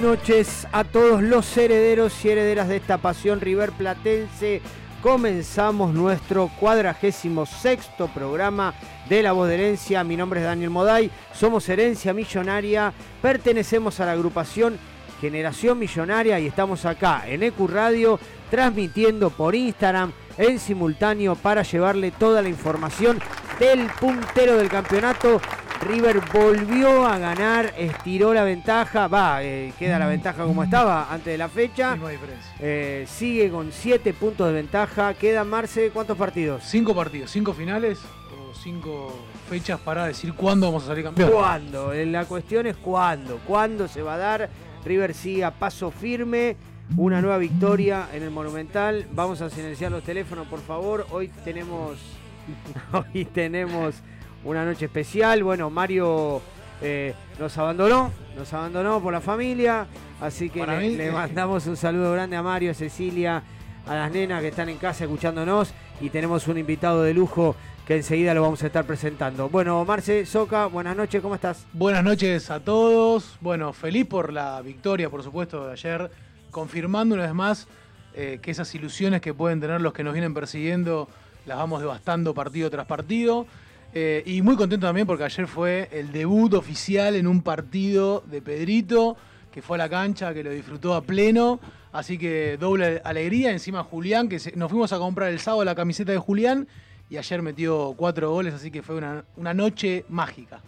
noches a todos los herederos y herederas de esta pasión River Platense. Comenzamos nuestro cuadragésimo sexto programa de La Voz de Herencia. Mi nombre es Daniel Moday, somos Herencia Millonaria, pertenecemos a la agrupación Generación Millonaria y estamos acá en EQ Radio transmitiendo por Instagram en simultáneo para llevarle toda la información del puntero del campeonato River volvió a ganar, estiró la ventaja, va, eh, queda la ventaja como estaba antes de la fecha. Eh, sigue con 7 puntos de ventaja. Quedan, Marce, ¿cuántos partidos? Cinco partidos, cinco finales o cinco fechas para decir cuándo vamos a salir campeón. ¿Cuándo? Eh, la cuestión es cuándo. ¿Cuándo se va a dar? River sigue a paso firme. Una nueva victoria en el Monumental. Vamos a silenciar los teléfonos, por favor. Hoy tenemos. Hoy tenemos una noche especial. Bueno, Mario eh, nos abandonó, nos abandonó por la familia, así que le, mandamos un saludo grande a Mario, a Cecilia, a las nenas que están en casa escuchándonos y tenemos un invitado de lujo que enseguida lo vamos a estar presentando. Bueno, Marce, Soca, buenas noches, ¿cómo estás? Buenas noches a todos. Bueno, feliz por la victoria, por supuesto, de ayer, confirmando una vez más eh, que esas ilusiones que pueden tener los que nos vienen persiguiendo las vamos devastando partido tras partido. Eh, y muy contento también porque ayer fue el debut oficial en un partido de Pedrito, que fue a la cancha, que lo disfrutó a pleno. Así que doble alegría. Encima Julián, que nos fuimos a comprar el sábado la camiseta de Julián y ayer metió cuatro goles, así que fue una, noche mágica.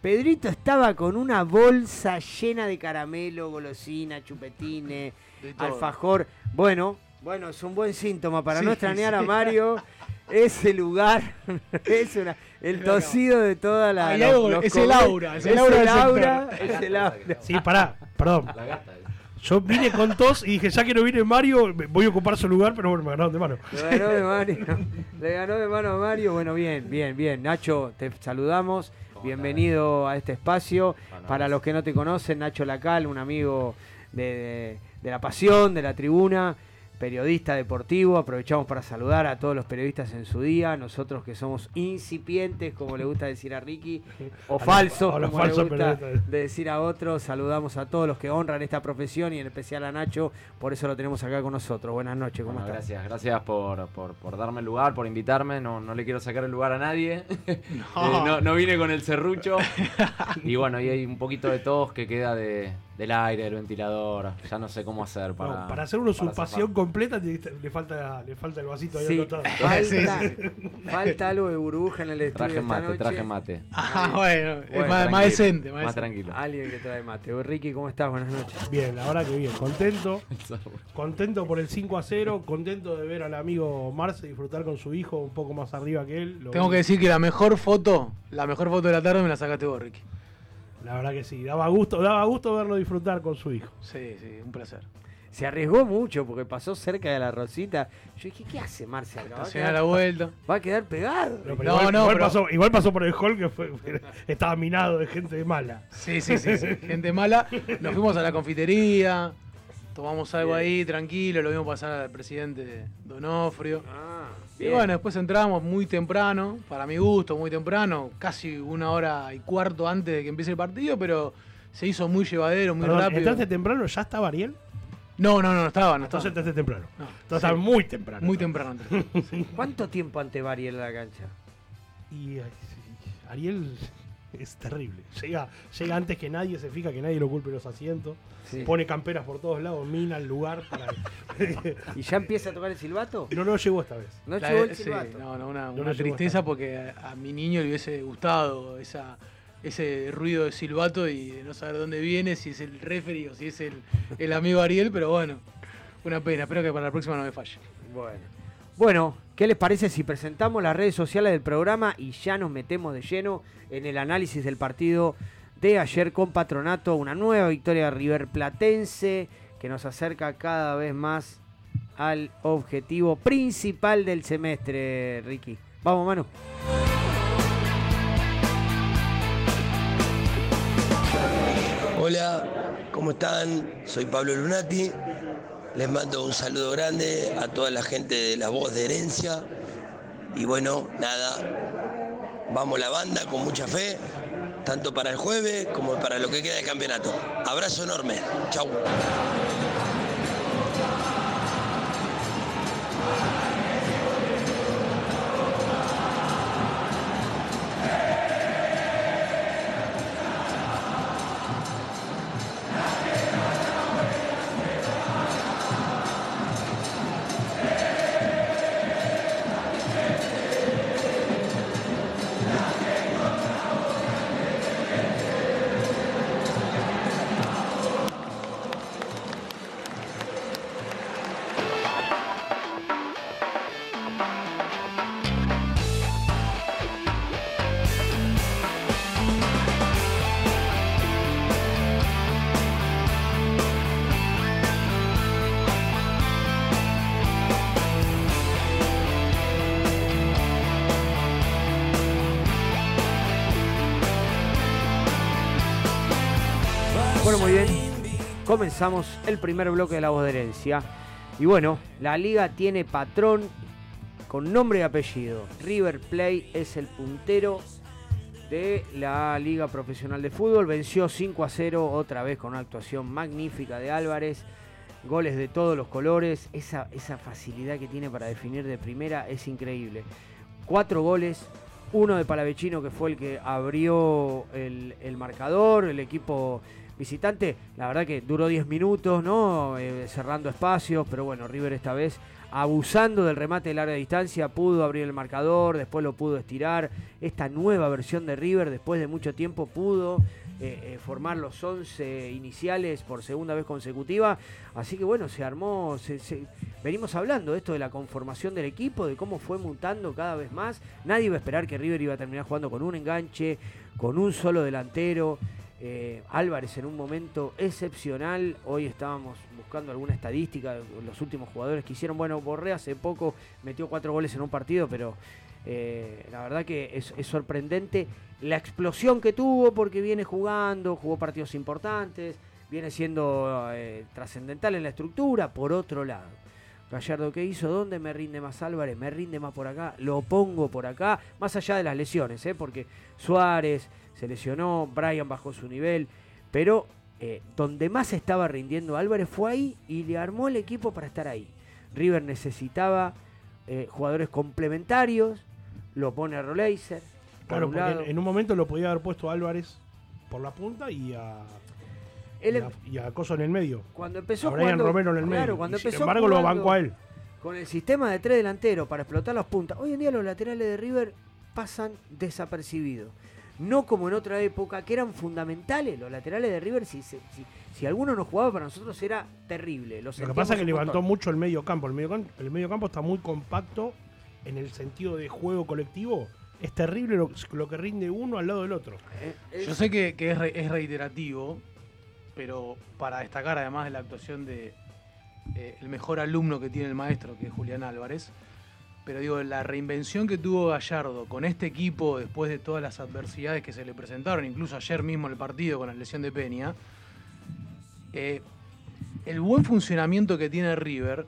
Pedrito estaba con una bolsa llena de caramelo, golosina, chupetines, alfajor. Bueno, bueno, es un buen síntoma para no extrañar a Mario. ese lugar es el tosido de toda la. es, el aura, es el aura, es el aura. Sí, pará, perdón. Yo vine con tos y dije, ya que no viene Mario, voy a ocupar su lugar, pero bueno, me ganaron de mano. Le ganó de. Le ganó de mano a Mario. Bueno, bien, bien, bien. Nacho, te saludamos. Bienvenido a este espacio. Para los que no te conocen, Nacho Lacal, un amigo de, de la pasión, de la tribuna periodista deportivo. Aprovechamos para saludar a todos los periodistas en su día. Nosotros que somos incipientes, como le gusta decir a Ricky, o falsos, como le falsos gusta de decir a otros. Saludamos a todos los que honran esta profesión y en especial a Nacho. Por eso lo tenemos acá con nosotros. Buenas noches, ¿cómo Bueno, estás? gracias, gracias por, por, por darme el lugar, por invitarme. No, no le quiero sacar el lugar a nadie. Eh, No. no, vine con el serrucho. y bueno, y hay un poquito de tos que queda de, del aire, del ventilador. Ya no sé cómo hacer para. No, para hacer una usurpación completa le falta, le falta el vasito ahí Sí, al costado. falta, Sí, falta algo de burbuja en el estudio Traje esta mate, noche. traje mate. Ah, bueno, es Bueno, más, decente. Más tranquilo. Alguien que trae mate. Ricky, ¿cómo estás? Buenas noches. Bien, la verdad que bien, contento. Contento por el 5 a 0, contento de ver al amigo Marce disfrutar con su hijo un poco más arriba que él. Lo Tengo vi- que decir que la mejor foto, la mejor foto de la tarde me la sacaste vos, Ricky. La verdad que sí, daba gusto, daba gusto verlo disfrutar con su hijo. Sí, sí, un placer. Se arriesgó mucho porque pasó cerca de la Rosita. Yo dije, ¿qué hace Marce acá? ¿Va a, Estaciona la quedar, vuelta. va a quedar pegado. No, pero No, igual, no, igual pero- pasó, igual pasó por el hall que fue, estaba minado de gente mala. Sí, sí, sí, sí. Gente mala. Nos fuimos a la confitería, tomamos algo ahí tranquilo, lo vimos pasar al presidente Donofrio. Ah, Y bueno, después entramos muy temprano, para mi gusto, muy temprano, casi una hora y cuarto antes de que empiece el partido, pero se hizo muy llevadero, muy Perdón, rápido. ¿Entraste temprano? ¿Ya estaba Ariel? No, no, no, no estaba, no Entonces estaba. entraste temprano. No, Entonces sí. muy temprano. Muy temprano entré. ¿Cuánto tiempo antes va Ariel a la cancha? Y Ariel es terrible. Llega, llega antes que nadie, se fija que nadie lo culpe los asientos. Sí. Pone camperas por todos lados, mina el lugar para. ¿Y ya empieza a tocar el silbato? no, no llegó esta vez. No La- llegó el sí, silbato. no, no, una, No tristeza porque a, a mi niño le hubiese gustado esa, ese ruido de silbato y de no saber dónde viene, si es el referee o si es el, el amigo Ariel, pero bueno, una pena. Espero que para la próxima no me falle. Bueno. Bueno, ¿qué les parece si presentamos las redes sociales del programa y ya nos metemos de lleno en el análisis del partido de ayer con Patronato? Una nueva victoria de River Platense que nos acerca cada vez más al objetivo principal del semestre, Ricky. Vamos, Manu. Hola, ¿cómo están? Soy Pablo Lunati. Les mando un saludo grande a toda la gente de La Voz de Herencia. Y bueno, nada, vamos la banda con mucha fe, tanto para el jueves como para lo que queda del campeonato. Abrazo enorme. Chau. Comenzamos el primer bloque de la voz de herencia. Y bueno, la liga tiene patrón con nombre y apellido. River Play es el puntero de la Liga Profesional de Fútbol. Venció 5 a 0 otra vez con una actuación magnífica de Álvarez. Goles de todos los colores. Esa, esa facilidad que tiene para definir de primera es increíble. Cuatro goles. Uno de Palavecino que fue el que abrió el, el marcador. El equipo visitante. La verdad que duró 10 minutos, ¿no? Eh, cerrando espacios. Pero bueno, River esta vez abusando del remate de larga distancia, pudo abrir el marcador, después lo pudo estirar. Esta nueva versión de River, después de mucho tiempo, pudo eh, eh, formar los 11 iniciales por segunda vez consecutiva. Así que bueno, se armó, se- venimos hablando de esto de la conformación del equipo, de cómo fue mutando cada vez más. Nadie iba a esperar que River iba a terminar jugando con un enganche, con un solo delantero. Eh, Álvarez en un momento excepcional. Hoy estábamos buscando alguna estadística de los últimos jugadores que hicieron. Bueno, Borré hace poco metió cuatro goles en un partido, pero eh, la verdad que es, sorprendente la explosión que tuvo porque viene jugando, jugó partidos importantes, viene siendo eh, trascendental en la estructura. Por otro lado, Gallardo, ¿qué hizo? ¿Dónde me rinde más Álvarez? Me rinde más por acá, lo pongo por acá, más allá de las lesiones, ¿eh? porque Suárez se lesionó, Brian bajó su nivel, pero eh, donde más estaba rindiendo Álvarez fue ahí y le armó el equipo para estar ahí. River necesitaba eh, jugadores complementarios, lo pone a Roleiser. Claro, porque en, un momento lo podía haber puesto Álvarez por la punta y a Em- y, a, Coso en el medio. Cuando empezó a Brian Romero en el medio. Cuando sin embargo, lo bancó a él. Con el sistema de tres delanteros para explotar las puntas. Hoy en día los laterales de River pasan desapercibidos. No como en otra época, que eran fundamentales. Los laterales de River, si, si, si, alguno no jugaba para nosotros, era terrible. lo que pasa es que levantó mucho el medio campo. El medio, el medio campo está muy compacto en el sentido de juego colectivo es terrible lo, que rinde uno al lado del otro. Eh, Yo sé que, es, es, reiterativo, pero para destacar además de la actuación de eh, el mejor alumno que tiene el maestro, que es Julián Álvarez, pero digo, la reinvención que tuvo Gallardo con este equipo después de todas las adversidades que se le presentaron, incluso ayer mismo el partido con la lesión de Peña, eh, el buen funcionamiento que tiene River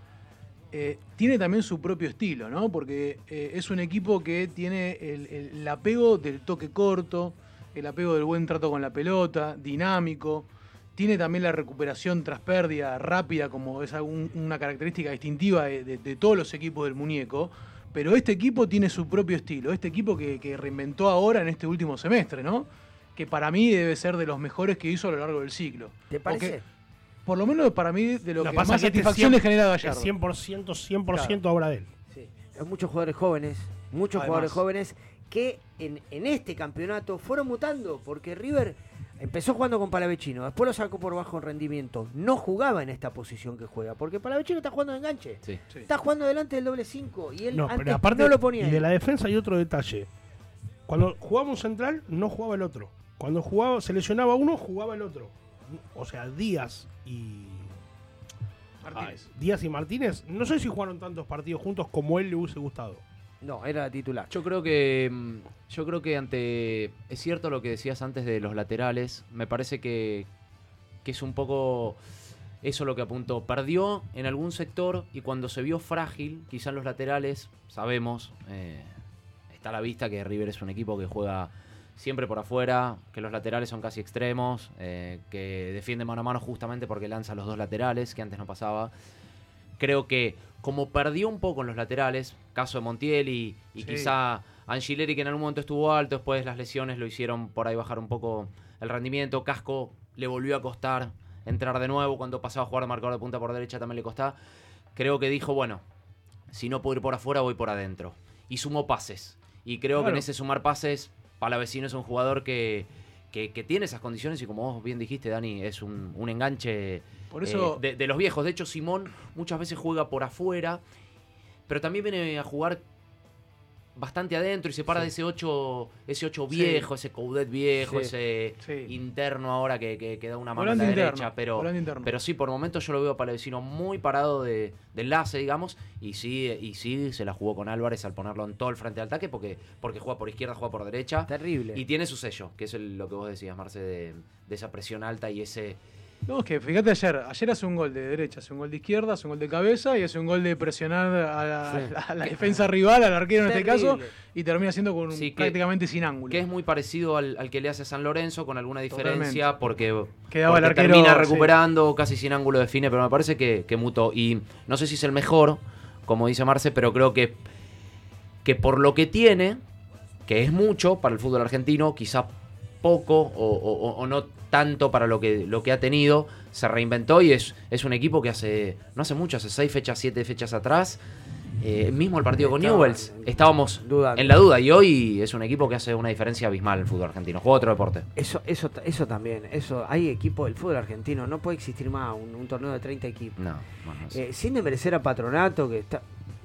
eh, tiene también su propio estilo, ¿no? Porque es un equipo que tiene el apego del toque corto, el apego del buen trato con la pelota, dinámico, tiene también la recuperación tras pérdida rápida, como es una característica distintiva de, todos los equipos del muñeco. Pero este equipo tiene su propio estilo. Este equipo que, reinventó ahora en este último semestre, ¿no? Que para mí debe ser de los mejores que hizo a lo largo del ciclo. ¿Te parece? por lo menos para mí, de lo, que más este satisfacción le genera Gallardo. 100%, 100% obra de él. Sí. Hay muchos jugadores jóvenes, muchos jugadores jóvenes que en, en este campeonato fueron mutando, porque River Empezó jugando con Palavecino, después lo sacó por bajo rendimiento. No jugaba en esta posición que juega, porque Palavecino está jugando de enganche. Está jugando delante del doble 5 y él no, antes aparte, no lo ponía. Y de la defensa hay otro detalle. Cuando jugaba un central, no jugaba el otro. Cuando jugaba, se lesionaba uno, jugaba el otro. O sea, Díaz y. Martínez. Díaz y Martínez, no sé si jugaron tantos partidos juntos como él le hubiese gustado. No, era titular. Yo creo que mm, yo creo que ante es cierto lo que decías antes de los laterales, me parece que, que es un poco eso lo que apuntó. Perdió en algún sector y cuando se vio frágil, quizás los laterales, sabemos, eh, está a la vista que River es un equipo que juega siempre por afuera, que los laterales son casi extremos, eh, que defiende mano a mano justamente porque lanza los dos laterales, que antes no pasaba. Creo que como perdió un poco en los laterales, caso de Montiel y, quizá Angileri que en algún momento estuvo alto, después las lesiones lo hicieron por ahí bajar un poco el rendimiento, Casco le volvió a costar entrar de nuevo, cuando pasaba a jugar marcador de punta por derecha también le costaba, creo que dijo, bueno, si no puedo ir por afuera voy por adentro. Y sumó pases. Y creo que en ese sumar pases, Palavecino es un jugador que, que, tiene esas condiciones y como vos bien dijiste, Dani, es un, un enganche por eso... Eh, de, los viejos. De hecho, Simón muchas veces juega por afuera, pero también viene a jugar bastante adentro y se para de ese 8 ese ocho viejo, ese Coudet viejo, ese interno ahora que, da una mano a la derecha. Pero, pero sí, por momentos yo lo veo para el vecino muy parado de, enlace, digamos, y sí, y sí se la jugó con Álvarez al ponerlo en todo el frente de ataque porque, porque juega por izquierda, juega por derecha. Terrible. Y tiene su sello, que es lo que vos decías, Marce, de esa presión alta y ese no, es que fíjate ayer, ayer hace un gol de derecha, hace un gol de izquierda, hace un gol de cabeza y hace un gol de presionar a la, defensa rival, al arquero en este caso, y termina siendo con prácticamente sin ángulo. Que es muy parecido al, que le hace San Lorenzo, con alguna diferencia, porque, Quedaba el arquero, termina recuperando, casi sin ángulo define, pero me parece que, que, mutó. Y no sé si es el mejor, como dice Marce, pero creo que, que por lo que tiene, que es mucho para el fútbol argentino, quizá poco o, o no tanto para lo que, lo que ha tenido. Se reinventó y es, es un equipo que hace, no hace mucho, hace seis fechas, siete fechas atrás. Eh, mismo el partido con Newells, estábamos en la duda y hoy es un equipo que hace una diferencia abismal en el fútbol argentino. Juega otro deporte. Eso, eso, eso también, eso, hay equipo del fútbol argentino, no puede existir más un, torneo de 30 equipos. No, eh, sin desmerecer a Patronato, que está,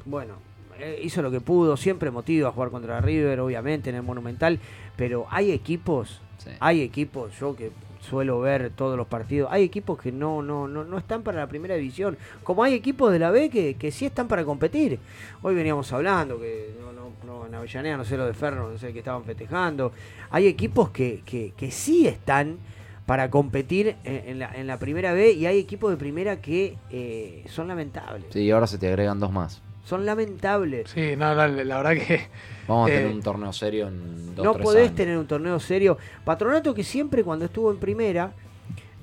bueno, eh, hizo lo que pudo, siempre motivo a jugar contra River, obviamente, en el Monumental, pero hay equipos, hay equipos, yo que suelo ver todos los partidos. Hay equipos que no, no, no, no están para la primera división, como hay equipos de la B que, que sí están para competir. Hoy veníamos hablando que no, no, no en Avellaneda, no sé lo de Ferro, no sé que estaban festejando. Hay equipos que, que, que sí están para competir en, la, en la primera B y hay equipos de primera que eh, son lamentables. Sí, y ahora se te agregan dos más. Son lamentables. Sí, no, la, la verdad que. Vamos a eh, tener un torneo serio en dos no tres podés años. tener un torneo serio. Patronato que siempre cuando estuvo en primera,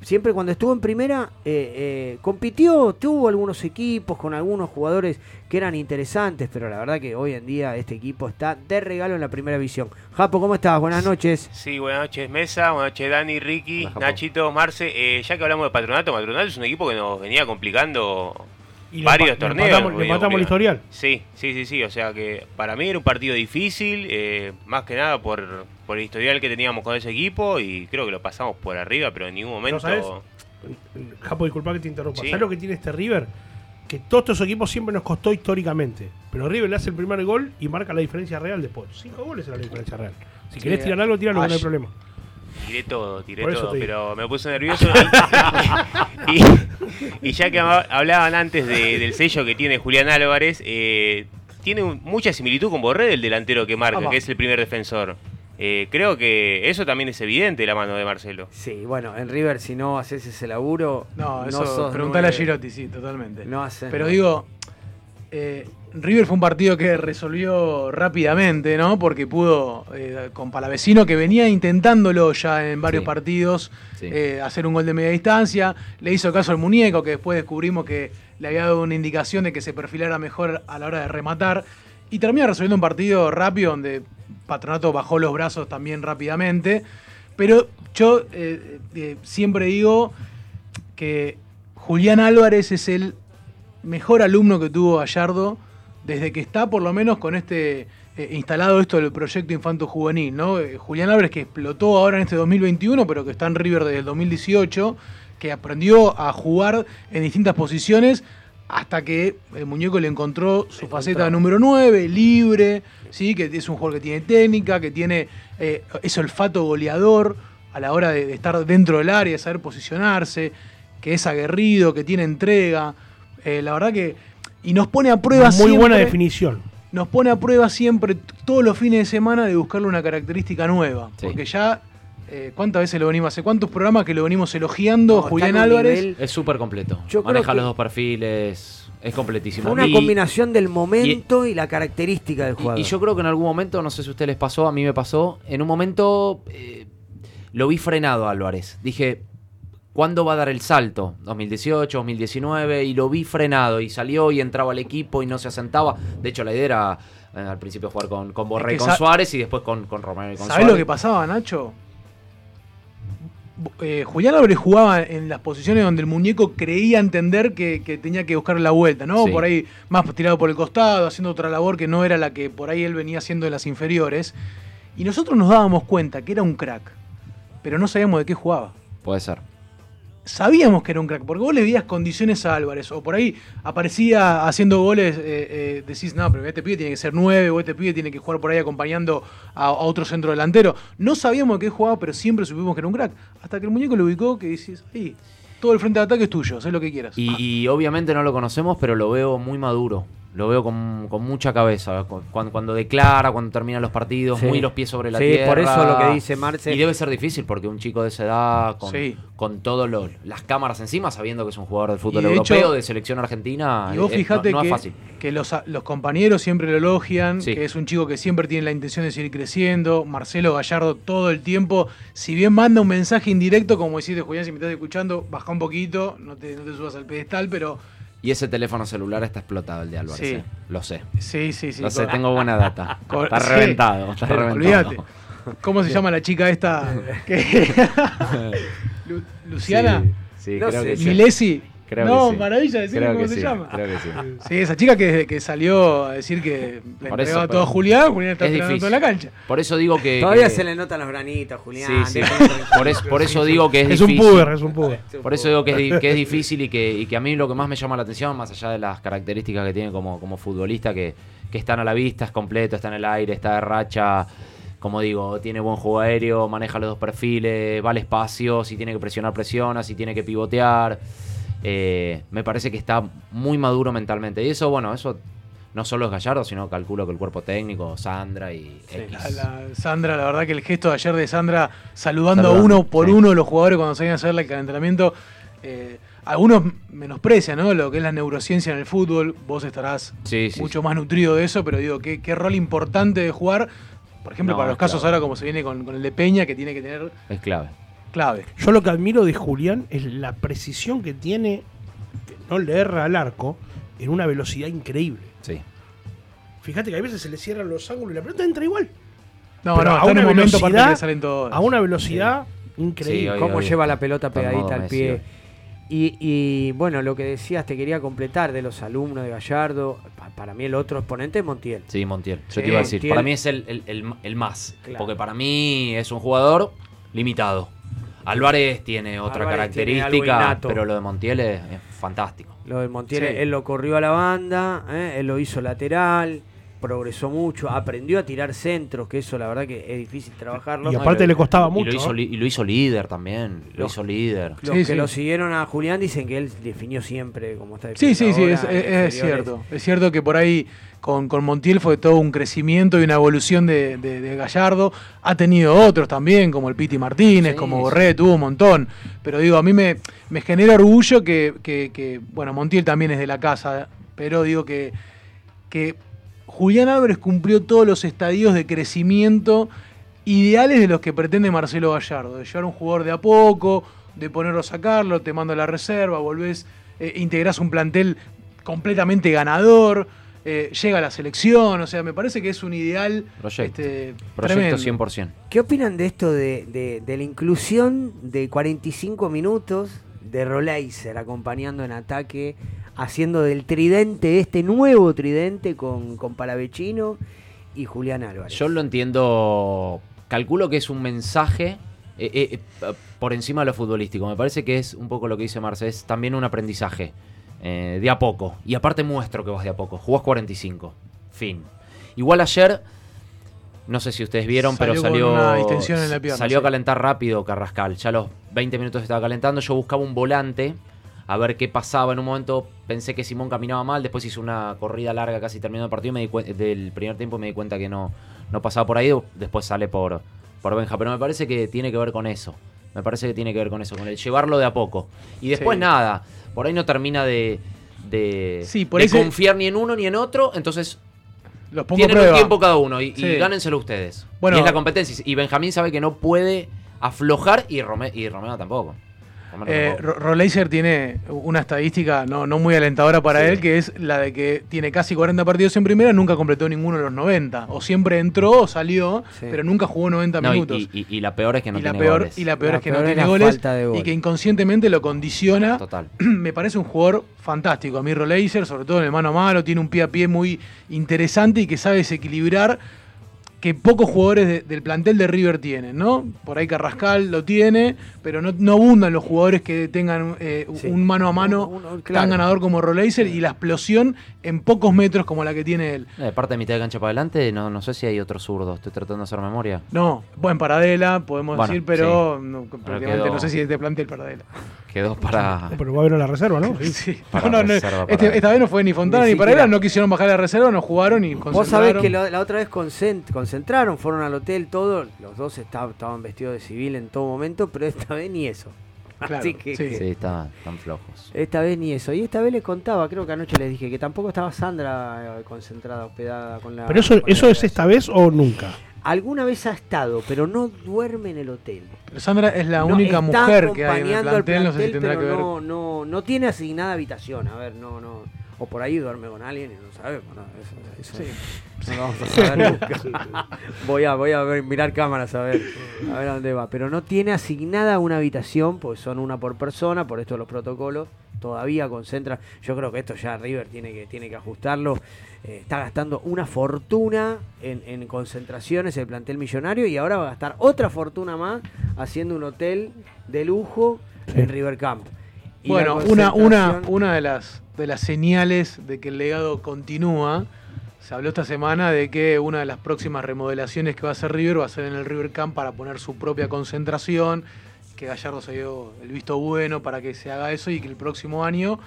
siempre cuando estuvo en primera, eh, eh, compitió, tuvo algunos equipos con algunos jugadores que eran interesantes, pero la verdad que hoy en día este equipo está de regalo en la primera visión. Japo, ¿cómo estás? Buenas noches. Sí, buenas noches Mesa, buenas noches Dani, Ricky, Hola. Nachito, Marce. Eh, ya que hablamos de Patronato, Patronato es un equipo que nos venía complicando Y varios torneos. Le matamos el historial. Sí, sí, sí, sí. O sea que para mí era un partido difícil, eh, más que nada por, por el historial que teníamos con ese equipo y creo que lo pasamos por arriba, pero en ningún momento. sabes? Japo, disculpa que te interrumpa. Sí. ¿Sabes lo que tiene este River? Que todos estos equipos siempre nos costó históricamente. Pero River le hace el primer gol y marca la diferencia real después. Cinco goles era la diferencia real. Si querés tirar algo, tíralo, que no hay Ay. problema. Tiré todo, tiré todo, digo. pero me puse nervioso. y, y ya que hab- hablaban antes de- del sello que tiene Julián Álvarez, eh, tiene un- mucha similitud con Borré, el delantero que marca, que es el primer defensor. Eh, creo que eso también es evidente, la mano de Marcelo. Sí, bueno, en River si no haces ese laburo, No, eso. sos preguntale a nueve. Girotti, sí, totalmente. No haces Pero digo, eh, River fue un partido que resolvió rápidamente, ¿no? Porque pudo, eh, con Palavecino, que venía intentándolo ya en varios Sí. partidos, Sí. eh, hacer un gol de media distancia. Le hizo caso al muñeco, que después descubrimos que le había dado una indicación de que se perfilara mejor a la hora de rematar. Y termina resolviendo un partido rápido donde Patronato bajó los brazos también rápidamente. Pero yo eh, eh, siempre digo que Julián Álvarez es el mejor alumno que tuvo Gallardo desde que está por lo menos con este eh, instalado esto del proyecto infanto juvenil, ¿no? Eh, Julián Álvarez que explotó ahora en este 2021, pero que está en River desde el 2018, que aprendió a jugar en distintas posiciones hasta que el muñeco le encontró su faceta número 9, libre, ¿sí? que es un jugador que tiene técnica, que tiene eh, ese olfato goleador a la hora de, de estar dentro del área, de saber posicionarse, que es aguerrido, que tiene entrega. Eh, la verdad que. Y nos pone a prueba Muy buena definición. nos pone a prueba siempre, todos los fines de semana, de buscarle una característica nueva. Sí. Porque ya, eh, ¿cuántas veces lo venimos? ¿Hace cuántos programas que lo venimos elogiando? No, Julián Álvarez. nivel- Es súper completo. Yo creo Maneja los dos perfiles. Es completísimo. Una Y- combinación del momento y, la característica del Y- jugador. Y, yo creo que en algún momento, no sé si a ustedes les pasó, a mí me pasó, en un momento eh, lo vi frenado a Álvarez. Dije, ¿cuándo va a dar el salto? 2018, 2019, y lo vi frenado y salió y entraba al equipo y no se asentaba. De hecho, la idea era eh, al principio jugar con, con Borré y Es que con Suárez y después con, con Romero y con ¿Sabés Suárez. lo que pasaba, Nacho? Eh, Julián Álvarez jugaba en las posiciones donde el muñeco creía entender que, que tenía que buscar la vuelta, ¿no? Sí. Por ahí más tirado por el costado, haciendo otra labor que no era la que por ahí él venía haciendo en las inferiores. Y nosotros nos dábamos cuenta que era un crack, pero no sabíamos de qué jugaba. Puede ser. Sabíamos que era un crack, porque vos le veías condiciones a Álvarez, o por ahí aparecía haciendo goles, eh, eh, decís, no, pero este pibe tiene que ser nueve, o este pibe tiene que jugar por ahí acompañando a, otro centro delantero. No sabíamos qué jugaba, pero siempre supimos que era un crack. Hasta que el muñeco lo ubicó, que decís, ahí, todo el frente de ataque es tuyo, haz lo que quieras. Y obviamente no lo conocemos, pero lo veo muy maduro. Lo veo con, con mucha cabeza. cu- Cuando, cuando declara, cuando terminan los partidos, Sí. muy los pies sobre la Sí, tierra. por eso lo que dice Marce. Y debe ser difícil porque un chico de esa edad, con, Sí. con todas las cámaras encima, sabiendo que es un jugador de fútbol de europeo, hecho- de selección argentina, Y vos eh, fijate no, no que, es fácil. que los, los compañeros siempre lo elogian, Sí. que es un chico que siempre tiene la intención de seguir creciendo. Marcelo Gallardo todo el tiempo, si bien manda un mensaje indirecto, como decís de Julián, si me estás escuchando, baja un poquito, no te, no te subas al pedestal, pero Y ese teléfono celular está explotado, el de Álvarez. Sí. eh. Lo sé. sí, sí, sí. lo sé, con- tengo buena data. está sí. reventado. Está Pero reventado. olvídate. ¿Cómo se llama la chica esta? Luciana. Sí, sí, No creo sé, que sí. Milesi. Creo no, que sí. maravilla decirme cómo que se sí, llama. Creo que sí. Sí, esa chica que desde que salió a decir que le Por entregaba eso, todo a Julián, Julián está es difícil. toda la cancha. Por eso digo que. Todavía que- se le notan los granitos, Julián. Sí, sí. Por eso, por eso digo que es, Es un puber, es un puber. Por eso digo que es, que es difícil y que, y que a mí lo que más me llama la atención, más allá de las características que tiene como, como futbolista, que, que están a la vista, es completo, está en el aire, está de racha, como digo, tiene buen juego aéreo, maneja los dos perfiles, va al espacio, si tiene que presionar, presiona, si tiene que pivotear. Eh, me parece que está muy maduro mentalmente. Y eso, bueno, eso no solo es Gallardo, sino calculo que el cuerpo técnico, Sandra y X. La- la- Sandra, la verdad que el gesto de ayer de Sandra saludando, Saludando, uno por sí. uno los jugadores cuando salían a hacer el calentamiento. eh, algunos menosprecian ¿no? lo que es la neurociencia en el fútbol. Vos estarás Sí, mucho más nutrido de eso, pero digo, qué, qué rol importante de jugar. Por ejemplo, No, para los casos ahora como se viene con, con el de Peña, que tiene que tener Es clave. Clave. Yo lo que admiro de Julián es la precisión que tiene, que no le erra al arco, en una velocidad increíble. Sí. Fíjate que a veces se le cierran los ángulos y la pelota entra igual. No, Pero no, a una velocidad- que salen todos. A una velocidad Sí, increíble. hoy- cómo lleva la pelota pegadita modo al pie. Y, y, bueno, lo que decías, te quería completar de los alumnos de Gallardo. Pa- para mí el otro exponente es Montiel. Sí, Montiel. Yo Sí, te iba a decir, Montiel. para mí es el, el- el- el más. Claro. Porque para mí es un jugador limitado. Álvarez tiene otra Álvarez característica, pero lo de Montiel es, es fantástico. Lo de Montiel, Sí. él lo corrió a la banda, ¿eh? él lo hizo lateral, progresó mucho, aprendió a tirar centros, que eso la verdad que es difícil trabajarlo. Y No, aparte lo- le costaba y mucho. Lo hizo, ¿no? li- y lo hizo líder también. Lo Lo- hizo líder. Los Sí, que sí. lo siguieron a Julián dicen que él definió siempre como está Sí, sí, sí, es, cierto. Es cierto que por ahí con, con Montiel fue todo un crecimiento y una evolución de, de- de Gallardo. Ha tenido otros también, como el Piti Martínez, Sí, como sí. Borré, tuvo un montón. Pero digo, a mí me, me genera orgullo que, que- que, bueno, Montiel también es de la casa, pero digo que, que Julián Álvarez cumplió todos los estadios de crecimiento ideales de los que pretende Marcelo Gallardo, de llevar un jugador de a poco, de ponerlo a sacarlo, te mando a la reserva, volvés, eh, integrás un plantel completamente ganador, eh, llega a la selección, o sea, me parece que es un ideal Proyecto. este, Proyecto tremendo. 100%. ¿Qué opinan de esto de, de- de la inclusión de 45 minutos de Roleiser acompañando en ataque, haciendo del tridente, este nuevo tridente con, con Palavecino y Julián Álvarez? Yo lo entiendo. Calculo que es un mensaje eh, eh, eh, por encima de lo futbolístico. Me parece que es un poco lo que dice Marce, es también un aprendizaje. eh, de a poco. Y aparte muestro que vas de a poco. Jugás 45. Fin. Igual ayer. No sé si ustedes vieron, Salió pero salió. una distensión en la pierna, salió a calentar rápido Carrascal. Ya a los 20 minutos estaba calentando. Yo buscaba un volante. A ver qué pasaba. En un momento pensé que Simón caminaba mal. Después hizo una corrida larga casi terminando el partido. Me di del primer tiempo y me di cuenta que no, no pasaba por ahí. Después sale por, por Benja. Pero me parece que tiene que ver con eso. Me parece que tiene que ver con eso. Con el llevarlo de a poco. Y después Sí. nada. Por ahí no termina de. De, Sí, por de ahí se- confiar ni en uno ni en otro. Entonces Los pongo a tienen un tiempo cada uno y, y Sí. gánenselo ustedes. Bueno. y es la competencia. Y Benjamín sabe que no puede aflojar y, Rome- y Romeo tampoco. Eh, Roleiser tiene una estadística no, no muy alentadora para Sí. él, que es la de que tiene casi 40 partidos en primera, nunca completó ninguno de los 90. O siempre entró o salió, Sí. pero nunca jugó 90 No, y, minutos. y- y- y la peor es que no y, la tiene peor, goles. y la peor La es que peor no es tiene la goles falta de gol. y que inconscientemente lo condiciona. Total. Me parece un jugador fantástico. A mí Roleiser, sobre todo en el mano a mano, tiene un pie a pie muy interesante y que sabe desequilibrar que pocos jugadores de- del plantel de River tienen, ¿no? Por ahí Carrascal lo tiene, pero no, no abundan los jugadores que tengan eh, Sí. un mano a mano Uno- uno- tan ganador como Roleiser y la explosión en pocos metros como la que tiene él. Eh, parte de mitad de cancha para adelante, no, no sé si hay otro zurdo. Estoy tratando de hacer memoria. No, buen Paradela, podemos Bueno, decir, pero no, prácticamente quedó- no sé si te plantea el Paradela. Quedó para. Pero va a haber a la reserva, ¿no? Sí. Para No, no, no, reserva, este- esta vez no fue ni Fontana Ni ni, siquiera. no quisieron bajar la reserva, no jugaron y Vos sabés concentraron. que la, la otra vez concent- concentraron, fueron al hotel, todo, los dos esta- estaban vestidos de civil en todo momento, pero esta vez ni eso. Claro, Así que, sí. Sí, está, están flojos. esta vez ni eso. Y esta vez les contaba, creo que anoche les dije que tampoco estaba Sandra eh, concentrada, hospedada con la. Pero eso, eso es esta vez o nunca. Alguna vez ha estado, pero no duerme en el hotel. Pero Sandra es la No, única mujer que hay en el plantel, no sé si tendrá pero que ver. No, no, no tiene asignada habitación, a ver, no, no. O por ahí duerme con alguien y no sabemos, no, eso, eso Sí. no lo vamos a saber nunca. voy a, voy a ver- mirar cámaras a ver, a ver a dónde va. Pero no tiene asignada una habitación, porque son una por persona, por esto los protocolos. Todavía concentra. Yo creo que esto ya River tiene que, tiene que ajustarlo. Eh, está gastando una fortuna en, en concentraciones el plantel millonario y ahora va a gastar otra fortuna más haciendo un hotel de lujo Sí. en River Camp. Y Bueno, una, una, una de las de las señales de que el legado continúa, se habló esta semana de que una de las próximas remodelaciones que va a hacer River va a ser en el River Camp para poner su propia concentración, que Gallardo se dio el visto bueno para que se haga eso y que el próximo año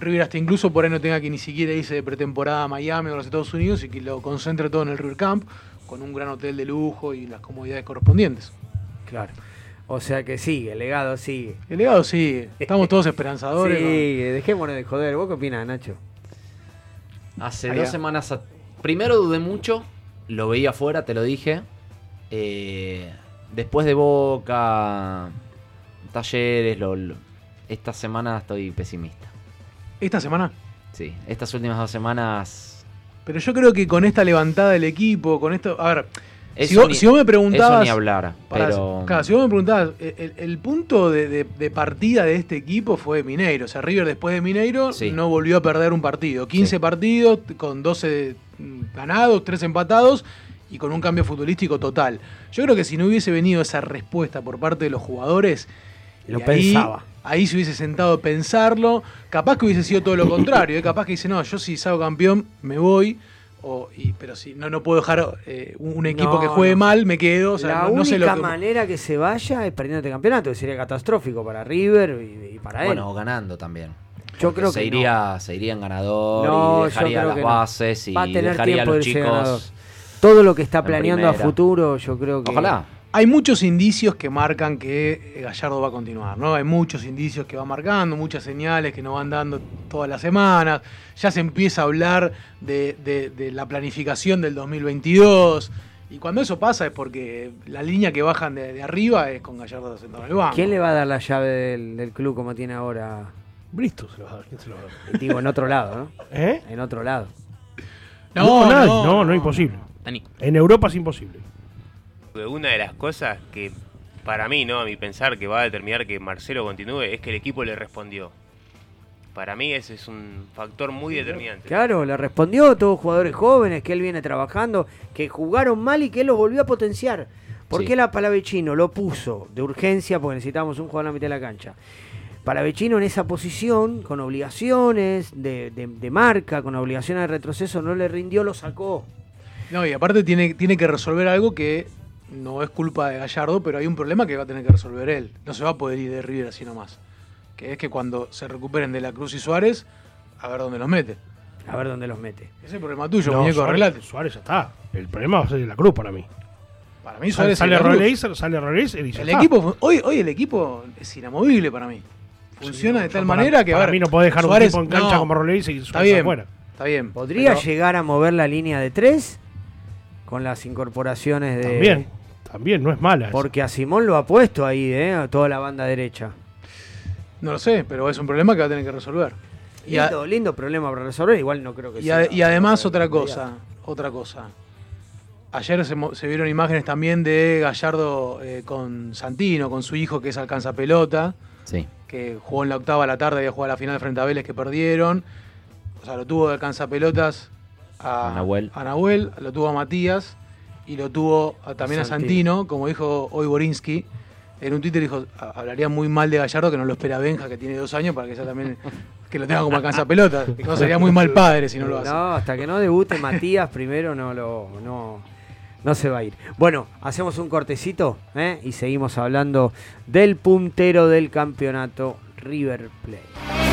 River hasta incluso por ahí no tenga que ni siquiera irse de pretemporada a Miami o a los Estados Unidos y que lo concentre todo en el River Camp con un gran hotel de lujo y las comodidades correspondientes. Claro. O sea que sigue, el legado sigue. El legado sigue. Estamos todos esperanzadores. Sí, ¿no? dejémonos de joder. ¿Vos qué opinas, Nacho? Hace Allá. dos semanas. a- Primero dudé mucho, lo veía afuera, te lo dije. Eh, después de Boca, Talleres, lo- lo- esta semana estoy pesimista. Esta semana. Sí, estas últimas dos semanas. Pero yo creo que con esta levantada del equipo, con esto. A ver, si vos, ni- si vos me preguntabas. Eso ni hablar. Pero. claro, si vos me preguntabas, el, punto de, de- de partida de este equipo fue Mineiro. O sea, River después de Mineiro Sí. no volvió a perder un partido. 15 Sí. partidos con 12 mm, ganados, 3 empatados y con un cambio futbolístico total. Yo creo que si no hubiese venido esa respuesta por parte de los jugadores, Lo ahí- pensaba. Ahí se hubiese sentado a pensarlo. Capaz que hubiese sido todo lo contrario. ¿eh? Capaz que dice, no, yo si salgo campeón me voy. O, y- pero si no, no puedo dejar eh, un equipo No, que juegue no. mal, me quedo. O sea, la no, no sé única lo que. manera que se vaya es perdiendo este campeonato, que sería catastrófico para River y, y para él. Bueno, ganando también. yo Porque creo se que iría, se iría en ganador No, y dejaría las bases y Va a tener dejaría a tiempo de los ganador. chicos. Todo lo que está planeando a futuro, yo creo que. Ojalá. Hay muchos indicios que marcan que eh, Gallardo va a continuar, ¿no? Hay muchos indicios que va marcando, muchas señales que nos van dando todas las semanas. Ya se empieza a hablar de, de- de la planificación del 2022. Y cuando eso pasa es porque la línea que bajan de, de arriba es con Gallardo sentado en el banco. ¿Quién le va a dar la llave del, del club como tiene ahora? Bristo se lo va a dar. ¿Quién se lo va a dar? Digo, en otro lado, ¿no? ¿Eh? En otro lado. No, nadie. no, no, imposible. Dani. En Europa es imposible. Una de las cosas que para mí, ¿no? A mi pensar que va a determinar que Marcelo continúe es que el equipo le respondió. Para mí ese es un factor muy determinante. Claro, le respondió todos jugadores jóvenes que él viene trabajando, que jugaron mal y que él los volvió a potenciar. ¿Por Sí. qué la Palavecino lo puso de urgencia? Porque necesitábamos un jugador a la mitad de la cancha. Palavecino en esa posición, con obligaciones de, de- de marca, con obligaciones de retroceso, no le rindió, lo sacó. No, y aparte tiene, tiene que resolver algo que no es culpa de Gallardo, pero hay un problema que va a tener que resolver él. No se va a poder ir de River así nomás. Que es que cuando se recuperen de la Cruz y Suárez, a ver dónde los mete. A ver dónde los mete. Ese es el problema tuyo, No, muñeco, Suárez, arreglate. Suárez ya está. El problema va a ser la cruz para mí. Para mí Sale, Suárez sale. Roleiser, sale Roleiser y ya El está. equipo, hoy, hoy el equipo es inamovible para mí. Funciona Sí, de tal para- manera que a para ver, mí no podés dejar un Suárez- tipo en cancha no, como Roleiser y Está Suárez bien, afuera. está bien. ¿Podría pero- llegar a mover la línea de tres con las incorporaciones de... También, también, no es mala. esa. Porque a Simón lo ha puesto ahí, ¿eh? A toda la banda derecha. No lo sé, pero es un problema que va a tener que resolver. Y, a- Lindo, problema para resolver, igual no creo que y sea. a- y además otra cosa, otra cosa. Ayer se, vieron imágenes también de Gallardo eh, con Santino, con su hijo que es alcanza pelota, Sí. que jugó en la octava a la tarde, había jugado la final frente a Vélez que perdieron. O sea, lo tuvo de alcanza pelotas a, A Nahuel. a Nahuel, lo tuvo a Matías y lo tuvo a- también a Santino. Como dijo hoy Borinsky. En un Twitter dijo, "Ha- hablaría muy mal de Gallardo que no lo espera Benja, que tiene dos años, para que sea también que lo tenga como alcanza pelotas. No sería muy mal padre si no lo hace. No, hasta que no debute Matías primero no lo no, no se va a ir. Bueno, hacemos un cortecito ¿eh? y seguimos hablando del puntero del campeonato River Plate.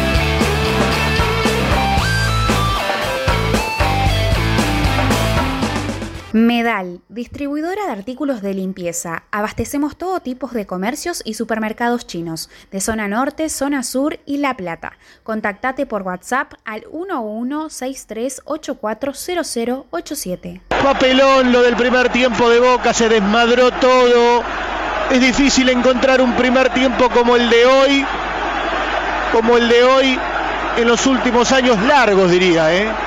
Medal, distribuidora de artículos de limpieza. Abastecemos todo tipo de comercios y supermercados chinos, de zona norte, zona sur y La Plata. Contactate por WhatsApp al 1163840087. Papelón lo del primer tiempo de Boca, se desmadró todo. Es difícil encontrar un primer tiempo como el de hoy, como el de hoy en los últimos años largos, diría, ¿eh?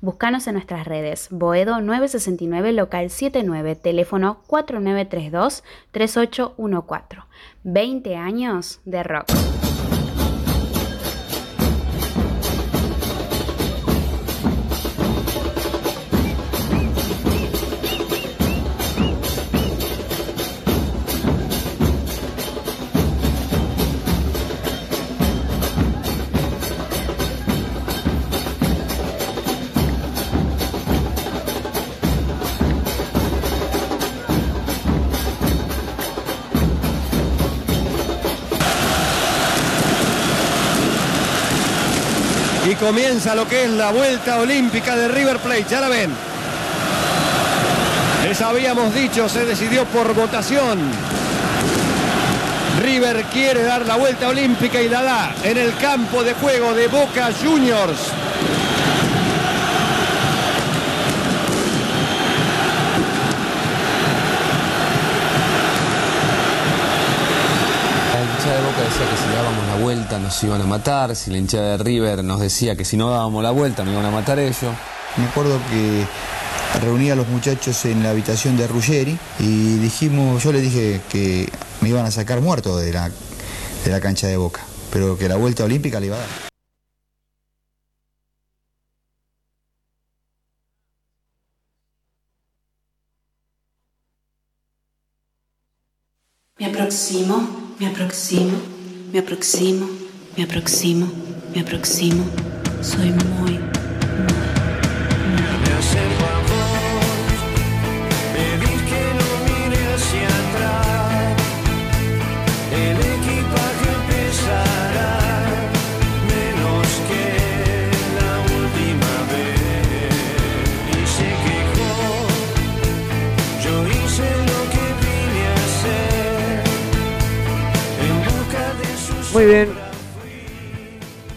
Búscanos en nuestras redes. Boedo 969 local 79, teléfono 4932 3814. 20 años de rock. Comienza lo que es la vuelta olímpica de River Plate. Ya la ven. Les habíamos dicho, se decidió por votación. River quiere dar la vuelta olímpica y la da en el campo de juego de Boca Juniors. La hinchada de Boca decía que si dábamos la vuelta nos iban a matar, si la hinchada de River nos decía que si no dábamos la vuelta nos iban a matar ellos. Me acuerdo que reuní a los muchachos en la habitación de Ruggeri y dijimos, yo les dije que me iban a sacar muerto de la, de la cancha de Boca, pero que la vuelta olímpica le iba a dar. Me aproximo, me aproximo, me aproximo, me aproximo, me aproximo. Soy muy, Me acerco Muy bien.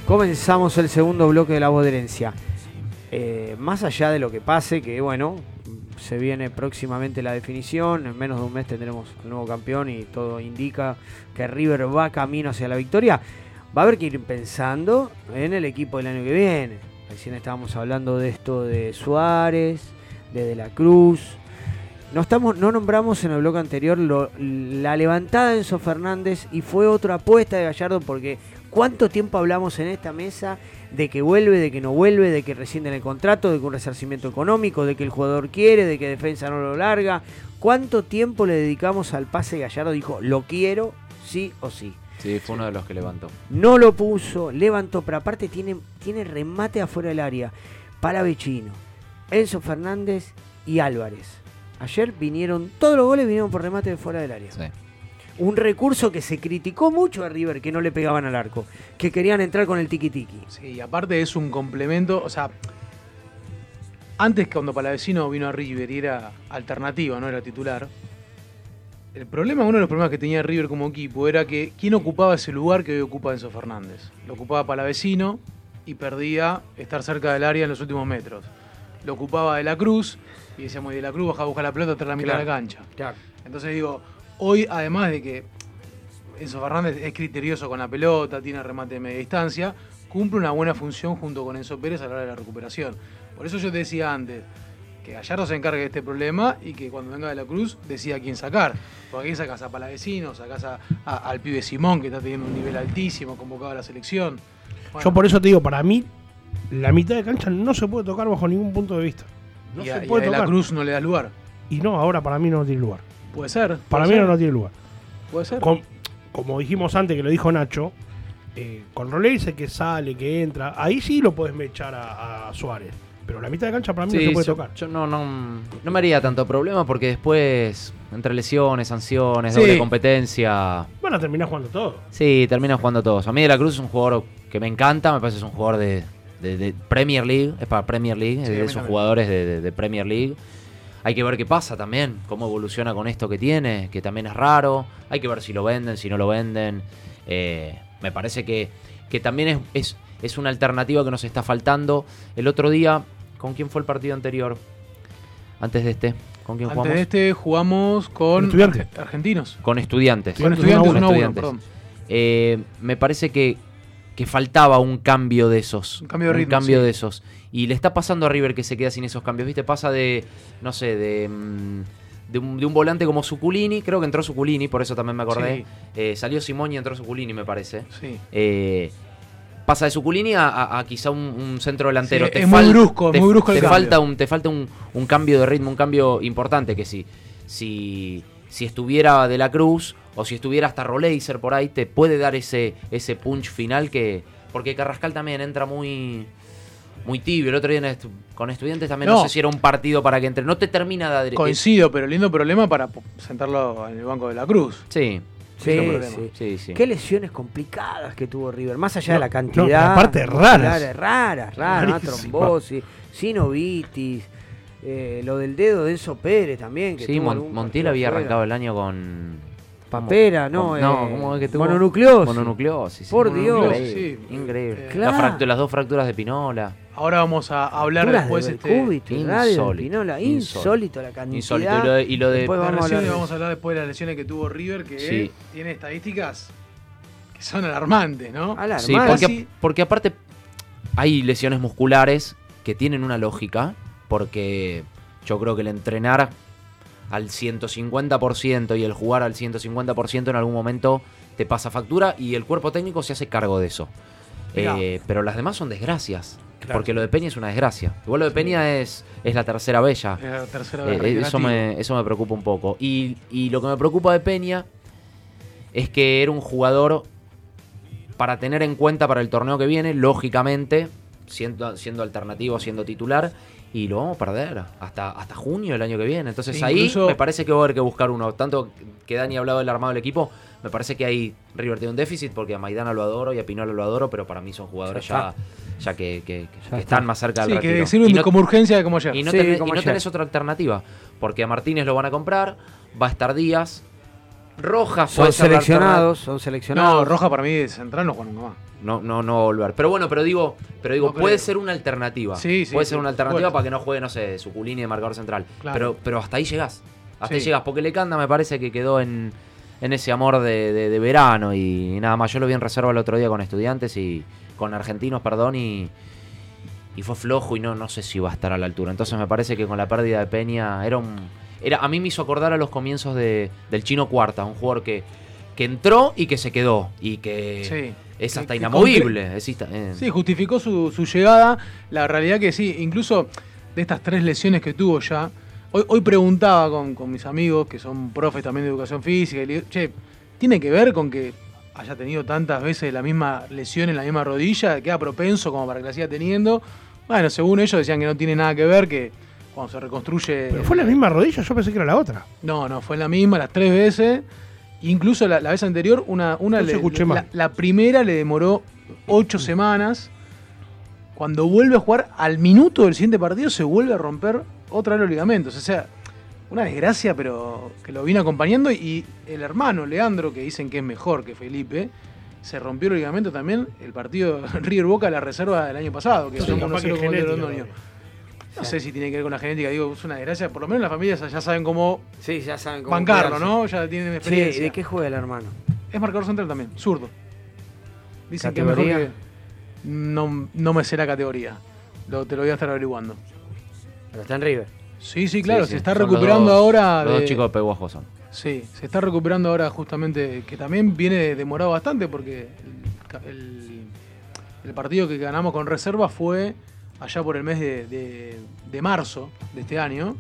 Comenzamos el segundo bloque de la voz de herencia. Eh, más allá de lo que pase, que bueno, se viene próximamente la definición, en menos de un mes tendremos el nuevo campeón y todo indica que River va camino hacia la victoria. Va a haber que ir pensando en el equipo del año que viene. Recién estábamos hablando de esto de Suárez, de De la Cruz. No, estamos, no nombramos en el bloque anterior lo- la levantada de Enzo Fernández y fue otra apuesta de Gallardo porque ¿cuánto tiempo hablamos en esta mesa de que vuelve, de que no vuelve, de que rescinden el contrato, de que un resarcimiento económico, de que el jugador quiere, de que defensa no lo larga? ¿Cuánto tiempo le dedicamos al pase de Gallardo? Dijo, lo quiero, sí o sí. Sí, fue uno de los que levantó. No lo puso, levantó, pero aparte tiene, tiene remate afuera del área. Para Vecino, Enzo Fernández y Álvarez. Ayer vinieron, todos los goles vinieron por remate de fuera del área. Un recurso que se criticó mucho a River, que no le pegaban al arco, que querían entrar con el tiki-tiki. Sí, y aparte es un complemento, o sea, antes cuando Palavecino vino a River y era alternativa, no era titular, el problema, uno de los problemas que tenía River como equipo era que quién ocupaba ese lugar que hoy ocupa Enzo Fernández. Lo ocupaba Palavecino y perdía estar cerca del área en los últimos metros. Lo ocupaba De la Cruz y decíamos, De la Cruz baja a buscar la pelota tras la mitad de la cancha. claro. Entonces digo, hoy además de que Enzo Fernández es criterioso con la pelota, tiene remate de media distancia, cumple una buena función junto con Enzo Pérez a la hora de la recuperación. Por eso yo te decía antes, que Gallardo se encargue de este problema y que cuando venga de la Cruz decida a quién sacar. Porque aquí sacas a Palavecino, sacas a- a- al pibe Simón, que está teniendo un nivel altísimo, convocado a la selección. Bueno, Yo por eso te digo, para mí, la mitad de cancha no se puede tocar bajo ningún punto de vista. No y se y puede a de la tocar. Cruz no le das lugar. Y no, ahora para mí no tiene lugar. Puede ser. Para puede mí ser, no, tiene lugar. Puede ser. Com- como dijimos antes, que lo dijo Nacho, eh, con dice que sale, que entra. Ahí sí lo puedes mechar a, a Suárez. Pero la mitad de cancha para mí no se puede yo, tocar. yo no, no, no me haría tanto problema porque después, entre lesiones, sanciones, Sí. doble competencia, Van a terminar jugando todo. sí, terminan jugando todos. A mí De la Cruz es un jugador que me encanta, me parece que es un jugador de, de- de Premier League, es para Premier League, Sí, es de esos jugadores de, de- de Premier League. Hay que ver qué pasa también, cómo evoluciona con esto que tiene, que también es raro. Hay que ver si lo venden, si no lo venden. Eh, me parece que, que también es, es, es una alternativa que nos está faltando. El otro día, ¿con quién fue el partido anterior? Antes de este, ¿con quién Antes jugamos? de este jugamos con Estudiantes. arge- argentinos. Con estudiantes. Con estudiantes, Con uno uno, estudiantes. perdón. Eh, me parece que, que faltaba un cambio de esos. Un cambio de ritmo, cambio sí. de esos. Y le está pasando a River que se queda sin esos cambios. ¿Viste? Pasa de, no sé, de, mm, de, un, de un volante como Suculini. Creo que entró Suculini, por eso también me acordé. Sí. Eh, salió Simón y entró Suculini, me parece. Sí. Eh, pasa de Suculini a, a- a quizá un, un centro delantero. Sí, te es muy brusco, te, muy brusco el te cambio. falta un Te falta un, un cambio de ritmo, un cambio importante. Que si, si, si estuviera De la Cruz o si estuviera hasta Roleiser por ahí, te puede dar ese, ese punch final que. Porque Carrascal también entra muy. Muy tibio. El otro día con estudiantes también no. No. sé si era un partido para que entre. No te termina de adre- Coincido, pero lindo problema para sentarlo en el banco de la Cruz. Sí. Sí, sí. Sí, sí. Qué lesiones complicadas que tuvo River, más allá de No, la no, cantidad. aparte raras. musculares, Raras, raras, ¿no? Rarísimas. trombosis, sinovitis, eh, lo del dedo de Enzo Pérez también. Que Sí, Mon- Montiel había arrancado el año con. Papera, ¿cómo? no, no, eh, ¿cómo es que tuvo? mononucleosis. Mononucleosis. sí. Por Dios. Increíble. Sí. increíble. Eh, La Claro. fractu- las dos fracturas de Pinola. Ahora vamos a hablar Fracturas después de este, radio, de insólito, Pinola, insólito. insólito la cantidad. Insólito. Y lo de- y lo de- Después de vamos a hablar lesiones, de vamos a hablar después de las lesiones que tuvo River, que Sí. tiene estadísticas que son alarmantes, ¿no? Alarmantes. Sí, porque, sí. porque aparte hay lesiones musculares que tienen una lógica, porque yo creo que el entrenar al 150% y el jugar al 150% en algún momento te pasa factura y el cuerpo técnico se hace cargo de eso. Eh, pero las demás son desgracias. Claro. Porque lo de Peña es una desgracia. Igual lo de Peña es, es la tercera bella. Es la tercera Eh, eh, eso, me, eso me preocupa un poco. Y, y lo que me preocupa de Peña es que era un jugador para tener en cuenta para el torneo que viene, lógicamente, siendo, siendo alternativo, siendo titular, y lo vamos a perder hasta, hasta junio del año que viene. Entonces Incluso- ahí me parece que va a haber que buscar uno. Tanto que Dani ha hablado del armado del equipo, me parece que ahí River tiene un déficit porque a Maidana lo adoro y a Pinola lo adoro, pero para mí son jugadores Ya ya, ya que, que- que- Ya que está. están más cerca del Sí, retiro. que sirven Y no- como urgencia como ayer. y no, Sí, tenés, como y no ayer. tenés otra alternativa. Porque a Martínez lo van a comprar, va a estar Díaz. Rojas Son puede ser la seleccionados, son no, seleccionados. Roja para mí de central no juega nunca más. No, no, no va a volver. Pero bueno, pero digo, pero digo, No puede ser una alternativa. Sí, sí, puede sí, ser una alternativa para que no juegue, no sé, Suculini de marcador central. Claro. Pero, pero hasta ahí llegás. Hasta ahí llegás. Porque Lecanda me parece que quedó en, en ese amor de, de- de verano y nada más. Yo lo vi en reserva el otro día con estudiantes y con argentinos, perdón, y, y fue flojo y no, no sé si va a estar a la altura. Entonces me parece que con la pérdida de Peña era un... Era, a mí me hizo acordar a los comienzos de, del Chino Cuarta, un jugador que, que entró y que se quedó y que Sí. Es Que- hasta que inamovible. es ista- eh, Sí, justificó su, su llegada. La realidad que sí, incluso de estas tres lesiones que tuvo ya. Hoy, hoy preguntaba con, con mis amigos, que son profes también de educación física, y le digo, che, ¿tiene que ver con que haya tenido tantas veces la misma lesión en la misma rodilla? ¿Queda propenso como para que la siga teniendo? Bueno, según ellos decían que no tiene nada que ver, que cuando se reconstruye... Pero fue la misma rodilla, yo pensé que era la otra. No, no, fue la misma las tres veces. Incluso la, la vez anterior, una, una le- escuché la, mal. la primera le demoró ocho semanas. Cuando vuelve a jugar, al minuto del siguiente partido se vuelve a romper otra vez los ligamentos. O sea, una desgracia, pero que lo vino acompañando. Y el hermano Leandro, que dicen que es mejor que Felipe, se rompió el ligamento también el partido River Boca, la reserva del año pasado, que Entonces, son capaz que 1-0 es con el genética Londoño. No sé si tiene que ver con la genética, digo, es una desgracia. Por lo menos las familias ya saben cómo Sí, ya saben cómo bancarlo, cuidarse. ¿no? Ya tienen Sí, experiencia. ¿de qué juega el hermano? Es marcador central también, zurdo. Dicen que. No, no me sé la categoría. Lo, te lo voy a estar averiguando. Pero está en River. Sí, sí, claro, sí, se está son los recuperando dos- ahora. Los de- dos chicos de Peguajo son. Sí, se está recuperando ahora justamente, que también viene demorado bastante porque el, ca- el- el partido que ganamos con reserva fue allá por el mes de, de- de marzo de este año.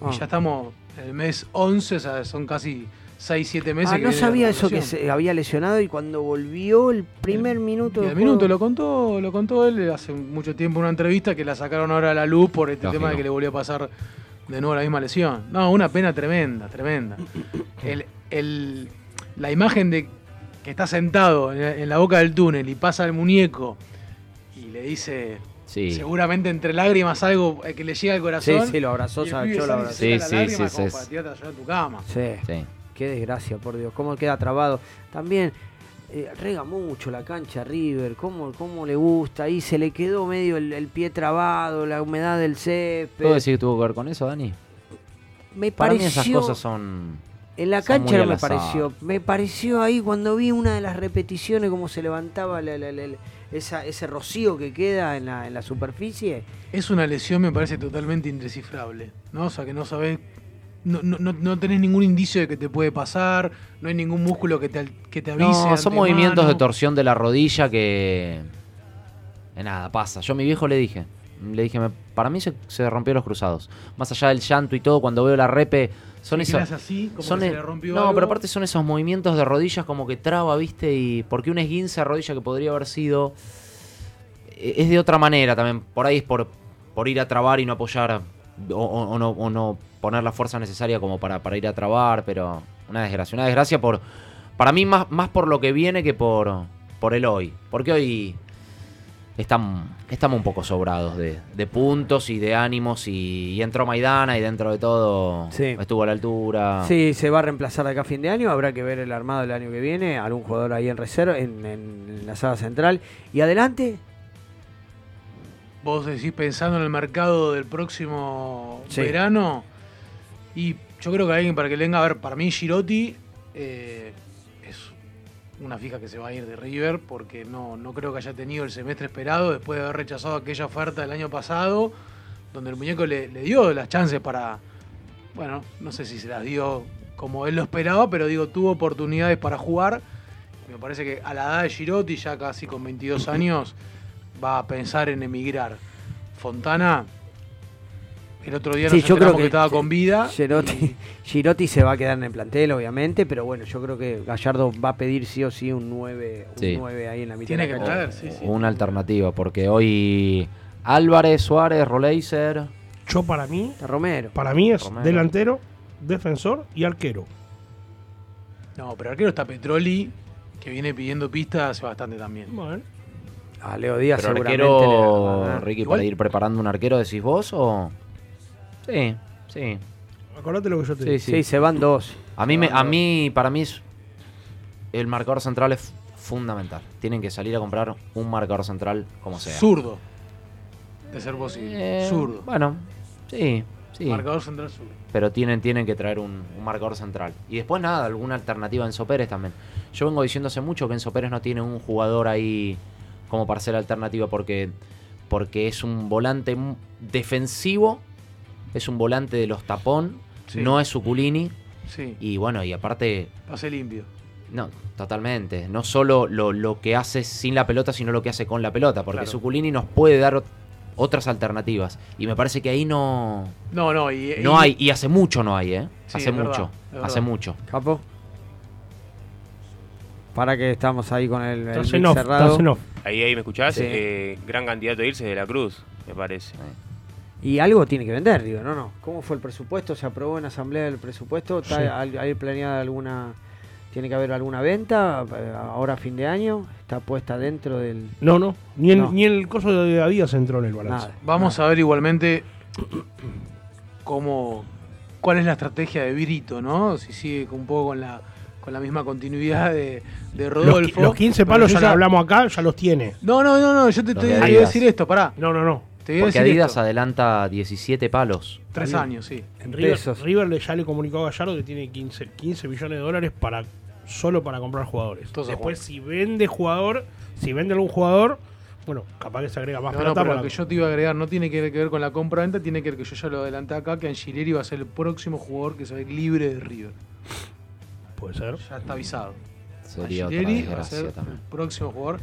Ah. Y ya estamos en el mes 11, o sea, son casi 6, 7 meses. Ah, que no sabía eso que se había lesionado y cuando volvió el primer minuto Y del al minuto lo contó, lo contó él hace mucho tiempo en una entrevista que la sacaron ahora a la luz por este Lógico. tema de que le volvió a pasar de nuevo la misma lesión. No, una pena tremenda, tremenda. El, el- la imagen de que está sentado en la boca del túnel y pasa el muñeco y le dice Sí. seguramente entre lágrimas algo eh, que le llega al corazón. Sí, sí, lo abrazó, y el se pibe agachó, lo abrazó. Sí, la sí, lágrima sí, como sí. para tirarte a llorar tu cama. Sí. Sí. Qué desgracia, por Dios. Cómo queda trabado. También eh, rega mucho la cancha River. Cómo, cómo le gusta. Ahí se le quedó medio el, el pie trabado, la humedad del césped. ¿Puedo decir que tuvo que ver con eso, Dani? me Para pareció. mí esas cosas son... En la cancha no me pareció. Me pareció ahí cuando vi una de las repeticiones, cómo se levantaba la- la- la- la- esa, ese rocío que queda en la, en la superficie. Es una lesión, me parece totalmente indescifrable, ¿no? O sea, que no sabes, no, no, no- no tenés ningún indicio de que te puede pasar, no hay ningún músculo que te, al- que te avise. No, son antemano. movimientos de torsión de la rodilla que... Nada, pasa. Yo a mi viejo le dije, le dije, me- para mí se, se rompió los cruzados. Más allá del llanto y todo, cuando veo la repe, son esos... así, como son que se e- le rompió no, algo. pero aparte son esos movimientos de rodillas como que traba, ¿viste? Y porque un esguince de rodilla que podría haber sido eh, es de otra manera también. Por ahí es por, por ir a trabar y no apoyar o, o- o no, o no poner la fuerza necesaria como para, para ir a trabar, pero una desgracia. Una desgracia por, Para mí más, más por lo que viene que por, por el hoy. Porque hoy están, estamos un poco sobrados de, de puntos y de ánimos y, y entró Maidana y dentro de todo Sí. estuvo a la altura. Sí, se va a reemplazar de acá a fin de año. Habrá que ver el armado del año que viene. Algún jugador ahí en reserva, en, en la sala central. Y adelante, Vos decís pensando en el mercado del próximo Sí. verano. Y yo creo que alguien para que le venga a ver, para mí Girotti eh, una fija que se va a ir de River porque no, no creo que haya tenido el semestre esperado después de haber rechazado aquella oferta del año pasado, donde el muñeco le, le dio las chances para, bueno, no sé si se las dio como él lo esperaba, pero digo, tuvo oportunidades para jugar. Me parece que a la edad de Girotti, ya casi con 22 años, va a pensar en emigrar. Fontana, el otro día Sí, nos yo creo que que, estaba sí, con vida. Girotti, Girotti se va a quedar en el plantel, obviamente. Pero bueno, yo creo que Gallardo va a pedir sí o sí un 9, un Sí. 9 ahí en la mitad Tiene de la que sí, sí. Una alternativa, porque hoy Álvarez, Suárez, Roleiser. Yo para mí, Está Romero. para mí es Romero. delantero, defensor y arquero. No, pero arquero está Petroli, que viene pidiendo pistas hace bastante también. Bueno, A Leo Díaz Pero seguramente. le va a arquero. Ricky, Igual- para ir preparando un arquero, decís vos o. Sí, sí. acordate lo que yo te Sí, digo. sí. Sí, se van dos. A mí, me, a mí, para mí, es- el marcador central es fundamental. Tienen que salir a comprar un marcador central como sea. Zurdo. De ser posible. Eh, Zurdo. Bueno, sí, sí. Marcador central zurdo. Pero tienen, tienen que traer un, un marcador central. Y después nada, alguna alternativa en Enzo Pérez también. Yo vengo diciendo hace mucho que Enzo Pérez no tiene un jugador ahí como para ser alternativa porque, porque es un volante defensivo, es un volante de los tapón, Sí. no es Suculini. Sí. Y bueno, y aparte, Pase limpio. no, totalmente. No solo lo, lo que hace sin la pelota, sino lo que hace con la pelota. Porque Claro. Suculini nos puede dar ot- otras alternativas. Y me parece que ahí no, No, no. Y, no y- hay. Y hace mucho no hay, ¿eh? Sí, hace verdad, mucho. hace verdad. mucho. Capo. Para que estamos ahí con el, el cerrado. off. Ahí, ahí me escuchás. Sí. Eh, gran candidato a irse de la Cruz, me parece. Y algo tiene que vender, digo, no, no. ¿Cómo fue el presupuesto? ¿Se aprobó en asamblea el presupuesto? ¿Está Sí. hay- hay planeada alguna... ¿Tiene que haber alguna venta eh, ahora a fin de año? ¿Está puesta dentro del...? No, no. Ni el, No. ni el coso de Adidas entró en el balance. Nada. Vamos a ver igualmente cómo, cuál es la estrategia de Virito, ¿no? Si sigue un poco con la, con la misma continuidad de, de Los, Rodolfo. qui- los 15 Pero palos yo ya lo hablamos acá, ya los tiene. No, no, no, no, yo te, Los te voy a decir esto, pará. No, no, no. Te voy a Porque decir Adidas esto. adelanta 17 palos. Tres años, sí. En River. River le- ya le comunicó a Gallardo que tiene 15, 15 millones de dólares para solo para comprar jugadores. Después, si vende jugador, si vende algún jugador, bueno, capaz que se agrega más No, no, plata. pero para- lo que yo te iba a agregar no tiene que ver con la compra-venta, tiene que ver que yo ya lo adelanté acá, que Angileri va a ser el próximo jugador que se ve libre de River. Puede ser. Ya está avisado. Sería otra Angileri va a ser el próximo jugador.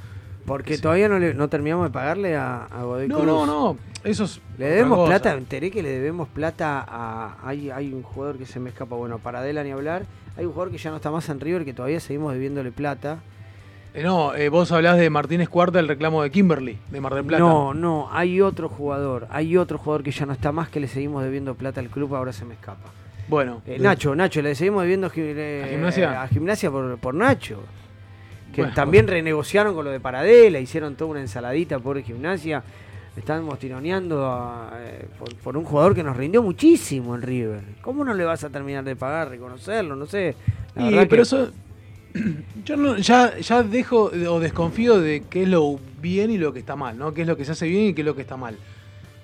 Porque Sí. todavía no, le- no terminamos de pagarle a, a Godoy No, Cruz. no, no. Eso es Le debemos cosa. plata, enteré que le debemos plata a... Hay, hay un jugador que se me escapa, bueno, para Adela ni hablar. Hay un jugador que ya no está más en River, que todavía seguimos debiéndole plata. Eh, no, eh, vos hablás de Martínez Cuarta, el reclamo de Kimberly, de Mar del Plata. No, no, hay otro jugador, hay otro jugador que ya no está más, que le seguimos debiendo plata al club, ahora se me escapa. Bueno, Eh, Nacho, Nacho, le seguimos debiendo ¿A Gimnasia? a Gimnasia por, por Nacho. Que Bueno. también renegociaron con lo de Paradela, hicieron toda una ensaladita, pobre Gimnasia. Estamos tironeando a, eh, por, por un jugador que nos rindió muchísimo en River. ¿Cómo no le vas a terminar de pagar, reconocerlo? No sé. La Y, pero que- eso. Yo no- ya, ya dejo o desconfío de qué es lo bien y lo que está mal, ¿no? Qué es lo que se hace bien y qué es lo que está mal.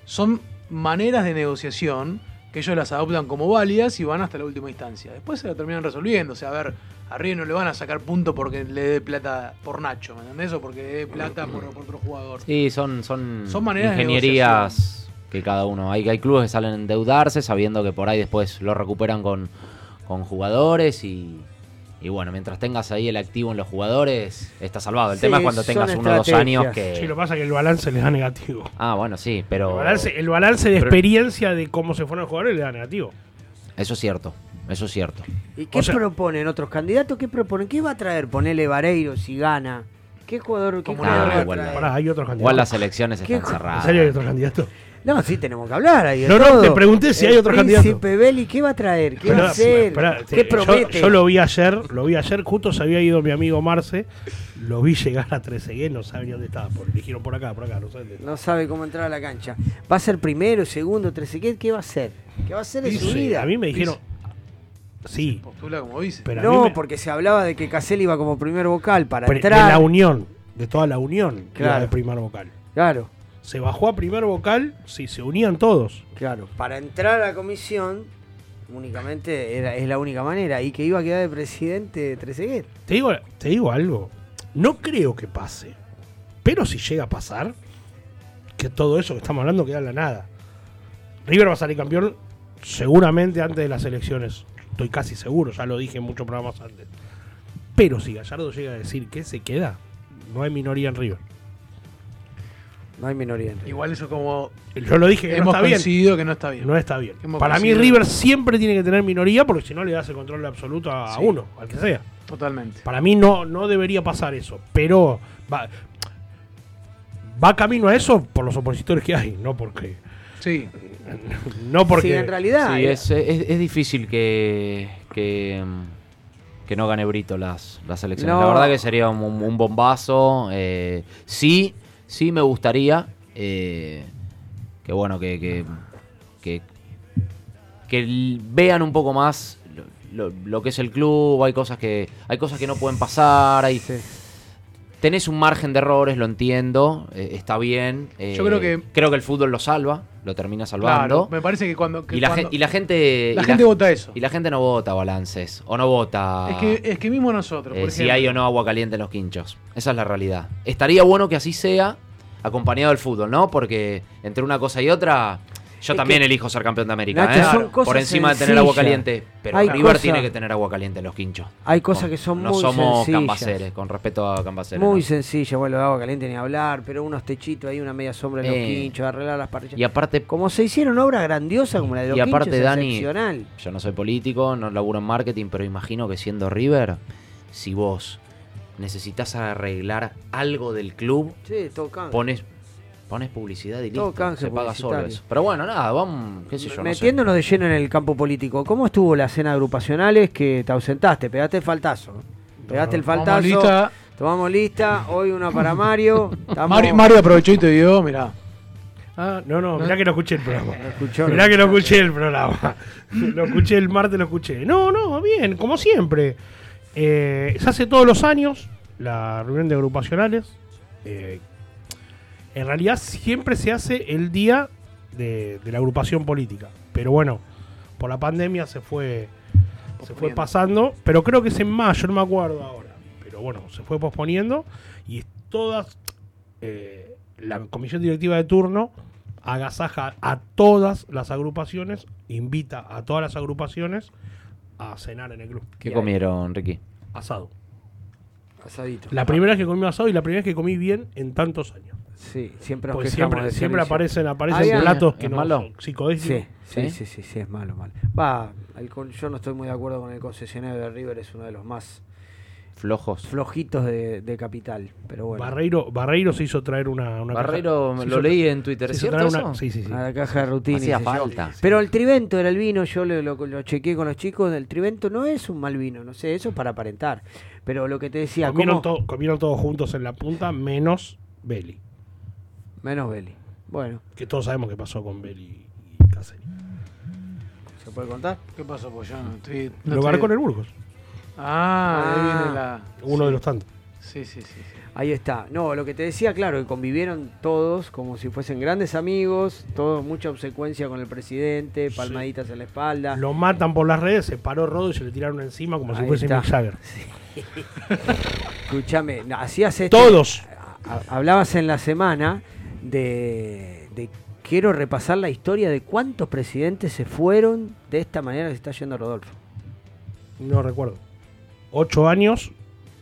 Son maneras de negociación que ellos las adoptan como válidas y van hasta la última instancia. Después se lo terminan resolviendo. O sea, a ver, a River no le van a sacar punto porque le dé plata por Nacho, ¿me entendés? O porque le dé plata por, por otro jugador. Sí, son, son, Son maneras de ingenierías que cada uno. Hay, hay clubes que salen a endeudarse sabiendo que por ahí después lo recuperan con, con jugadores y, y bueno, mientras tengas ahí el activo en los jugadores, está salvado. El Sí, tema es cuando tengas uno o dos años que... Sí, lo que pasa es que el balance le da negativo. Ah, bueno, sí, pero... El balance, el balance de pero- experiencia de cómo se fueron los jugadores le da negativo. Eso es cierto, eso es cierto. ¿Y qué O sea- proponen otros candidatos? ¿Qué proponen? ¿Qué va a traer? Ponele Vareiro si gana. ¿Qué jugador, qué jugador nada, va a igual- traer? Pará, hay otros Igual candidatos. las elecciones ¿Qué están co- ¿En cerradas. serio hay otros candidatos? No, sí tenemos que hablar ahí. No, no, todo. te pregunté si El hay otro candidato. Príncipe Belli, ¿qué va a traer? ¿Qué va a hacer? ¿Qué promete? Yo, lo vi ayer, lo vi ayer, justo se había ido mi amigo Marce, lo vi llegar a Trezeguet, no sabe ni dónde estaba, por, dijeron por acá, por acá, no sabe dónde No sabe cómo entrar a la cancha. ¿Va a ser primero, segundo, trecequet? ¿Qué va a hacer? ¿Qué va a hacer de su vida? a mí me dijeron, sí, Postula como dice. pero a mí No, me- porque se hablaba de que Caselli iba como primer vocal para pero de entrar. la unión, de toda la unión, iba Claro. de primer vocal. Claro, Se bajó a primer vocal, sí, se unían todos. claro. Para entrar a la comisión, únicamente era, es la única manera. Y que iba a quedar de presidente Trezeguet. Te digo, te digo algo, no creo que pase, pero si llega a pasar, que todo eso que estamos hablando queda en la nada. River va a salir campeón seguramente antes de las elecciones. Estoy casi seguro, ya lo dije en muchos programas antes. Pero si Gallardo llega a decir que se queda, no hay minoría en River. No hay minoría en River. Igual eso como Yo lo dije que no hemos está bien. que no está bien. No está bien. Hemos Para mí. River siempre tiene que tener minoría porque si no le das el control absoluto a Sí. uno, al que sea. Totalmente. Para mí no, no debería pasar eso, pero va, va camino a eso por los opositores que hay, no porque. Sí. No porque. Sí, en realidad. Sí, es, es, es difícil que, que, que no gane Brito las, las elecciones. No. La verdad que sería un, un bombazo. eh, sí, sí me gustaría eh, que bueno, que, que, que, vean un poco más lo, lo- lo que es el club. Hay cosas que, hay cosas que no pueden pasar. Hay, Tenés un margen de errores, lo entiendo, eh, está bien. eh, Yo creo que- creo que el fútbol lo salva, lo termina salvando. Claro, me parece que cuando. que Y la, cuando- gen- y la gente. La y gente vota eso. Y la gente no vota balances. O no vota. Es que, es que mismo nosotros, eh, por si ejemplo, hay o no agua caliente en los quinchos. Esa es la realidad. Estaría bueno que así sea, acompañado del fútbol, ¿no? Porque entre una cosa y otra. Yo también que, elijo ser campeón de América. Nacho, ¿eh? son cosas Por encima de tener agua caliente. Pero Hay River tiene que tener agua caliente en los quinchos. Hay cosas No- que son no muy somos sencillas. cambaceres, con respeto a cambaceres. Muy ¿no? sencilla, bueno, de agua caliente ni hablar, pero unos techitos ahí, una media sombra en los Eh, quinchos, arreglar las parrillas. Y aparte, Como se hicieron obras grandiosas como la de los Y aparte, quinchos, Dani, excepcional. yo no soy político, no laburo en marketing, pero imagino que siendo River, si vos necesitas arreglar algo del club, Sí, pones, pones publicidad y Todo listo, canje se paga solo eso. Pero bueno, nada, vamos, qué sé yo, no sé. Metiéndonos de lleno en el campo político, ¿cómo estuvo la cena agrupacionales que te ausentaste? Pegaste el faltazo. Pegaste el Tomamos faltazo. lista. Tomamos lista. Hoy una para Mario. Estamos- Mario, Mario aprovechó y te dio, mirá. Ah, no, no, mirá que no escuché el programa. escuchó, mirá que no escuché el programa. lo escuché el martes, lo escuché. No, no, bien, como siempre. Eh, se hace todos los años la reunión de agrupacionales. Eh, en realidad siempre se hace el día de, de la agrupación política. Pero bueno, por la pandemia se fue, se fue pasando. Pero creo que es en mayo, no me acuerdo ahora. Pero bueno, se fue posponiendo. Y es todas. eh, la comisión directiva de turno agasaja a todas las agrupaciones, invita a todas las agrupaciones a cenar en el club. ¿Qué comieron, Ricky? Asado. Asadito. La primera vez que comí asado y la primera vez que comí bien en tantos años. Sí, siempre nos quejamos siempre, aparecen, aparecen platos que ¿Es no malo? son psicodélicos. Sí, sí, ¿Sí? sí, sí, sí, es malo, malo. Va, el con- yo no estoy muy de acuerdo con el concesionario de River, es uno de los más Flojos. flojitos de, de capital, pero bueno. Barreiro, Barreiro se hizo traer una, una Barreiro, caja- lo leí en Twitter, se ¿es hizo cierto traer una- eso? Sí, sí, sí. A la caja de rutina. Hacía falta. Pero el Trivento era el vino, yo le- lo, lo chequeé con los chicos, el Trivento no es un mal vino, no sé, eso es para aparentar. Pero lo que te decía, comieron, ¿cómo? to- comieron todos juntos en la punta, menos Belli. Menos Belli. Bueno, Que todos sabemos qué pasó con Belli y Caselli. ¿se puede contar? ¿Qué pasó? Pues yo no estoy. no Lo estoy- en el Burgos. Ah, ahí Ah. viene la. Uno sí. de los tantos. Sí, sí, sí. sí. Ahí está. No, lo que te decía, claro, que convivieron todos como si fuesen grandes amigos, todos mucha obsecuencia con el presidente, palmaditas en la espalda. Lo matan por las redes, se paró Rodo y se le tiraron encima como si fuese está. Mick Jagger. Escúchame, hacías esto. Todos. ha- Hablabas en la semana de, de quiero repasar la historia de cuántos presidentes se fueron de esta manera que se está yendo Rodolfo. No recuerdo. Ocho años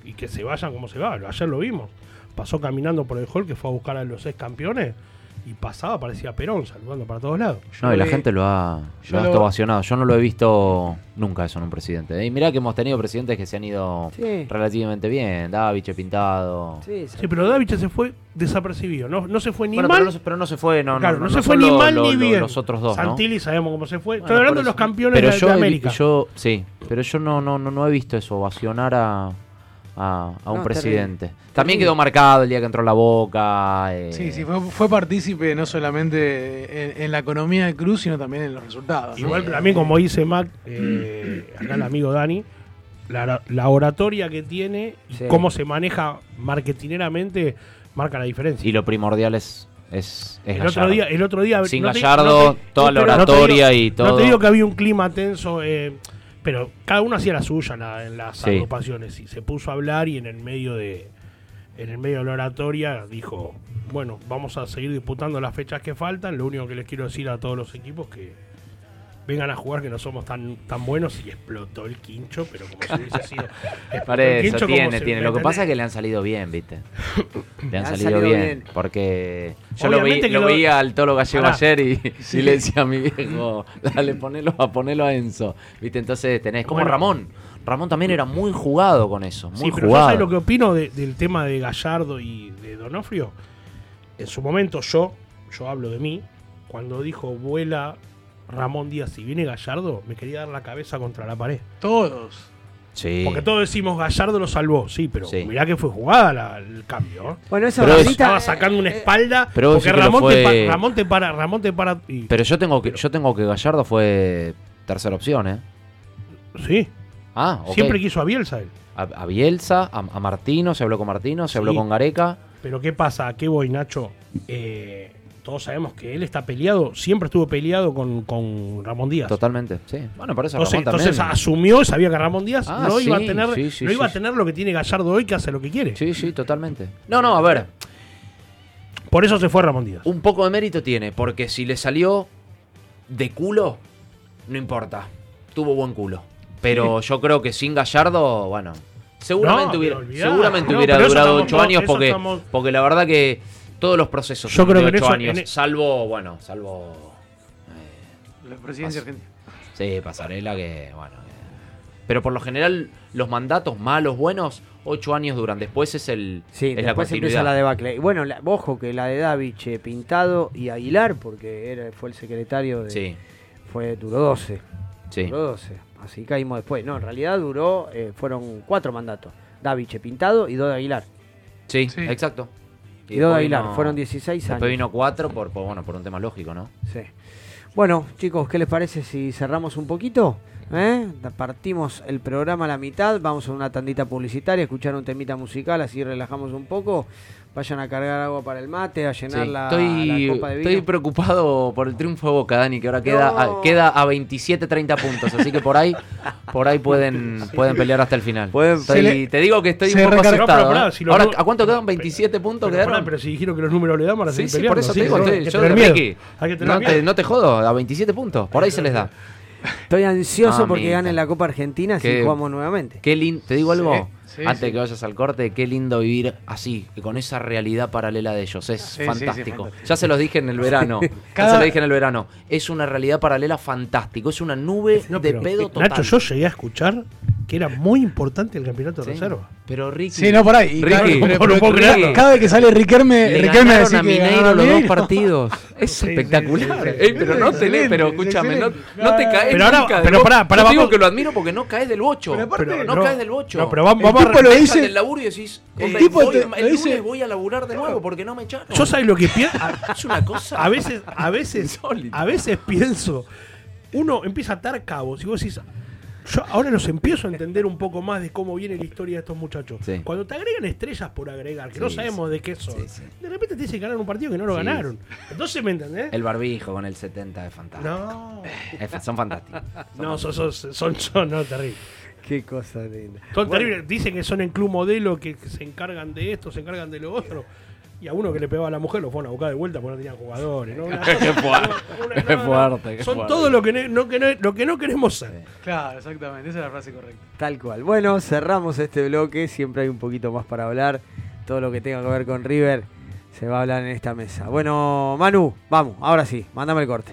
y que se vayan como se va. Ayer lo vimos. Pasó caminando por el hall que fue a buscar a los ex campeones y pasaba, parecía Perón saludando para todos lados. No, y la gente lo ha, yo lo ha lo- ovacionado. Yo no lo he visto nunca eso en un presidente. Y mirá que hemos tenido presidentes que se han ido Sí. relativamente bien. Daviche, Pintado. Sí, Sí, pero Daviche se fue desapercibido, no, no se fue ni Bueno, mal. pero no, se- pero no se fue, no, no, Claro, no, no, se no fue ni lo- mal lo- ni lo- bien. los otros dos, ¿no? Santilli sabemos cómo se fue. Bueno, Estoy hablando de los campeones pero de, yo de he América. yo, sí, pero yo no, no, no, no he visto eso, ovacionar a, a, a un No, presidente. terrible. También quedó marcado el día que entró a la boca. eh, Sí, sí, fue, fue partícipe no solamente en, en la economía de Cruz, sino también en los resultados. ¿no? Igual también como dice Mac, eh, acá el amigo Dani, la, la oratoria que tiene y Sí. cómo se maneja marketineramente marca la diferencia. Y lo primordial es, es, es el otro día, el otro día Sin no te- Gallardo, no te- toda la no oratoria digo- y todo. No te digo que había un clima tenso, eh, pero cada uno hacía la suya en, la- en las Sí. agrupaciones y se puso a hablar y en el medio de en el medio de la oratoria dijo, bueno, vamos a seguir disputando las fechas que faltan, lo único que les quiero decir a todos los equipos que vengan a jugar que no somos tan tan buenos y explotó el quincho, pero como si hubiese sido Por eso, quincho tiene, tiene. ¿me Lo que pasa es que le han salido bien, ¿viste? Le han han salido, salido bien, bien. Porque yo lo, vi- lo lo- veía al Tolo Gallego ayer y, Sí. y le decía a mi viejo, dale, ponelo a, ponelo a Enzo. ¿Viste? Entonces tenés como Bueno. Ramón. Ramón también era muy jugado con eso, muy Sí, pero yo jugado. sabes lo que opino de- del tema de Gallardo y de Donofrio. En su momento yo, yo hablo de mí, cuando dijo vuela Ramón Díaz y viene Gallardo, me quería dar la cabeza contra la pared. Todos. Sí. Porque todos decimos Gallardo lo salvó, sí, pero Sí. mirá que fue jugada la- el cambio. ¿eh? Bueno, esa Pero es- Estaba sacando una espalda Pero porque decís que lo Ramón, te fue- pa- Ramón te para, Ramón te para y Pero yo tengo que, yo tengo que Gallardo fue tercera opción, ¿eh? sí, Ah, ok. siempre quiso a Bielsa él. A, a Bielsa, a, a Martino, se habló con Martino, se habló Sí. con Gareca. Pero ¿qué pasa? ¿A qué voy, Nacho? Eh, todos sabemos que él está peleado, siempre estuvo peleado con, con Ramón Díaz. Totalmente, sí. Bueno, por eso Entonces, Ramón también. entonces asumió, sabía que Ramón Díaz Ah, no, iba, a tener, sí, sí, no iba a tener lo que tiene Gallardo hoy, que hace lo que quiere. Sí, sí, totalmente. No, no, a ver. Por eso se fue Ramón Díaz. Un poco de mérito tiene, porque si le salió de culo, no importa. Tuvo buen culo. Pero yo creo que sin Gallardo, bueno. Seguramente No, hubiera, olvidá. seguramente No, hubiera durado ocho años porque, estamos- porque la verdad que todos los procesos Yo creo de que en ocho eso- años. en e- salvo, bueno, salvo. La presidencia argentina. Sí, pasarela que, bueno. que- Pero por lo general, los mandatos malos, buenos, ocho años duran. Después es el Sí, es la después empieza la debacle. Y bueno, la- ojo que la de Daviche, Pintado y Aguilar, porque era, fue el secretario de. Sí. Fue, duró 12. Sí. Duró 12. Así caímos después. No, en realidad duró, eh, fueron cuatro mandatos. Daviche, Pintado y dos de Aguilar. Sí, exacto. Después Aguilar, vino- fueron 16 Después años. vino cuatro por, por, bueno, por un tema lógico, ¿no? Sí. Bueno, chicos, ¿qué les parece si cerramos un poquito? ¿Eh? Partimos el programa a la mitad, vamos a una tandita publicitaria, escuchar un temita musical, así relajamos un poco. Vayan a cargar agua para el mate, a llenar Sí, la, estoy, la copa de vino. estoy preocupado por el triunfo de Boca, Dani, que ahora queda, No. a, queda a 27-30 puntos. Así que por ahí por ahí pueden, pueden pelear hasta el final. Estoy- le- te digo que estoy un poco recarga- asustado. Pará, ¿eh? si ahora, ¿A cuánto quedan? ¿27 puntos Pero, quedaron? pará, pero si dijeron que los números le dan para Sí, sí, peleando. por eso sí, te digo, no, estoy- yo Ricky, no, te, no te jodo, a 27 puntos, por ahí se les da. Estoy ansioso porque Mamita. ganen la Copa Argentina si jugamos nuevamente. Qué lindo, te digo algo, Sí, sí, antes sí. que vayas al corte, qué lindo vivir así, con esa realidad paralela de ellos, es sí, sí, fantástico. fantástico. Ya se los dije en el verano, ya se los dije en el verano, es una realidad paralela fantástico, es una nube No, de pero, pedo total. Nacho, yo llegué a escuchar que era muy importante el campeonato de Sí. reserva. Pero Ricky, Sí, no, por ahí. Ricky, pero- no cada vez que sale Riquelme, Le Riquelme a Mineiro ganaron los dos partidos. Es espectacular. Ey, pero no te lees, pero escúchame, no, no te caes Pero ahora- del pero pará, pará, Yo digo vamos- que lo admiro porque no caes del bocho. Pero aparte- Pero no, no, caes del bocho. no, pero vamos- El vamos a- tipo lo dice- del laburo y decís, El "Hombre, tipo voy- te- el lo lunes dice- voy a laburar de nuevo porque no me echaron. Yo sabes lo que pienso. Es una cosa. A veces, a veces, a veces pienso, uno empieza a atar cabos y vos decís, yo ahora los empiezo a entender un poco más de cómo viene la historia de estos muchachos. Sí. Cuando te agregan estrellas por agregar, que no sabemos sí. de qué son, Sí, sí. de repente te dicen que ganaron un partido que no lo Sí. ganaron. Entonces, ¿me entendés? El barbijo con el 70 es fantástico. No, Es- son fantásticos. no, son, son, son, son- no, terribles. Qué cosa linda. Son Bueno, terribles. Dicen que son en club modelo, que que se encargan de esto, se encargan de lo otro. Y a uno que le pegaba a la mujer lo fueron a buscar de vuelta porque no tenían jugadores. ¿no? Una- Qué fuerte, una- qué fuerte, qué Son fuerte. todo lo que, ne- no, que no, lo que no queremos ser. Claro, exactamente. Esa es la frase correcta. Tal cual. Bueno, cerramos este bloque. Siempre hay un poquito más para hablar. Todo lo que tenga que ver con River Se va a hablar en esta mesa. Bueno, Manu, vamos, ahora sí, mándame el corte.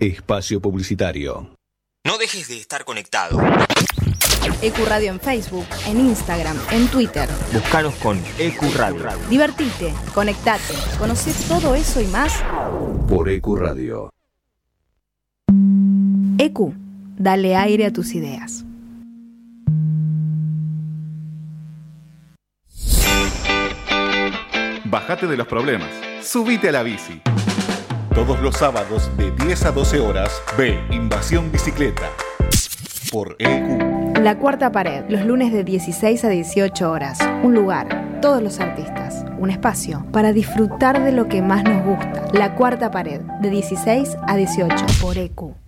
Espacio publicitario. No dejes de estar conectado. Ecuradio en Facebook, en Instagram, en Twitter. Búscanos con EcuRadio. Divertite, conectate, conoce todo eso y más. Por EQ Radio. EQ, dale aire a tus ideas. Bájate de los problemas. Subite a la bici. Todos los sábados de 10 a 12 horas, ve Invasión Bicicleta. Por EQ. La cuarta pared, los lunes de 16 a 18 horas. Un lugar, todos los artistas. Un espacio para disfrutar de lo que más nos gusta. La cuarta pared, de 16 a 18 por EQ.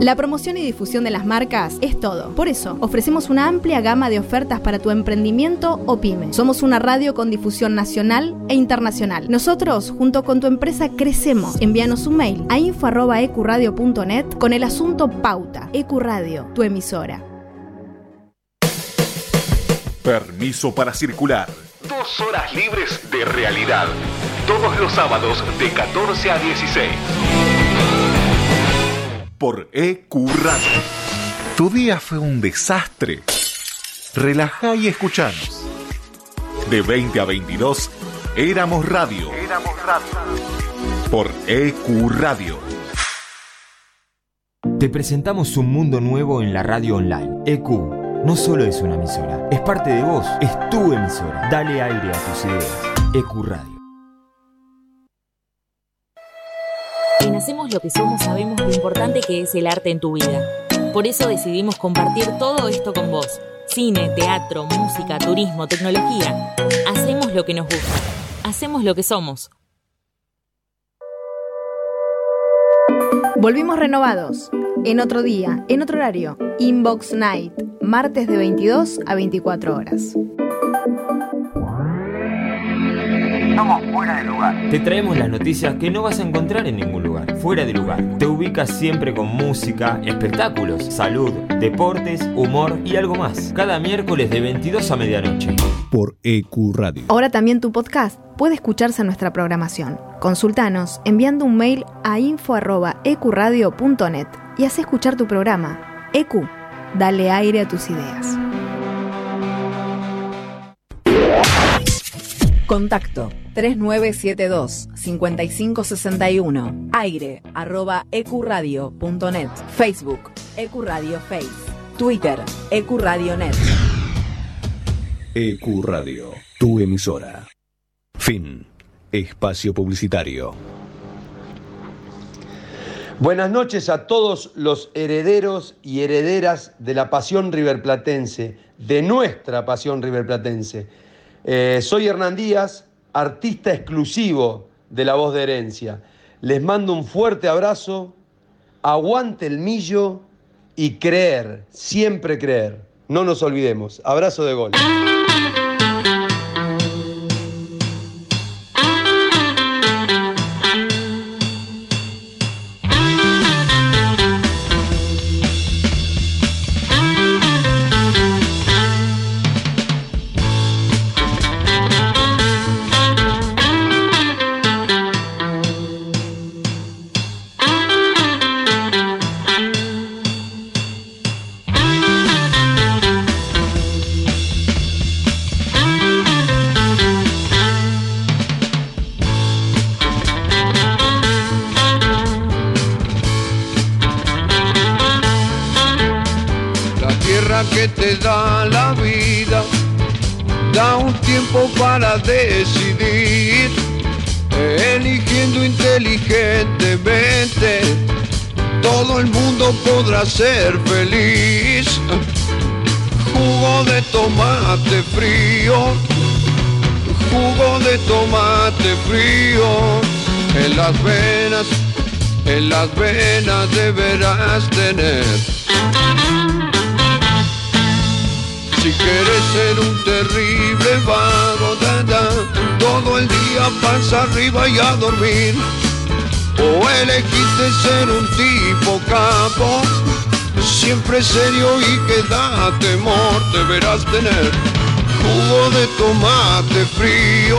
La promoción y difusión de las marcas es todo. Por eso, ofrecemos una amplia gama de ofertas para tu emprendimiento o pyme. Somos una radio con difusión nacional e internacional. Nosotros, junto con tu empresa, crecemos. Envíanos un mail a info.ecuradio.net con el asunto Pauta. Ecuradio, tu emisora. Permiso para circular. Dos horas libres de realidad. Todos los sábados de 14 a 16. Por EQ Radio. ¿Tu día fue un desastre? Relajá y escuchanos. De 20 a 22, Éramos Radio. Éramos Radio. Por EQ Radio. Te presentamos un mundo nuevo en la radio online. EQ no solo es una emisora, es parte de vos, es tu emisora. Dale aire a tus ideas. EQ Radio. En Hacemos lo que somos sabemos lo importante que es el arte en tu vida. Por eso decidimos compartir todo esto con vos. Cine, teatro, música, turismo, tecnología. Hacemos lo que nos gusta. Hacemos lo que somos. Volvimos renovados. En otro día, en otro horario. Inbox Night. Martes de 22 a 24 horas. Lugar. Te traemos las noticias que no vas a encontrar en ningún lugar. Fuera de lugar. Te ubicas siempre con música, espectáculos, salud, deportes, humor y algo más. Cada miércoles de 22 a medianoche. Por EQ Radio. Ahora también tu podcast puede escucharse en nuestra programación. Consultanos enviando un mail a info.ecuradio.net y haz escuchar tu programa. EQ, dale aire a tus ideas. Contacto 3972 5561 aire arroba ecuradio.net Facebook Ecuradio Face Twitter Ecuradio.net EQ Radio. Tu emisora. Fin. Espacio publicitario. Buenas noches a todos los herederos y herederas de la pasión riverplatense, de nuestra pasión riverplatense. Eh, soy Hernán Díaz, artista exclusivo de La Voz de Herencia. Les mando un fuerte abrazo, aguante el millo y creer, siempre creer. No nos olvidemos. Abrazo de gol. Las venas, en las venas deberás tener. Si quieres ser un terrible vago, da, da, todo el día pasa arriba y a dormir. O elegiste ser un tipo capo, siempre serio y que da temor, deberás tener jugo de tomate frío,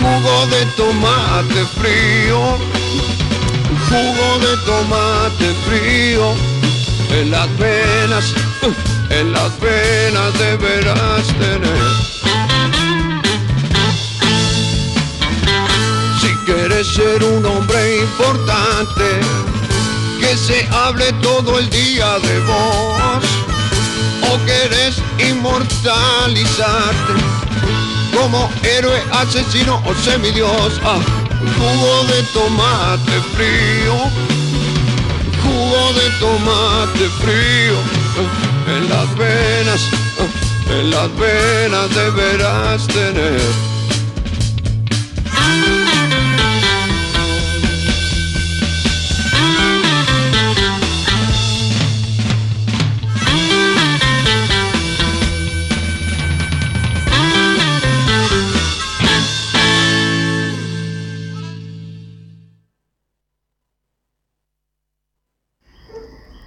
jugo de tomate frío, jugo de tomate frío, en las venas, en las venas deberás tener. Si quieres ser un hombre importante, que se hable todo el día de vos, o querés inmortalizarte como héroe, asesino o semidios. Ah, jugo de tomate frío, jugo de tomate frío, ah, en las venas, ah, en las venas deberás tener.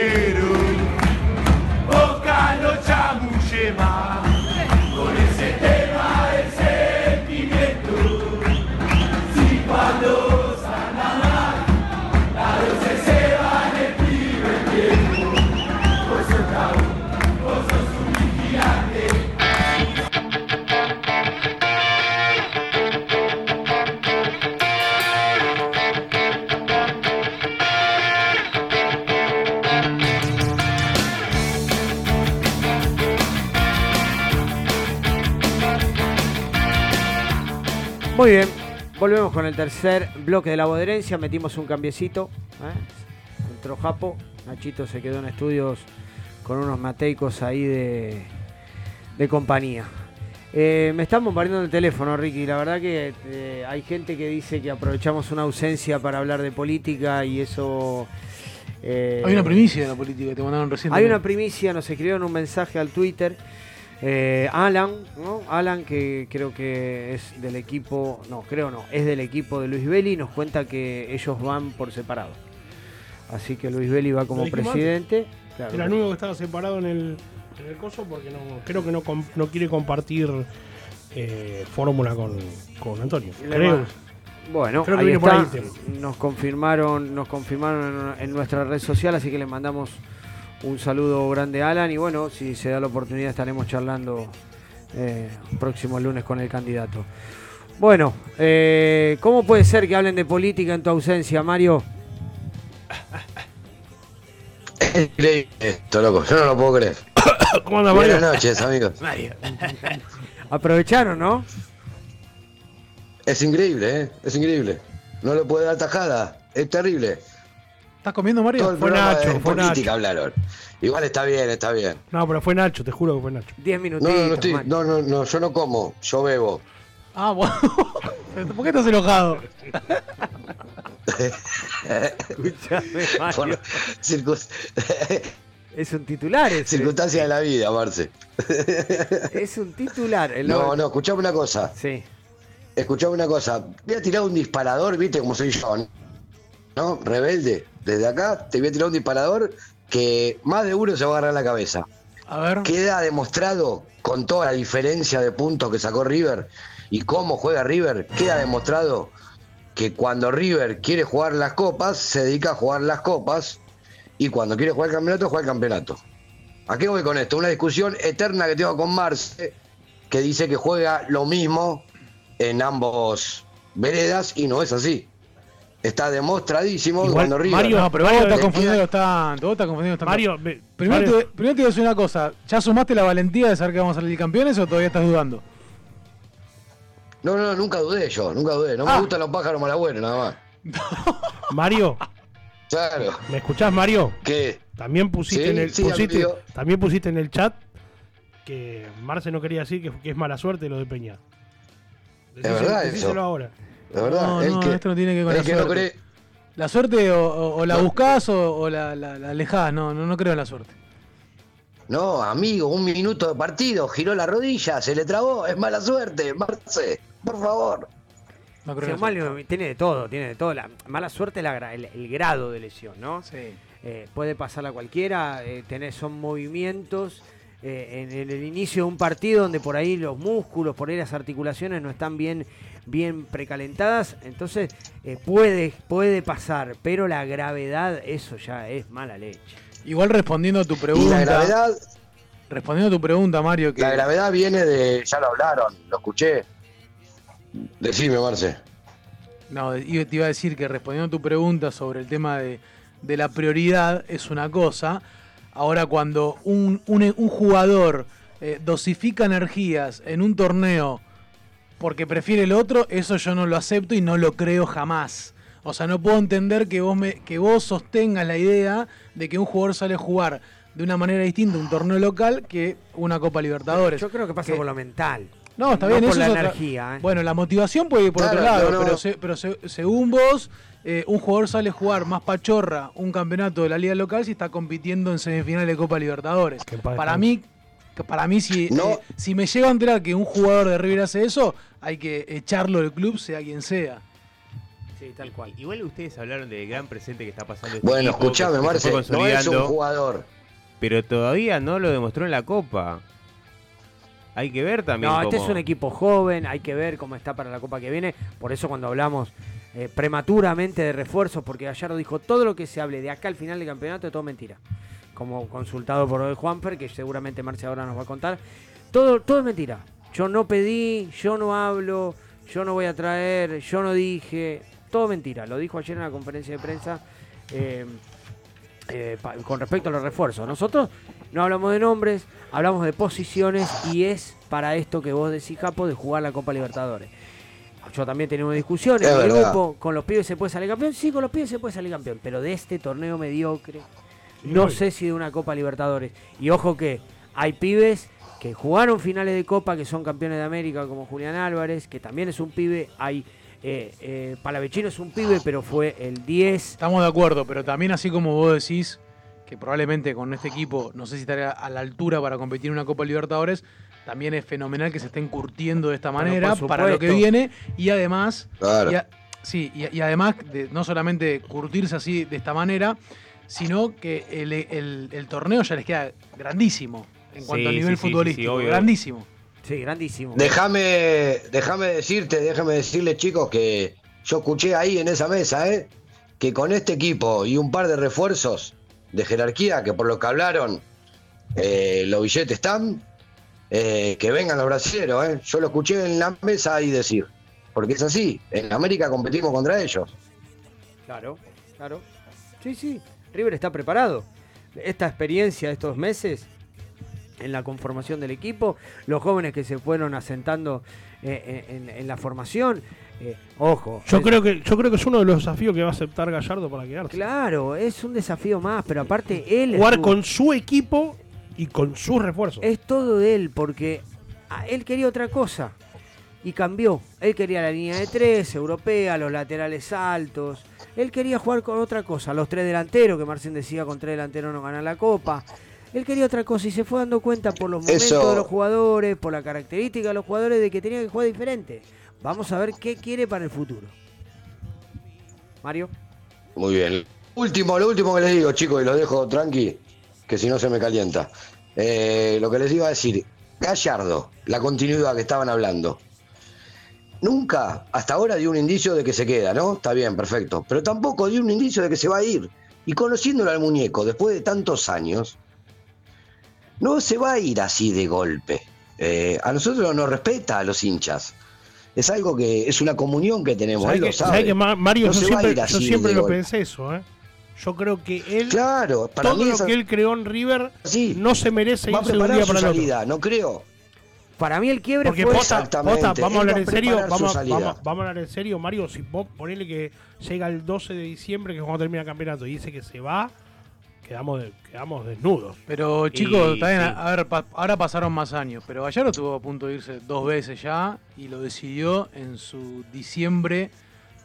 ellos pusieron. Boca no chamulle Muy bien, volvemos con el tercer bloque de la boderencia. Metimos un cambiecito. ¿eh? Entró Japo. Nachito se quedó en estudios con unos mateicos ahí de, de compañía. Eh, me están bombardeando el teléfono, Ricky. La verdad que eh, hay gente que dice que aprovechamos una ausencia para hablar de política y eso. eh, Hay una primicia de la política que te mandaron recién. hay una primicia, nos escribieron un mensaje al Twitter. Eh, Alan, ¿no? Alan, que creo que es del equipo, no, creo no, es del equipo de Luis Belli, nos cuenta que ellos van por separado. Así que Luis Belli va como presidente. Claro. Era el único que estaba separado en el, en el coso porque no, creo que no, no quiere compartir eh, fórmula con, con Antonio. Creo. Bueno, Creo que ahí viene por ahí está. Nos confirmaron, nos confirmaron en, en nuestra red social, así que le mandamos un saludo grande a Alan y bueno, si se da la oportunidad estaremos charlando eh, próximo lunes con el candidato. Bueno, eh, ¿cómo puede ser que hablen de política en tu ausencia, Mario? Es increíble esto, loco. Yo no lo puedo creer. ¿Cómo anda, Buenas noches, amigos. Aprovecharon, ¿no? Es increíble, ¿eh? Es increíble. No le puede dar tajada. Es terrible. ¿Estás comiendo, Mario? Fue Nacho, fue política hablaron. Igual está bien, está bien. No, pero fue Nacho, te juro que fue Nacho. 10 No, minutitos. no, no, estoy- no, no, no, yo no como, yo bebo. Ah, bueno. ¿Por qué estás enojado? Escuchame, Mario. Por circun- Es un titular ese. circunstancias de la vida, Marce. Es un titular. el No, no, escuchame una cosa. Sí. Escuchame una cosa. Voy a tirar un disparador, viste como soy yo, ¿no? Rebelde. Desde acá te voy a tirar un disparador que más de uno se va a agarrar la cabeza. A ver. Queda demostrado, con toda la diferencia de puntos que sacó River y cómo juega River, queda demostrado que cuando River quiere jugar las copas, se dedica a jugar las copas y cuando quiere jugar el campeonato, juega el campeonato. ¿A qué voy con esto? Una discusión eterna que tengo con Marce, que dice que juega lo mismo en ambos veredas y no es así. Está demostradísimo Igual, cuando River... Mario, No, pero vos Mario, estás le confundiendo tanto. Vos estás confundiendo tanto. Mario, me- primero, Mario- Te, primero te voy a decir una cosa. ¿Ya sumaste la valentía de saber que vamos a salir campeones o todavía estás dudando? No, no, nunca dudé yo, nunca dudé. No Ah. me gustan los pájaros malagüeros, nada más. Mario, Claro. ¿me escuchás, Mario? ¿Qué? También pusiste, Sí, en el, sí, pusiste, también pusiste en el chat que Marce no quería decir que, que es mala suerte lo de Peña. Es verdad eso. decíselo ahora. De verdad. No, el no, que, esto no tiene que ver con el la no suerte. cree. La suerte o, o- o la buscás o, o la, la, la alejás. No, no, no creo en la suerte. No, amigo, un minuto de partido, giró la rodilla, se le trabó, es mala suerte, Marce, por favor. No creo en la Mario suerte. tiene de todo, tiene de todo. La mala suerte, la gra- el, el grado de lesión, ¿no? Sí. Eh, puede pasar a cualquiera, eh, tenés, son movimientos eh, en, en el inicio de un partido donde por ahí los músculos, por ahí las articulaciones no están bien, bien precalentadas, entonces eh, puede, puede pasar, pero la gravedad, eso ya es mala leche. Igual respondiendo a tu pregunta. la gravedad, Respondiendo a tu pregunta, Mario, que la gravedad viene de, ya lo hablaron, lo escuché. Decime, Marce. No, iba- te iba a decir que respondiendo a tu pregunta sobre el tema de, de la prioridad es una cosa. Ahora, cuando un, un- un jugador eh, dosifica energías en un torneo porque prefiere el otro, eso yo no lo acepto y no lo creo jamás. O sea, no puedo entender que vos, me, que vos sostengas la idea de que un jugador sale a jugar de una manera distinta un torneo local que una Copa Libertadores. Yo creo que pasa Que- por lo mental. no, está no bien, por eso la es otra- energía. ¿eh? Bueno, la motivación puede ir por Claro, otro lado, no, no. pero, se- pero se- según vos, eh, un jugador sale a jugar más pachorra un campeonato de la liga local si está compitiendo en semifinales de Copa Libertadores. Para mí, que para mí si, No. eh, si me llego a enterar que un jugador de River hace eso, hay que echarlo del club, sea quien sea. Sí, tal cual. Igual ustedes hablaron del gran presente que está pasando. este Bueno, escuchame, Marce, no es un jugador. Pero todavía no lo demostró en la Copa. Hay que ver también. No, este es un equipo joven, hay que ver cómo está para la Copa que viene. Por eso cuando hablamos eh, prematuramente de refuerzos, porque Gallardo dijo todo lo que se hable de acá al final del campeonato es todo mentira. Como consultado por el Juanfer, que seguramente Marcia ahora nos va a contar. Todo, todo es mentira. Yo no pedí, yo no hablo, yo no voy a traer, yo no dije. Todo mentira. Lo dijo ayer en la conferencia de prensa. eh, eh, pa- con respecto a los refuerzos. Nosotros no hablamos de nombres, hablamos de posiciones y es para esto que vos decís, Capo, de jugar la Copa Libertadores. Yo también tenemos discusiones Es en el grupo, con los pibes se puede salir campeón, sí, con los pibes se puede salir campeón, pero de este torneo mediocre, no sé si de una Copa Libertadores. Y ojo que hay pibes que jugaron finales de Copa, que son campeones de América, como Julián Álvarez, que también es un pibe, hay... Eh, eh, Palavecino es un pibe, pero fue el 10. Estamos de acuerdo, pero también así como vos decís que probablemente con este equipo no sé si estaría a la altura para competir en una Copa Libertadores, también es fenomenal que se estén curtiendo de esta manera para lo que viene y además Claro. y a- sí, y, y además de no solamente curtirse así de esta manera, sino que el, el- el torneo ya les queda grandísimo en cuanto a Sí, nivel sí, sí, futbolístico, grandísimo. Sí, grandísimo. Déjame, déjame decirte, déjame decirle, chicos, que yo escuché ahí en esa mesa, ¿eh? Que con este equipo y un par de refuerzos de jerarquía, que por lo que hablaron, eh, los billetes están, eh, que vengan los brasileños, ¿eh? Yo lo escuché en la mesa ahí decir. Porque es así, en América competimos contra ellos. Claro, claro. Sí, sí. River está preparado. Esta experiencia de estos meses en la conformación del equipo, los jóvenes que se fueron asentando eh, en, en la formación, Eh, ojo. Yo es- creo que yo creo que es uno de los desafíos que va a aceptar Gallardo para quedarse. Claro, es un desafío más, pero aparte él... Jugar estuvo- con su equipo y con sus refuerzos. Es todo de él, porque él quería otra cosa y cambió. Él quería la línea de tres, europea, los laterales altos. Él quería jugar con otra cosa, los tres delanteros, que Marcén decía con tres delanteros no gana la copa. Él quería otra cosa y se fue dando cuenta por los momentos Eso- de los jugadores, por la característica de los jugadores, de que tenía que jugar diferente. Vamos a ver qué quiere para el futuro. Mario. Muy bien. Último, lo último que les digo, chicos, y los dejo tranqui, que si no se me calienta. Eh, lo que les iba a decir, Gallardo, la continuidad que estaban hablando. Nunca, hasta ahora, dio un indicio de que se queda, ¿no? Está bien, perfecto. Pero tampoco dio un indicio de que se va a ir. Y conociéndolo al muñeco, después de tantos años, no se va a ir así de golpe. Eh, a nosotros nos respeta a los hinchas. Es algo que es una comunión que tenemos. ¿Sabes él que, lo sabe. sabes que, Ma- Mario, No yo siempre, yo siempre lo golpe. pensé eso, ¿eh? Yo creo que él, Claro, para todo mí lo esa- que él creó en River, no se merece va a un día para salida, no creo. Para mí el quiebre Porque fue... Exactamente, Pota, vamos a hablar en serio, vamos, salida. vamos, vamos a hablar en serio, Mario, si vos ponele que llega el 12 de diciembre, que es cuando termina el campeonato, y dice que se va, quedamos, de- quedamos desnudos. Pero chicos, Y- también, sí. a ver, pa- ahora pasaron más años, pero Gallardo estuvo a punto de irse dos veces ya y lo decidió en su diciembre,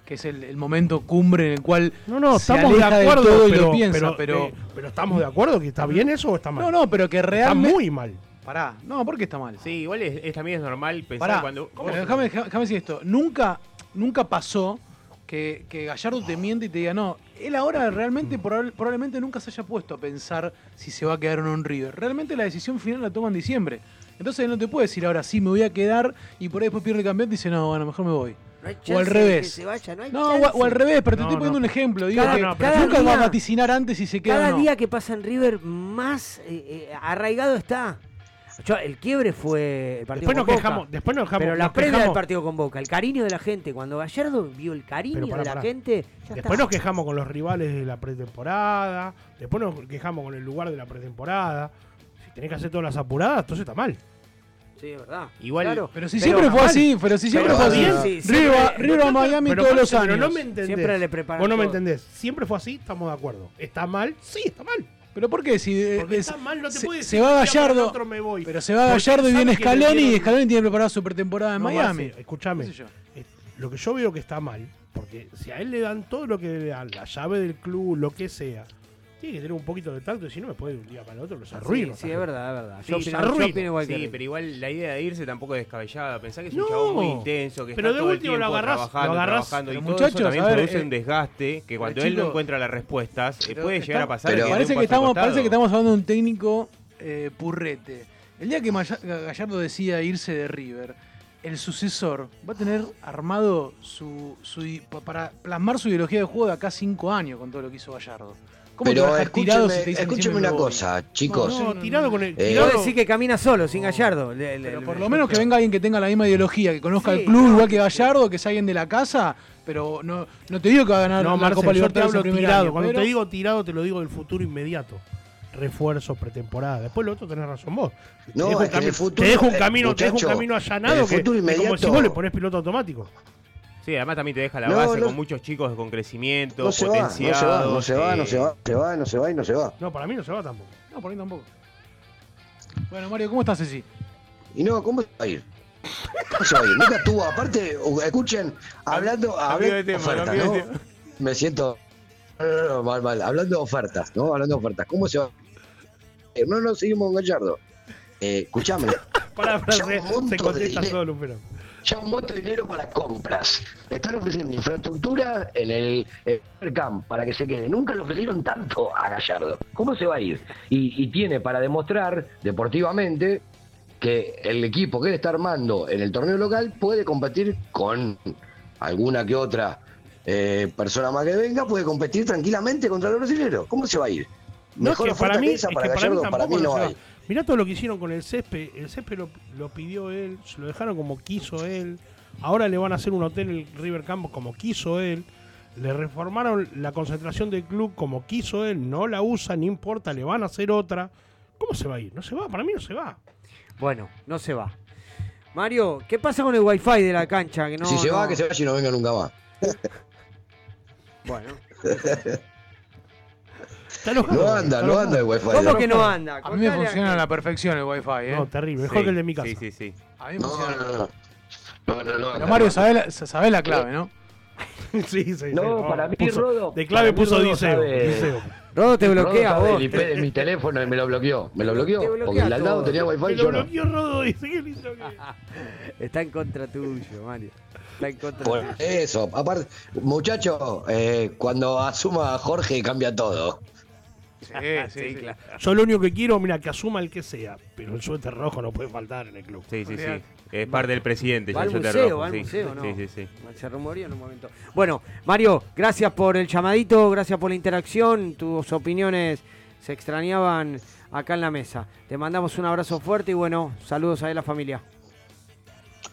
que es el, el momento cumbre en el cual No, no, se estamos de acuerdo, y pero, lo piensa, pero, pero, eh, pero estamos de acuerdo que está bien eso o está mal. no, no, pero que está realmente muy mal. Pará, no, ¿por qué está mal? Sí, igual es, es- también es normal pensar Pará, cuando. pero déjame, déjame decir esto. Nunca, nunca pasó que, que Gallardo te miente y te diga, no, él ahora realmente probable- probablemente nunca se haya puesto a pensar si se va a quedar o no en River. Realmente la decisión final la toma en diciembre. Entonces él no te puede decir ahora sí me voy a quedar y por ahí después pierde el campeón y dice, no, bueno, mejor me voy. No hay o al de revés. que se vaya, no hay No, o, chance. o al revés, pero te No, estoy poniendo no. un ejemplo. Digo Cada- que cada nunca va a vaticinar antes si se queda Cada o no. día que pasa en River, más eh, eh, arraigado está. Yo, el quiebre fue el partido Después nos con Boca, quejamos, después nos quejamos. Pero la nos previa del quejamos- partido con Boca, el cariño de la gente, cuando Gallardo vio el cariño Pero pará, de la pará. gente, ya Después está. nos quejamos con los rivales de la pretemporada. Después nos quejamos con el lugar de la pretemporada. Si tenés que hacer todas las apuradas, entonces está mal. Sí, es verdad. Igual- Claro. Pero si siempre fue así, pero si siempre pero fue así. sí, siempre- River a Miami Pero, todos los pero años. no me entendés. Siempre le preparan Vos no me todo. entendés. Siempre fue así, estamos de acuerdo. ¿Está mal? Sí, está mal. ¿Pero por qué? Si, eh, Porque es- está mal, no te se, puede se decir, va "Un día para el Gallardo, otro me voy". pero se va Porque Gallardo y viene Scaloni y Scaloni tiene preparada su pretemporada en No, Miami. Escúchame. Eh, Lo que yo veo que está mal, porque si a él le dan todo lo que le dan, la llave del club, lo que sea, tiene que tener un poquito de tacto y si no me puede de un día para el otro, los arruino. Sí, sí, es verdad, es verdad. Sí, Yo opino, yo arruina. opino igual que Sí, pero igual la idea de irse tampoco es descabellada. Pensá que es un No, chabón muy intenso, que pero está de todo el último lo tiempo agarrás- trabajando, lo agarrás- trabajando. Y todo eso también ver, produce eh, un desgaste que cuando él no encuentra las respuestas, eh, Pero puede llegar a pasar pero que parece, que estamos, costado. parece que estamos hablando de un técnico eh, purrete. El día que Gallardo decida irse de River, el sucesor va a tener armado su, para plasmar su ideología de juego de acá cinco años con todo lo que hizo Gallardo. ¿Cómo te Pero tirado escúcheme, si te dicen escúcheme una cosa, chicos. No, tirado con el. Eh, tirado- decís que camina solo, sin Gallardo. Le- le- Pero por lo menos que venga alguien que tenga la misma ideología, que conozca Sí, el club igual que Gallardo, que sea alguien de la casa, pero no, no te digo que va a ganar No, la Marcel, Copa yo te hablo tirado. año, Cuando pero- te digo tirado, te lo digo del futuro inmediato. Refuerzos, pretemporada. Después lo otro tenés razón vos. No, te dejo, un, que en el cami- futuro, te dejo un camino, te dejo un camino allanado el que, futuro que como si vos le ponés piloto automático. Sí, además también te deja la No, base no- con muchos chicos con crecimiento, No se va, no se va, no se va, no se va, se va, no se va y no se va. No, para mí no se va tampoco. No, por ahí tampoco. Bueno, Mario, ¿cómo estás, Ceci? Y no, ¿cómo se va a ir? ¿Cómo se va a ir? Nunca estuvo, aparte, escuchen, hablando, hablando de tema, cambio de ¿no? tema. Me siento no, no, no, mal, mal. Hablando de ofertas, ¿no? Hablando de ofertas, ¿cómo se va? Eh, No, no, seguimos con Gallardo. Eh, escuchame, Para, para, se, se contesta solo, pero. Ya un monto de dinero para compras. Le están ofreciendo infraestructura en el, eh, camp para que se quede. Nunca le ofrecieron tanto a Gallardo. ¿Cómo se va a ir? Y, y tiene para demostrar deportivamente que el equipo que él está armando en el torneo local puede competir con alguna que otra eh, persona más que venga, puede competir tranquilamente contra los brasileños. ¿Cómo se va a ir? No, es Mejor que oferta para mí, que esa es para que para mí Gallardo, para mí no hay. Mirá todo lo que hicieron con el césped. El césped lo, lo pidió él, se lo dejaron como quiso él. Ahora le van a hacer un hotel en el River Campos como quiso él. Le reformaron la concentración del club como quiso él. No la usa, no importa, le van a hacer otra. ¿Cómo se va a ir? No se va, para mí no se va. Bueno, no se va. Mario, ¿qué pasa con el wifi de la cancha? Que no, si se no- va, que se vaya y no venga nunca más. Bueno. No anda, no anda el wifi. ¿Cómo que no anda? A mí me funciona a- a la perfección el wifi, ¿eh? No, terrible. Mejor que el de mi casa. Sí, sí, sí. A mí me No, funciona. no, no. No, no, no. Pero Mario, sabés la, sabés la clave, ¿no? sí, sí, No, sí, para mí, puso- Rodo. De clave puso Rodo Diceo. Rodo te Rodo bloquea sabe vos. el IP de mi teléfono y me lo bloqueó. Me lo bloqueó. Porque el al lado tenía wifi Me y lo yo no. bloqueó Rodo. Dice que hizo que- Está en contra tuyo, Mario. Está en contra Por tuyo. eso, aparte, muchacho, eh, cuando asuma Jorge cambia todo. Sí, sí, sí. claro. Yo lo único que quiero, mira, que asuma el que sea. Pero el suéter rojo no puede faltar en el club. Sí, sí, sí. Es parte del presidente. Va ya al museo, rojo, va al sí. museo, ¿no? Sí, sí, sí. Se rumoreó en un momento. Bueno, Mario, gracias por el llamadito, gracias por la interacción. Tus opiniones se extrañaban acá en la mesa. Te mandamos un abrazo fuerte y bueno, saludos a la familia.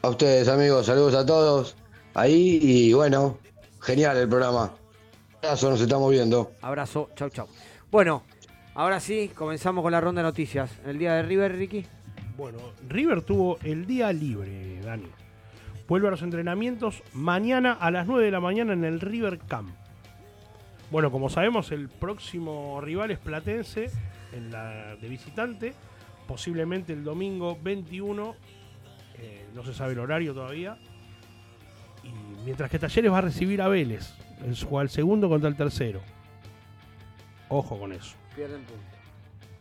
A ustedes, amigos, saludos a todos. Ahí y bueno, genial el programa. Abrazo, nos estamos viendo. Abrazo, chau, chau. Bueno, ahora sí, comenzamos con la ronda de noticias. El día de River, Ricky. Bueno, River tuvo el día libre, Dani. Vuelve a los entrenamientos mañana a las 9 de la mañana en el River Camp. Bueno, como sabemos, el próximo rival es Platense en la de visitante. Posiblemente el domingo 21. eh, no se sabe el horario todavía. Y mientras que Talleres va a recibir a Vélez. Su, al segundo contra el tercero. Ojo con eso. Pierden punto.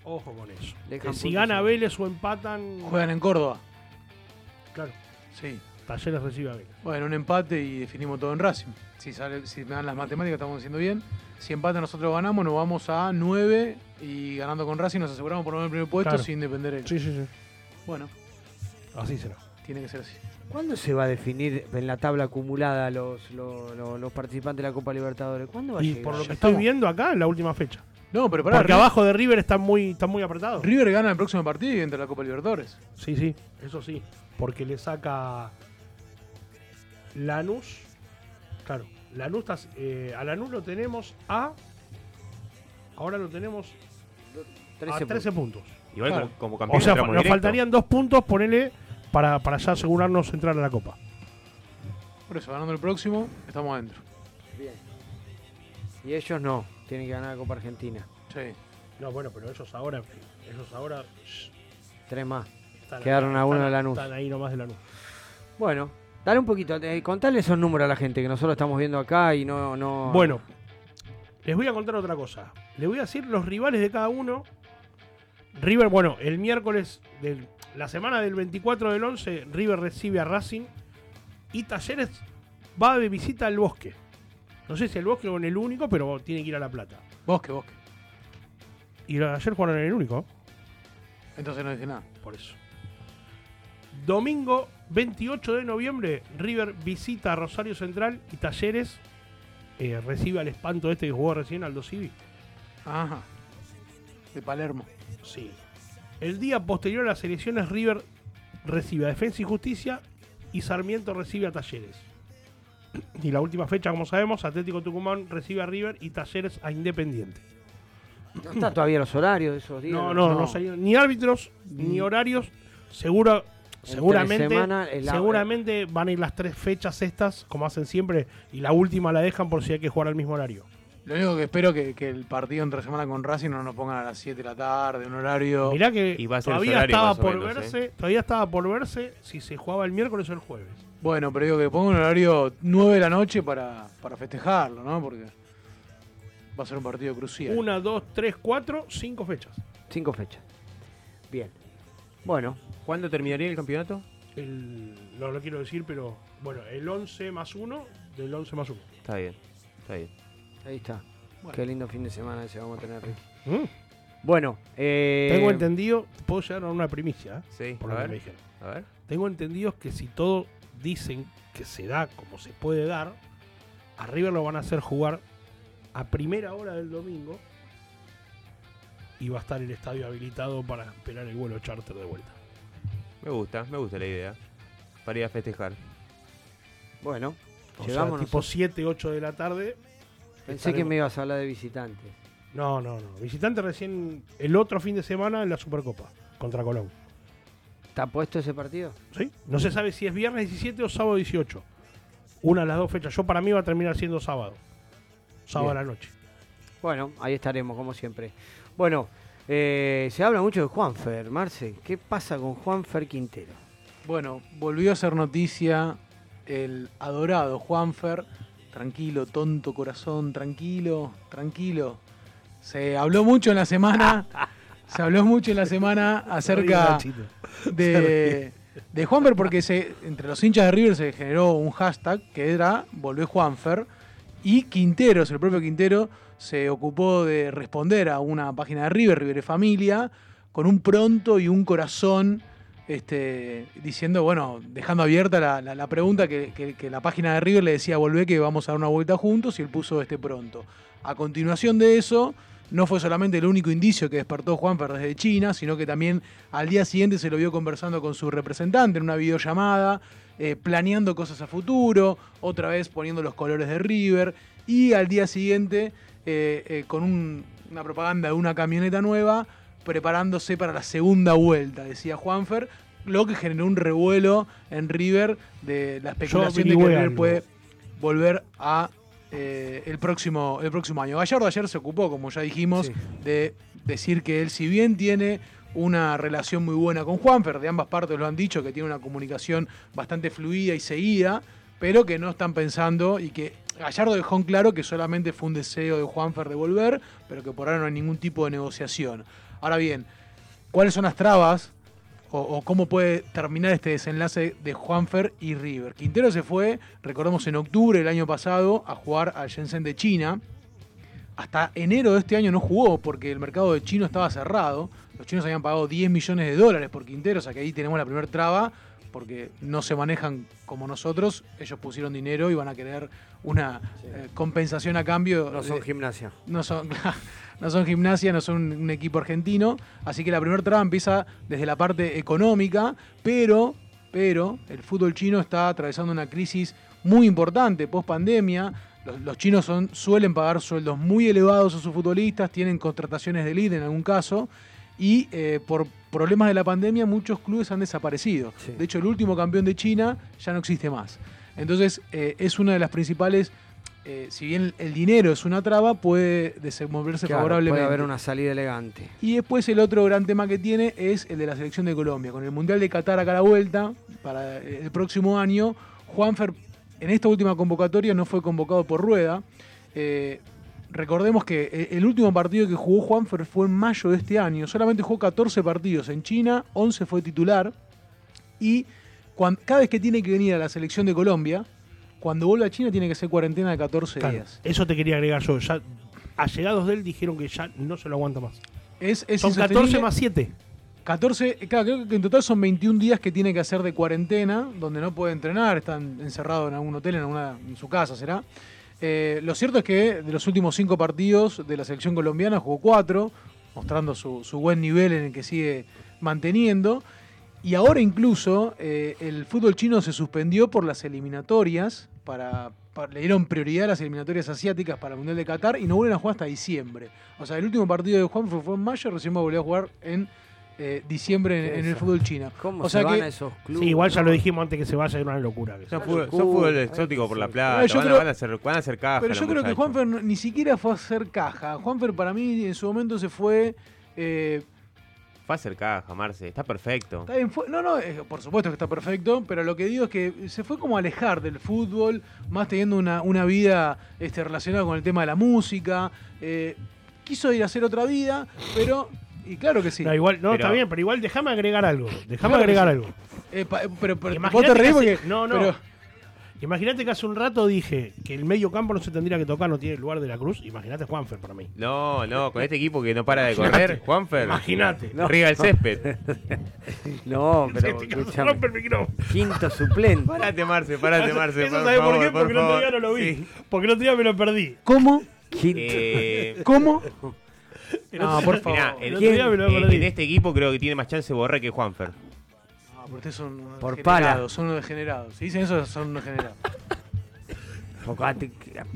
Ojo con eso. Dejan si gana Vélez o empatan. Juegan en Córdoba. Claro. Sí. Talleres recibe a Vélez. Bueno, un empate y definimos todo en Racing. Si, sale, si me dan las matemáticas, estamos haciendo bien. Si empate nosotros ganamos, nos vamos a 9 y ganando con Racing nos aseguramos por lo menos el primer puesto Claro. sin depender él. Sí, sí, sí. Bueno, Así será. tiene que ser así. ¿Cuándo se va a definir en la tabla acumulada los, los, los- los participantes de la Copa Libertadores? ¿Cuándo va a Y llegar? por lo que estoy viendo acá, en la última fecha. No, pero pará, Porque River, abajo de River está muy, está muy apretado. River gana el próximo partido y entra a la Copa Libertadores. Sí, sí, eso sí. Porque le saca Lanús. Claro, Lanús está- eh, a Lanús lo tenemos a. Ahora lo tenemos 13 a 13 puntos. Igual Claro. como, como campeón O sea, entramos nos directo. faltarían dos puntos, ponele, para, para ya asegurarnos entrar a la Copa. Por eso, ganando el próximo, estamos adentro. Bien. Y ellos no, tienen que ganar la Copa Argentina. Sí. No, bueno, pero ellos ahora. Ellos ahora. shh, Tres más. están Quedaron ahí- a uno están- de Lanús. Están ahí nomás de Lanús. Bueno, dale un poquito, eh, contale esos números a la gente que nosotros estamos viendo acá y no... no Bueno, les voy a contar otra cosa. Les voy a decir los rivales de cada uno. River, bueno, el miércoles, de la semana del 24 del 11, River recibe a Racing y Talleres va de visita al bosque. No sé si el bosque o en el único, pero tiene que ir a La Plata. Bosque, bosque. Y ayer jugaron en el único, Entonces no dice nada. por eso. Domingo 28 de noviembre, River visita a Rosario Central y Talleres eh, recibe al espanto este que jugó recién, Aldo Civi. Ajá. De Palermo. Sí. El día posterior a las elecciones, River recibe a Defensa y Justicia y Sarmiento recibe a Talleres. Y la última fecha, como sabemos, Atlético Tucumán recibe a River y Talleres a Independiente. No están todavía los horarios de esos días. No, no, no, salieron ni árbitros ni horarios. Seguro, seguramente, semana, el- seguramente van a ir las tres fechas estas, como hacen siempre, y la última la dejan por si hay que jugar al mismo horario. Lo único que espero que, que el partido entre semana con Racing no nos pongan a las 7 de la tarde, un horario. Mirá que Y va a ser todavía horario estaba por menos, verse, ¿eh? todavía estaba por verse si se jugaba el miércoles o el jueves. Bueno, pero digo que pongan un horario 9 de la noche para, para festejarlo, ¿no? Porque va a ser un partido crucial. Una, dos, tres, cuatro, cinco fechas. Cinco fechas. Bien. Bueno, ¿Cuándo terminaría el campeonato? El, no lo quiero decir, pero bueno, el 11 más 1 del 11 más 1. Está bien, está bien. ahí está. Qué lindo fin de semana ese vamos a tener, Ricky. Mm. Bueno, eh, Tengo entendido, puedo llegar a una primicia, ¿eh? Sí, por a lo que ver. me dijeron. A ver. Tengo entendido que si todo dicen que se da como se puede dar, a River lo van a hacer jugar a primera hora del domingo y va a estar el estadio habilitado para esperar el vuelo charter de vuelta. Me gusta, me gusta la idea. Para ir a festejar. Bueno, O llegamos sea, tipo nosotros. 7, 8 de la tarde. Pensé que me ibas a hablar de visitantes. No, no, no. Visitante recién el otro fin de semana en la Supercopa contra Colón. ¿Está puesto ese partido? ¿Sí? No se sabe si es viernes 17 o sábado 18. Una de las dos fechas. Yo para mí va a terminar siendo sábado. Sábado Bien. a la noche. Bueno, ahí estaremos, como siempre. Bueno, eh, se habla mucho de Juanfer, Marce. ¿Qué pasa con Juanfer Quintero? Bueno, volvió a ser noticia el adorado Juanfer. Tranquilo, tonto corazón, tranquilo, tranquilo. Se habló mucho en la semana. se habló mucho en la semana acerca de, de Juanfer porque se, entre los hinchas de River se generó un hashtag que era Volvé Juanfer. Y Quinteros, el propio Quintero, se ocupó de responder a una página de River, River de Familia, con un pronto y un corazón este, diciendo, bueno, dejando abierta la, la- la pregunta que, que- que la página de River le decía, volvé que vamos a dar una vuelta juntos, y él puso este pronto. A continuación de eso, no fue solamente el único indicio que despertó Juanfer desde China, sino que también al día siguiente se lo vio conversando con su representante en una videollamada, eh, planeando cosas a futuro, otra vez poniendo los colores de River, y al día siguiente eh, eh, con un- una propaganda de una camioneta nueva, preparándose para la segunda vuelta, decía Juanfer, lo que generó un revuelo en River de la especulación de que River puede volver a eh, el, próximo, el próximo año. Gallardo ayer se ocupó, como ya dijimos, de decir que él, si bien tiene una relación muy buena con Juanfer, de ambas partes lo han dicho, que tiene una comunicación bastante fluida y seguida, pero que no están pensando y que Gallardo dejó en claro que solamente fue un deseo de Juanfer de volver, pero que por ahora no hay ningún tipo de negociación. Ahora bien, ¿cuáles son las trabas o, o cómo puede terminar este desenlace de Juanfer y River? Quintero se fue, recordemos, en octubre del año pasado a jugar al Shenzhen de China. Hasta enero de este año no jugó porque el mercado de chino estaba cerrado. Los chinos habían pagado 10 millones de dólares por Quintero, o sea que ahí tenemos la primera traba porque no se manejan como nosotros. Ellos pusieron dinero y van a querer una eh, compensación a cambio. No son de- gimnasia. no son, no son gimnasia, no son un, equipo argentino. Así que la primera traba empieza desde la parte económica, pero, pero el fútbol chino está atravesando una crisis muy importante post pandemia. Los, los chinos son, suelen pagar sueldos muy elevados a sus futbolistas, tienen contrataciones de lead en algún caso. Y eh, por problemas de la pandemia muchos clubes han desaparecido. De hecho, el último campeón de China ya no existe más. Entonces, eh, es una de las principales, eh, si bien el dinero es una traba, puede desenvolverse Claro, favorablemente. puede haber una salida elegante. Y después el otro gran tema que tiene es el de la selección de Colombia. Con el Mundial de Qatar acá a la vuelta, para el próximo año, Juanfer en esta última convocatoria no fue convocado por Rueda. Eh, recordemos que e- el último partido que jugó Juanfer fue en mayo de este año. Solamente jugó 14 partidos en China, 11 fue titular. Y cada vez que tiene que venir a la selección de Colombia, cuando vuelve a China tiene que hacer cuarentena de 14 Claro, días. Eso te quería agregar yo. Ya, allegados de él dijeron que ya no se lo aguanta más. Es, es Son 14 insostenible. más 7. 14, claro, creo que en total son 21 días que tiene que hacer de cuarentena, donde no puede entrenar, están encerrados en algún hotel, en, alguna, en su casa será. Eh, lo cierto es que de los últimos cinco partidos de la selección colombiana jugó cuatro, mostrando su, su buen nivel en el que sigue manteniendo. Y ahora incluso eh, el fútbol chino se suspendió por las eliminatorias, para, para- le dieron prioridad a las eliminatorias asiáticas para el Mundial de Qatar y no vuelven a jugar hasta diciembre. O sea, el último partido de Juan fue, fue en mayo, recién va a volver a jugar en eh, diciembre en, en el fútbol chino. ¿Cómo o se sea van que, a esos Sí, igual ya lo dijimos antes que se vaya, era una locura. que Son fútbol, son fútbol exótico por la plata. Van, a- creo- van a hacer, van a hacer caja. Pero yo creo que. Juanfer ni siquiera fue a hacer caja. Juanfer para mí en su momento se fue... eh, Fue a hacer caja, Marce. Está perfecto. Está bien, fue- no, no, eh, por supuesto que está perfecto, pero lo que digo es que se fue como a alejar del fútbol, más teniendo una, una vida este, relacionada con el tema de la música. eh, quiso ir a hacer otra vida, pero. Y claro que sí. No, igual, no, Pero- está bien, pero igual déjame agregar algo. Déjame Claro agregar sí. algo. Eh, pa- pero, pero vos te reís que porque. no, no. pero- Imagínate que hace un rato dije que el medio campo no se tendría que tocar, no tiene el lugar de la cruz. Imagínate Juanfer para mí. No, no, con este equipo que no para de correr, Juanfer. Imagínate. No. Riega el césped. No, pero Este rompe el micrófono. Quinto suplente. Parate, Marce, parate, Marce. Eso por sabes por qué, porque el otro día no lo vi. Sí. Porque el otro día me lo perdí. ¿Cómo? Eh, ¿Cómo? No, por favor. Mirá, El el- otro día me lo perdí. en este equipo creo que tiene más chance Borré que Juanfer. No, pero ustedes son unos Por degenerados, pala. Son unos degenerados. Si dicen eso, son unos degenerados. Unos cuando degenerados.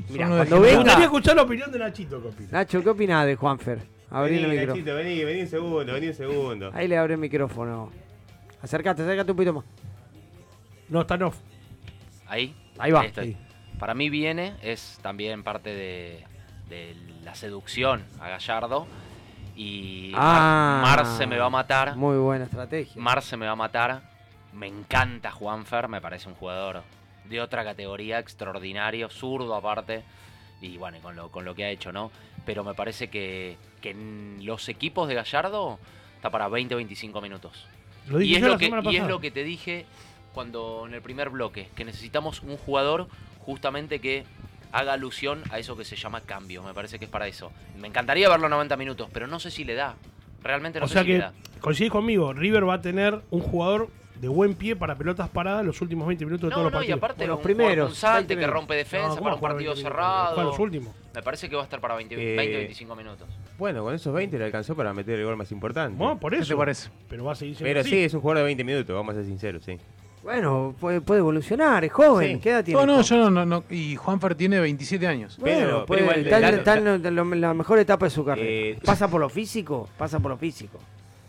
Me venga. gustaría escuchar la opinión de Nachito, ¿qué opina? Nacho, ¿qué opinás de Juanfer? Abrí el Vení, micrófono. Nachito, vení, vení un segundo, vení un segundo. Ahí le abre el micrófono. Acércate, acércate un poquito más. No, está en off. Ahí. Ahí va. estoy. Ahí. Para mí viene, es también parte de, de la seducción a Gallardo. Y Ah. Mar, Mar se me va a matar. Muy buena estrategia. Mar se me va a matar. Me encanta Juanfer, me parece un jugador de otra categoría, extraordinario, zurdo aparte. Y bueno, con lo, con lo que ha hecho, ¿no? Pero me parece que, que en los equipos de Gallardo está para 20-25 minutos. Lo dije y es lo la que y es lo que te dije cuando en el primer bloque, que necesitamos un jugador justamente que haga alusión a eso que se llama cambio. Me parece que es para eso. Me encantaría verlo 90 minutos, pero no sé si le da. Realmente no o sé sea si le que, da. coincidís conmigo, River va a tener un jugador de buen pie para pelotas paradas los últimos 20 minutos de No, todos los no, y partidos. aparte Bueno, un los primeros, 20 que rompe defensa No, ¿cómo para un partido 20 cerrado. Juega los últimos. Me parece que va a estar para 20, Eh, 20-25 minutos. Bueno, con esos 20 le alcanzó para meter el gol más importante. No, por ¿Qué eso. te parece? Pero va a seguir siendo Pero así. sí, es un jugador de 20 minutos, vamos a ser sinceros, sí. Bueno, puede, puede evolucionar, es joven. Sí. ¿Qué edad tiene? No, no, Juan? yo no. Y Juanfer tiene 27 años. Bueno, Pero- puede- pero igual, está, en- claro, está en lo- la mejor etapa de su carrera. Eh, ¿Pasa por lo físico? Pasa por lo físico.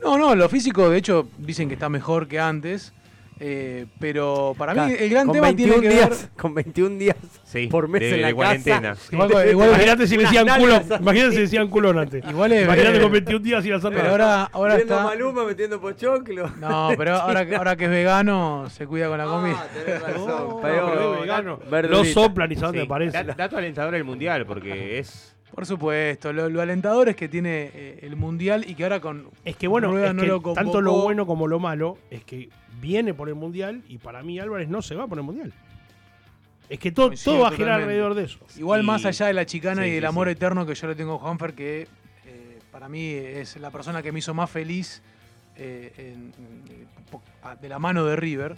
No, no, lo físico, de hecho, dicen que está mejor que antes. Eh, pero para mí el gran con tema tiene 21 que días, ver. Con 21 días Sí, por mes de- en la de cuarentena. casa. Igual- igual- Imagínate si le Unas decían así. Imagínate si decían culón antes. Igual es- Imagínate eh, con 21 días sin hacer Pero nada. ahora, ahora Viendo a está. Maluma metiendo pochoclo. No, pero ahora, que- ahora que es vegano, se cuida con la comida. Ah, tenés razón. No, Peor. pero es vegano. Verdurita. Lo soplan y saben Sí, te parece. da- Dato alentador del mundial, porque es. Por supuesto, lo, lo alentador es que tiene eh, el mundial y que ahora con. Es que bueno, Rueda es no que lo convocó. tanto lo bueno como lo malo es que viene por el mundial y para mí Álvarez no se va por el mundial. Es que todo, Coincido todo va a girar alrededor de eso. Igual Y- más allá de la chicana Sí, y del sí, amor sí. eterno que yo le tengo a Juanfer, que eh, para mí es la persona que me hizo más feliz eh, en- de la mano de River.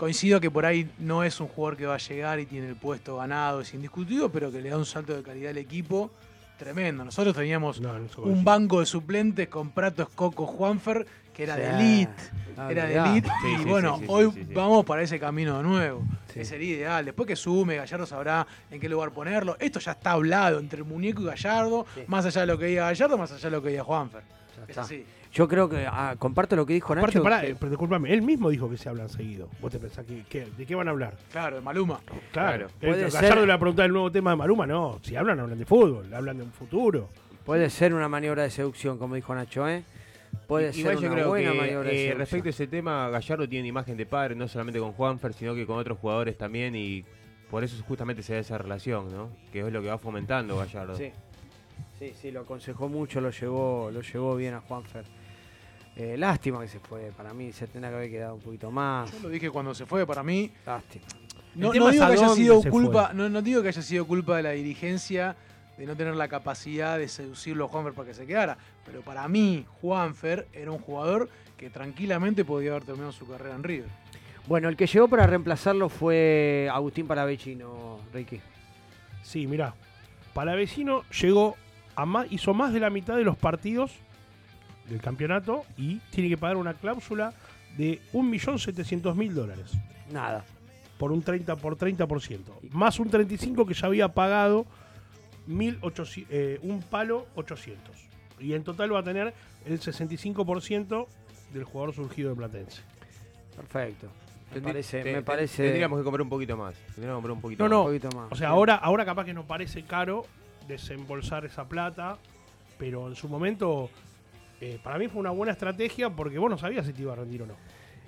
Coincido que por ahí no es un jugador que va a llegar y tiene el puesto ganado, es indiscutido, pero que le da un salto de calidad al equipo tremendo. Nosotros teníamos No, no se un banco de suplentes con Prato, Escoco, Juanfer, que era Sí. de elite. Ah, Era de elite. Sí, y sí, bueno, sí, sí, hoy sí, sí. vamos para ese camino de nuevo. Sí. Que sería ideal. Después que sume, Gallardo sabrá en qué lugar ponerlo. Esto ya está hablado entre el muñeco y Gallardo. Sí. Más allá de lo que diga Gallardo, más allá de lo que diga Juanfer. Está. Yo creo que ah, comparto lo que dijo Aparte, Nacho. pará, que- eh, pero discúlpame, él mismo dijo que se hablan seguido. ¿Vos te pensás que, que- de qué van a hablar? Claro, de Maluma. Claro. Puede El ser- Gallardo le va a preguntar el nuevo tema de Maluma, no. Si hablan, hablan de fútbol, hablan de un futuro. Puede ser una maniobra de seducción, como dijo Nacho, ¿eh? Puede Igual ser yo una creo buena que maniobra de eh, seducción. respecto a ese tema, Gallardo tiene imagen de padre, no solamente con Juanfer, sino que con otros jugadores también, y por eso justamente se da esa relación, ¿no? Que es lo que va fomentando Gallardo. Sí. Sí, sí, lo aconsejó mucho, lo llevó, lo llevó bien a Juanfer. Eh, lástima que se fue, para mí se tendría que haber quedado un poquito más. Yo lo dije cuando se fue, para mí. Lástima. No, digo a que haya sido culpa, no, no digo que haya sido culpa de la dirigencia de no tener la capacidad de seducirlo a Juanfer para que se quedara. Pero para mí, Juanfer era un jugador que tranquilamente podía haber terminado su carrera en River. Bueno, el que llegó para reemplazarlo fue Agustín Paravecino, Ricky. Sí, mirá. Palavecino llegó más, hizo más de la mitad de los partidos del campeonato y tiene que pagar una cláusula de 1.700.000 dólares. Nada. Por un 30%, por 30%. Más un 35% que ya había pagado 1.800, eh, un palo 800. Y en total va a tener el 65% del jugador surgido de Platense. Perfecto. Me parece, te- me parece. Tendríamos que comprar un poquito más. Tendríamos que comprar un poquito No, más. no. poquito más. O sea, ahora, ahora capaz que nos parece caro desembolsar esa plata, pero en su momento eh, para mí fue una buena estrategia porque vos no sabías si te iba a rendir o no.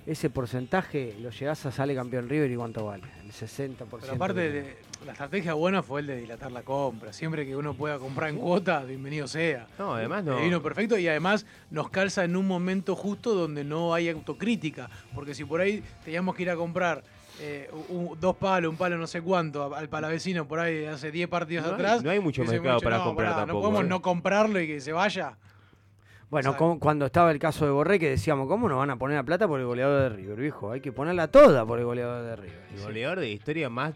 Ese porcentaje lo llegás a sale campeón River y cuánto vale. El 60%. Pero aparte, de, la estrategia buena fue el de dilatar la compra. Siempre que uno pueda comprar en cuota, bienvenido sea. No, además no. Vino perfecto y además nos calza en un momento justo donde no hay autocrítica. Porque si por ahí teníamos que ir a comprar eh, un- dos palos, un palo no sé cuánto, al palavecino por ahí hace 10 partidos No hay- atrás. no hay mucho mercado para no, comprar pará, tampoco, No podemos ¿eh? no comprarlo y que se vaya. Bueno, O sea, como- cuando estaba el caso de Borré, que decíamos, ¿cómo nos van a poner la plata por el goleador de River, viejo? Hay que ponerla toda por el goleador de River. El goleador de historia más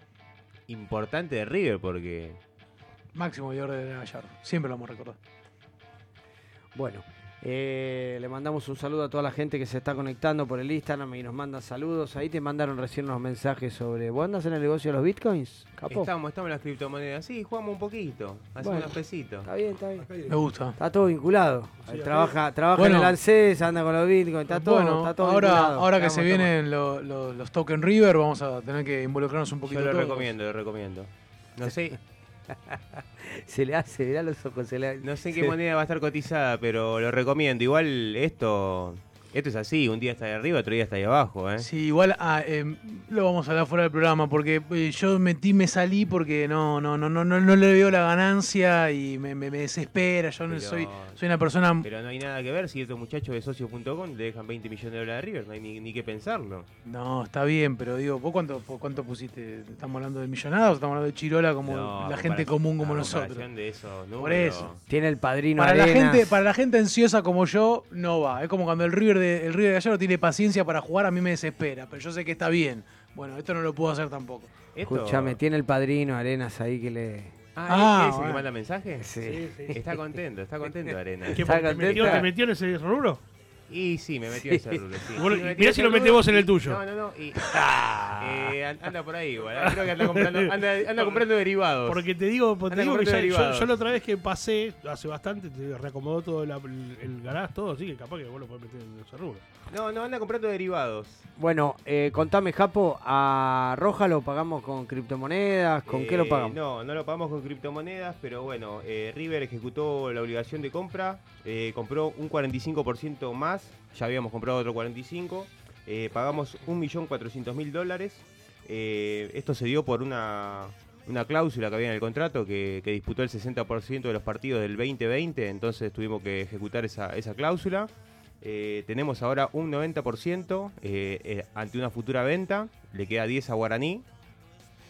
importante de River, porque. Máximo goleador de Gallardo. Siempre lo vamos a recordar. Bueno, Eh, le mandamos un saludo a toda la gente que se está conectando por el Instagram y nos manda saludos. Ahí te mandaron recién unos mensajes sobre. ¿Vos andas en el negocio de los bitcoins, capo? Estamos, estamos en las criptomonedas. Sí, jugamos un poquito. Hacemos Bueno, unos pesitos. Está bien, está bien. Me gusta. Está todo vinculado. Sí, trabaja trabaja Bueno. en el ANSES, anda con los bitcoins, está todo, bueno, está todo ahora, vinculado. ahora que Estamos, se vienen lo- lo- los Token River, vamos a tener que involucrarnos un poquito Yo lo todos. recomiendo, lo recomiendo. No sé. se le hace, mirá los ojos, se le No sé en qué moneda va a estar cotizada, pero lo recomiendo. Igual esto, esto es así, un día está ahí arriba, otro día está ahí abajo, ¿eh? Sí, igual ah, eh, lo vamos a hablar fuera del programa porque eh, yo metí, me salí porque no, no, no, no, no, no le veo la ganancia y me, me- me desespera. Yo no Pero- soy, soy una persona. Pero no hay nada que ver si estos muchachos de socios.com le dejan 20 millones de dólares a River, no hay ni, ni que pensarlo. No, está bien, pero digo, ¿vos cuánto, cuánto pusiste? ¿Estamos hablando de millonadas o estamos hablando de Chirola como No, la gente comparación- común como nosotros? comparación de esos Por números. eso. Tiene el padrino Para la, Arenas. gente, para la gente ansiosa como yo, no va. Es como cuando el River de, el River de Gallardo tiene paciencia para jugar, a mí me desespera. Pero yo sé que está bien. Bueno, esto no lo puedo hacer tampoco. Escúchame, tiene el padrino Arenas ahí que le. Ah, Ah, ¿es el bueno. que manda mensajes? Sí. Está contento, está contento Arena. ¿Qué, porque te metió, te metió en ese rubro? Y sí, me metió Sí. ese rubro, sí. Bueno, me mirá si lo vos en el tuyo. No, no, no. y- eh, an- anda por ahí igual. Creo que anda comprando, anda, anda comprando derivados. Porque te digo, porque te digo que ya- yo, yo la otra vez que pasé, hace bastante, te reacomodó todo la- el, el garage, todo, así que capaz que vos lo podés meter en ese rubro. No, no, anda comprando derivados. Bueno, eh, contame, Japo, ¿a Roja lo pagamos con criptomonedas? ¿Con qué lo Eh, pagamos? No, no lo pagamos con criptomonedas, pero bueno, eh, River ejecutó la obligación de compra, eh, compró un 45% más, ya habíamos comprado otro 45%, eh, pagamos 1.400.000 dólares. eh, esto se dio por una, una cláusula que había en el contrato que, disputó el 60% de los partidos del 2020, entonces tuvimos que ejecutar esa, esa cláusula. Eh, tenemos ahora un 90% eh, eh, ante una futura venta, le queda 10 a Guaraní.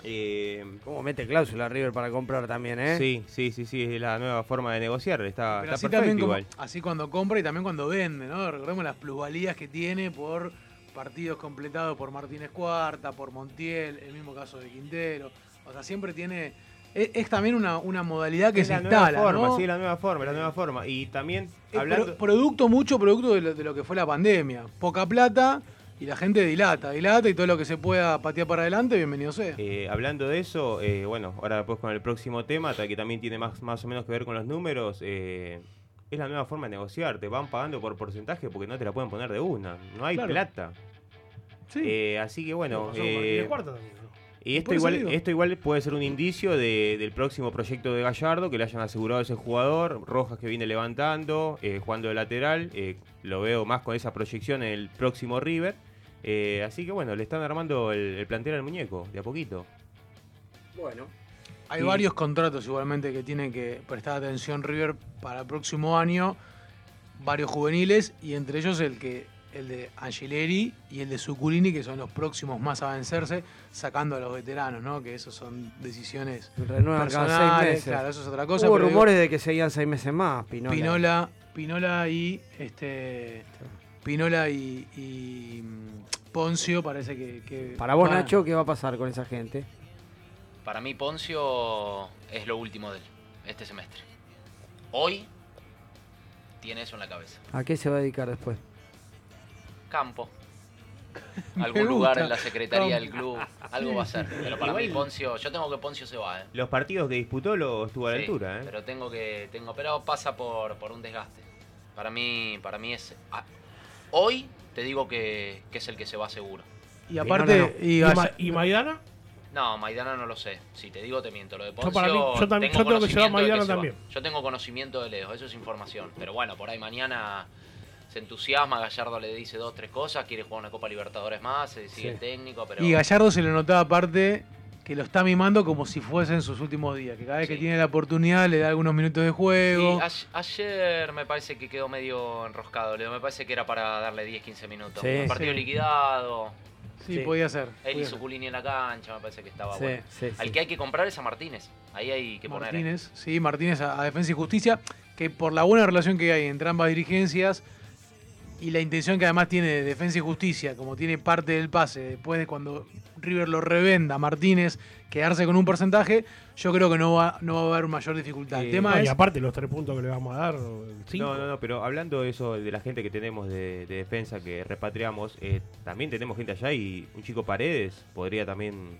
Eh, ¿Cómo mete cláusula River para comprar también, eh? Sí, sí, sí, sí, es la nueva forma de negociar, está, Pero está así perfecto también como- igual. así cuando compra y también cuando vende, ¿no? Recordemos las plusvalías que tiene por partidos completados por Martínez Cuarta, por Montiel, el mismo caso de Quintero. O sea, siempre tiene. Es, es también una, una modalidad que es se la nueva instala. forma, ¿no? sí, la nueva forma, la nueva forma. Y también hablando... pro- producto, mucho producto de lo, de lo que fue la pandemia. Poca plata y la gente dilata, dilata y todo lo que se pueda patear para adelante, bienvenido sea. Eh, hablando de eso, eh, bueno, ahora después con el próximo tema, que también tiene más, más o menos que ver con los números, eh, es la nueva forma de negociar, te van pagando por porcentaje porque no te la pueden poner de una, no hay Claro. plata. Sí. Así que bueno, y esto igual, esto igual puede ser un indicio de- del próximo proyecto de Gallardo, que le hayan asegurado a ese jugador, Rojas que viene levantando, jugando de lateral, lo veo más con esa proyección en el próximo River. Eh, así que bueno, le están armando el, el plantel al muñeco, de a poquito. Bueno. Hay Y- varios contratos igualmente que tienen que prestar atención River para el próximo año, varios juveniles y entre ellos el que el de Angeleri y el de Zuculini, que son los próximos más a vencerse, sacando a los veteranos, ¿no? Que esos son decisiones Renuevan cada seis personales, meses. claro, eso es otra cosa. Hubo digo, rumores de que seguían seis meses más, Pinola. Pinola, Pinola y este Pinola y, y, Poncio parece que, que Para vos, Nacho, ¿qué va a pasar con esa gente? Para mí Poncio es lo último de él, este semestre. Hoy tiene eso en la cabeza. ¿A qué se va a dedicar después? Campo. Algún gusta. lugar en la secretaría del club. Algo va a ser. Pero para mí Poncio, yo tengo que Poncio se va, ¿eh? Los partidos que disputó lo estuvo a la Sí, altura, ¿eh? Pero tengo que. Tengo, pero pasa por, por un desgaste. Para mí, para mí es. ah, hoy te digo que, que es el que se va seguro. Y aparte, y ¿Y, Gall- Ma- y Maidana? No, Maidana no lo sé. Si te digo, te miento. Lo de Yo Poncio. para mí- yo también- yo tengo que llevar Maidana se va. también. Yo tengo conocimiento de Leo, eso es información. Pero bueno, por ahí mañana se entusiasma, Gallardo le dice dos, tres cosas, quiere jugar una Copa Libertadores más, se sigue Sí. el técnico, pero. Y Gallardo se le notaba aparte que lo está mimando como si fuesen sus últimos días, que cada vez que tiene la oportunidad le da algunos minutos de juego. Sí, ayer me parece que quedó medio enroscado, Leo. Me parece que era para darle 10, 15 minutos. Sí. Un partido Sí. liquidado. Sí, podía ser, Él podía y ser. Zuculini en la cancha, me parece que estaba Sí, bueno. sí, Al sí. que hay que comprar es a Martínez. Ahí hay que poner. ¿eh? Martínez, sí, Martínez a, a Defensa y Justicia, que por la buena relación que hay entre ambas dirigencias, y la intención que además tiene Defensa y Justicia, como tiene parte del pase, después de cuando River lo revenda a Martínez, quedarse con un porcentaje, yo creo que no va, no va a haber mayor dificultad. El Eh, tema no, es. Y aparte los tres puntos que le vamos a dar, cinco. No, no, no, pero hablando de eso, de la gente que tenemos de, de defensa que repatriamos, eh, también tenemos gente allá y un chico Paredes podría también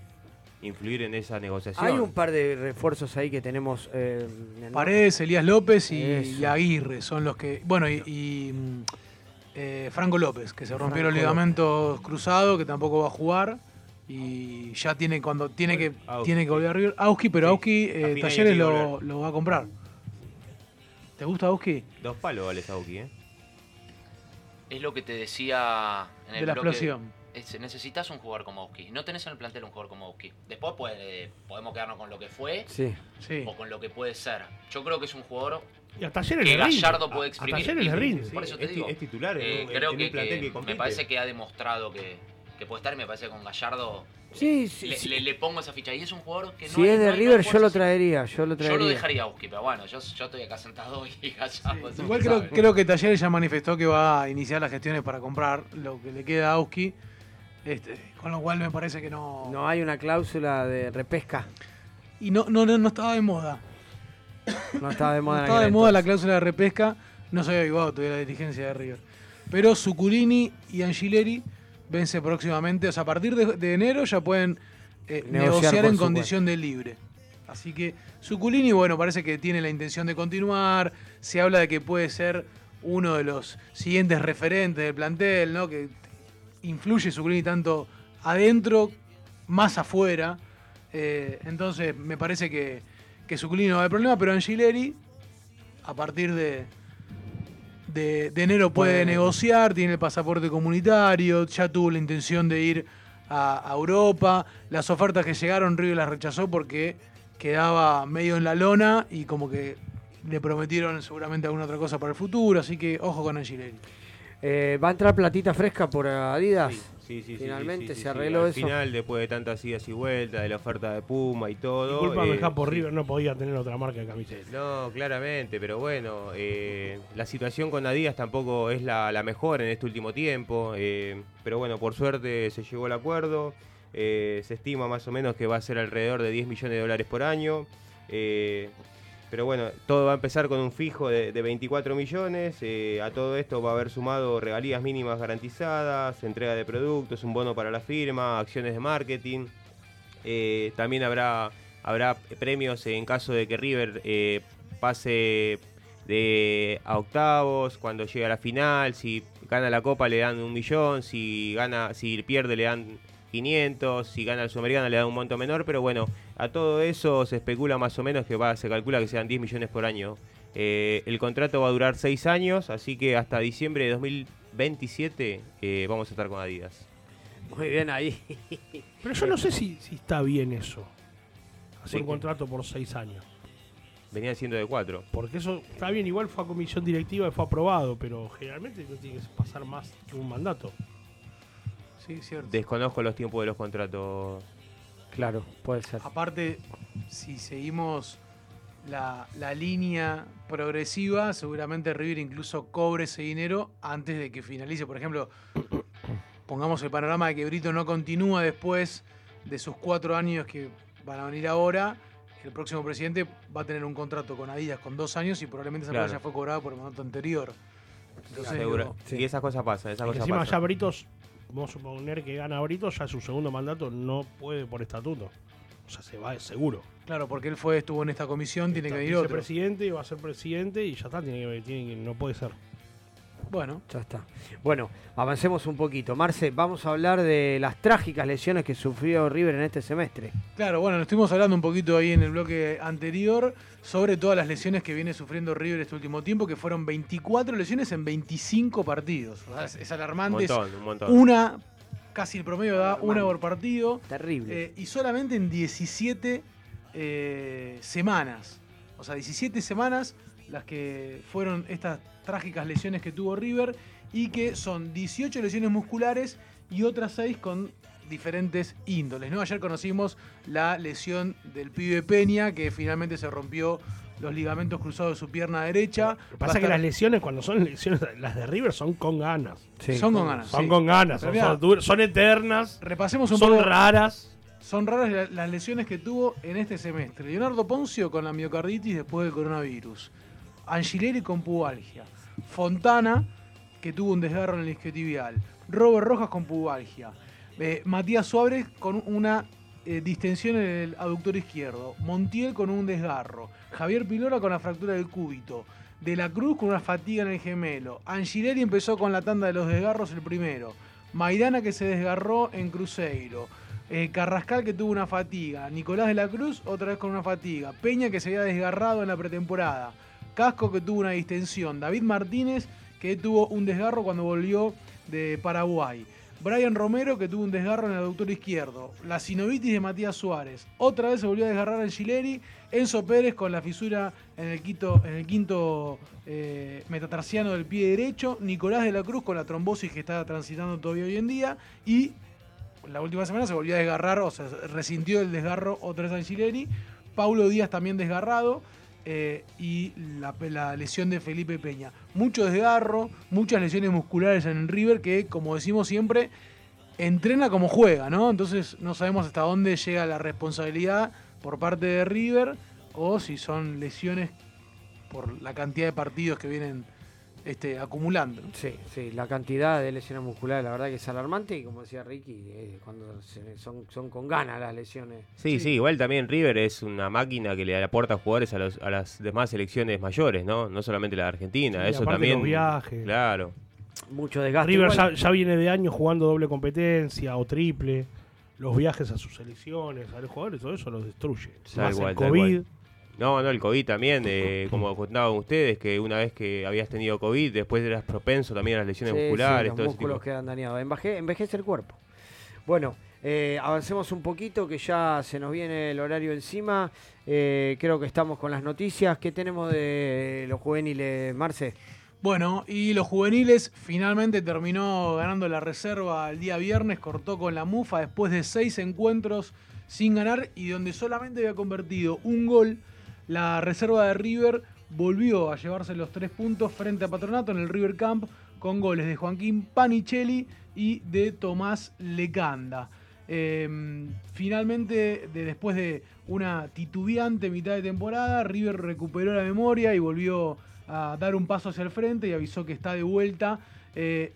influir en esa negociación. Hay un par de refuerzos ahí que tenemos. eh. Paredes, Elías López y, Aguirre son los que. Bueno, y, y, mm, eh, Franco López, que se rompió los ligamentos cruzados, que tampoco va a jugar. Y ya tiene cuando tiene que Auski. tiene que volver a River. Auski, pero Sí, Auski a eh, Talleres lo, va a comprar. ¿Te gusta Auski? Dos palos vale Sauki, ¿eh? Es lo que te decía en el De la bloque. explosión. Es- necesitas un jugador como Oski. No tenés en el plantel un jugador como Oski. Después puede- podemos quedarnos con lo que fue Sí. Sí. o con lo que puede ser. Yo creo que es un jugador Y a Talleres que. Gallardo A- puede a exprimir. Talleres le Y- rinde. Por Sí, eso te es ti- digo. es titular eh, un- creo en que, plantel que que me parece que ha demostrado que, que puede estar y me parece que con Gallardo Sí, sí, le, sí. le- le pongo esa ficha. Y es un jugador que no Si hay- es de no River, yo lo traería. Yo lo Yo traería. lo dejaría a Oski, pero bueno, yo, yo estoy acá sentado y Gallardo. Igual creo, que Talleres ya manifestó que va a iniciar las gestiones para comprar lo que le queda a Auski. Este, con lo cual me parece que no. No hay una cláusula de repesca. Y no, no, no, no estaba de moda. No estaba de moda No estaba de moda la cláusula de repesca. No se había avivado todavía la dirigencia de River. Pero Zuculini y Angileri vence próximamente. O sea, a partir de, de enero ya pueden eh, Negociar en condición de libre. Así que Zuculini, bueno, parece que tiene la intención de continuar. Se habla de que puede ser uno de los siguientes referentes del plantel, ¿no? Que influye Zuculini tanto adentro, más afuera. Eh, entonces, me parece que, que Zuculini no va a haber problema, pero Angileri, a partir de, de, de enero puede negociar, tiene el pasaporte comunitario, ya tuvo la intención de ir a, a Europa. Las ofertas que llegaron, River las rechazó porque quedaba medio en la lona y como que le prometieron seguramente alguna otra cosa para el futuro, así que ojo con Angileri. Eh, ¿Va a entrar platita fresca por Adidas? Sí, sí, sí, Finalmente sí, sí, se sí. arregló Al eso. final, después de tantas idas y vueltas, de la oferta de Puma y todo. Disculpame, eh, Capo, sí. River no podía tener otra marca de camiseta. No, claramente, pero bueno, eh, la situación con Adidas tampoco es la, la mejor en este último tiempo, eh, pero bueno, por suerte se llegó al acuerdo, eh, se estima más o menos que va a ser alrededor de 10 millones de dólares por año, eh, pero bueno, todo va a empezar con un fijo de, de 24 millones, eh, a todo esto va a haber sumado regalías mínimas garantizadas, entrega de productos, un bono para la firma, acciones de marketing. Eh, también habrá, habrá premios en caso de que River eh, pase de a octavos, cuando llegue a la final, si gana la Copa le dan un millón, si gana, si pierde le dan 500, si gana el Sudamericano le dan un monto menor, pero bueno, a todo eso se especula más o menos que va, se calcula que sean 10 millones por año. Eh, el contrato va a durar 6 años, así que hasta diciembre de 2027 eh, vamos a estar con Adidas. Muy bien ahí. Pero yo no sé si, si está bien eso. Hacer ¿Por un contrato por seis años. Venían siendo de 4. Porque eso está bien, igual fue a comisión directiva y fue aprobado, pero generalmente no tiene que pasar más que un mandato. Sí, cierto. Desconozco los tiempos de los contratos. Claro, puede ser. Aparte, si seguimos la, la línea progresiva, seguramente River incluso cobre ese dinero antes de que finalice. Por ejemplo, pongamos el panorama de que Brito no continúa después de sus cuatro años que van a venir ahora. El próximo presidente va a tener un contrato con Adidas con dos años y probablemente esa Claro. plata ya fue cobrada por el mandato anterior. Entonces, Seguro. digo, Y esas cosas pasan, esas cosas encima pasan. ya Britos, vamos a suponer que gana Britos, ya su segundo mandato no puede por estatuto. O sea, se va seguro. Claro, porque él fue, estuvo en esta comisión, tiene que venir otro. presidente va a ser presidente y ya está, tiene que, tiene que- no puede ser. Bueno. Ya está. Bueno, avancemos un poquito. Marce, vamos a hablar de las trágicas lesiones que sufrió River en este semestre. Claro, bueno, estuvimos hablando un poquito ahí en el bloque anterior sobre todas las lesiones que viene sufriendo River este último tiempo, que fueron 24 lesiones en 25 partidos. O sea, es, es alarmante. Un montón, un montón. Una, casi el promedio da una por partido. Terrible. Eh, y solamente en 17 eh, semanas. O sea, 17 semanas las que fueron estas trágicas lesiones que tuvo River y que son 18 lesiones musculares y otras 6 con diferentes índoles. ¿no? Ayer conocimos la lesión del pibe Peña que finalmente se rompió los ligamentos cruzados de su pierna derecha. Lo que pasa es que las lesiones, cuando son lesiones, las de River son con ganas. Son con ganas, Son sí. con ganas. Son, son son eternas. Repasemos un son poco. raras. Son raras la- las lesiones que tuvo en este semestre. Leonardo Poncio con la miocarditis después del coronavirus. Angileri con pubalgia. Fontana, que tuvo un desgarro en el isquiotibial. Robert Rojas con pubalgia. Eh, Matías Suárez con una eh, distensión en el aductor izquierdo. Montiel con un desgarro. Javier Pilora con la fractura del cúbito. De la Cruz con una fatiga en el gemelo. Angileri empezó con la tanda de los desgarros el primero. Maidana que se desgarró en Cruzeiro. Eh, Carrascal que tuvo una fatiga. Nicolás de la Cruz otra vez con una fatiga. Peña que se había desgarrado en la pretemporada. Casco que tuvo una distensión. David Martínez que tuvo un desgarro cuando volvió de Paraguay. Brian Romero que tuvo un desgarro en el aductor izquierdo. La sinovitis de Matías Suárez. Otra vez se volvió a desgarrar en Gileri. Enzo Pérez con la fisura en el quinto, en eh, metatarsiano del pie derecho. Nicolás de la Cruz con la trombosis que está transitando todavía hoy en día. Y la última semana se volvió a desgarrar, o sea, resintió el desgarro otra vez Angileri. Paulo Díaz también desgarrado. Eh, y la, lesión de Felipe Peña. Mucho desgarro, muchas lesiones musculares en River que, como decimos siempre, entrena como juega, ¿no? Entonces no sabemos hasta dónde llega la responsabilidad por parte de River o si son lesiones por la cantidad de partidos que vienen este, acumulando. Sí, sí, la cantidad de lesiones musculares, la verdad que es alarmante y como decía Ricky, eh, cuando se- son, son con ganas las lesiones. Sí, sí, igual también River es una máquina que le aporta jugadores a, los- a las demás selecciones mayores, ¿no? No solamente la de Argentina, Sí, eso también. los viajes. Claro. Mucho desgaste. River ya, ya viene de años jugando doble competencia o triple. Los viajes a sus selecciones, a los jugadores, todo eso los destruye. Más el COVID. No, no, el COVID también, eh, como contaban ustedes, que una vez que habías tenido COVID, después eras propenso también a las lesiones Sí, sí, musculares, los todo ese músculos tipo. quedan dañados. Enveje- envejece el cuerpo. Bueno, eh, avancemos un poquito que ya se nos viene el horario encima. Eh, creo que estamos con las noticias. ¿Qué tenemos de los juveniles, Marce? Bueno, y los juveniles finalmente terminó ganando la reserva el día viernes, cortó con la Mufa después de seis encuentros sin ganar y donde solamente había convertido un gol. La reserva de River volvió a llevarse los tres puntos frente a Patronato en el River Camp con goles de Joaquín Panicelli y de Tomás Lecanda. Eh, finalmente, de- después de una titubeante mitad de temporada, River recuperó la memoria y volvió a dar un paso hacia el frente y avisó que está de vuelta. Eh,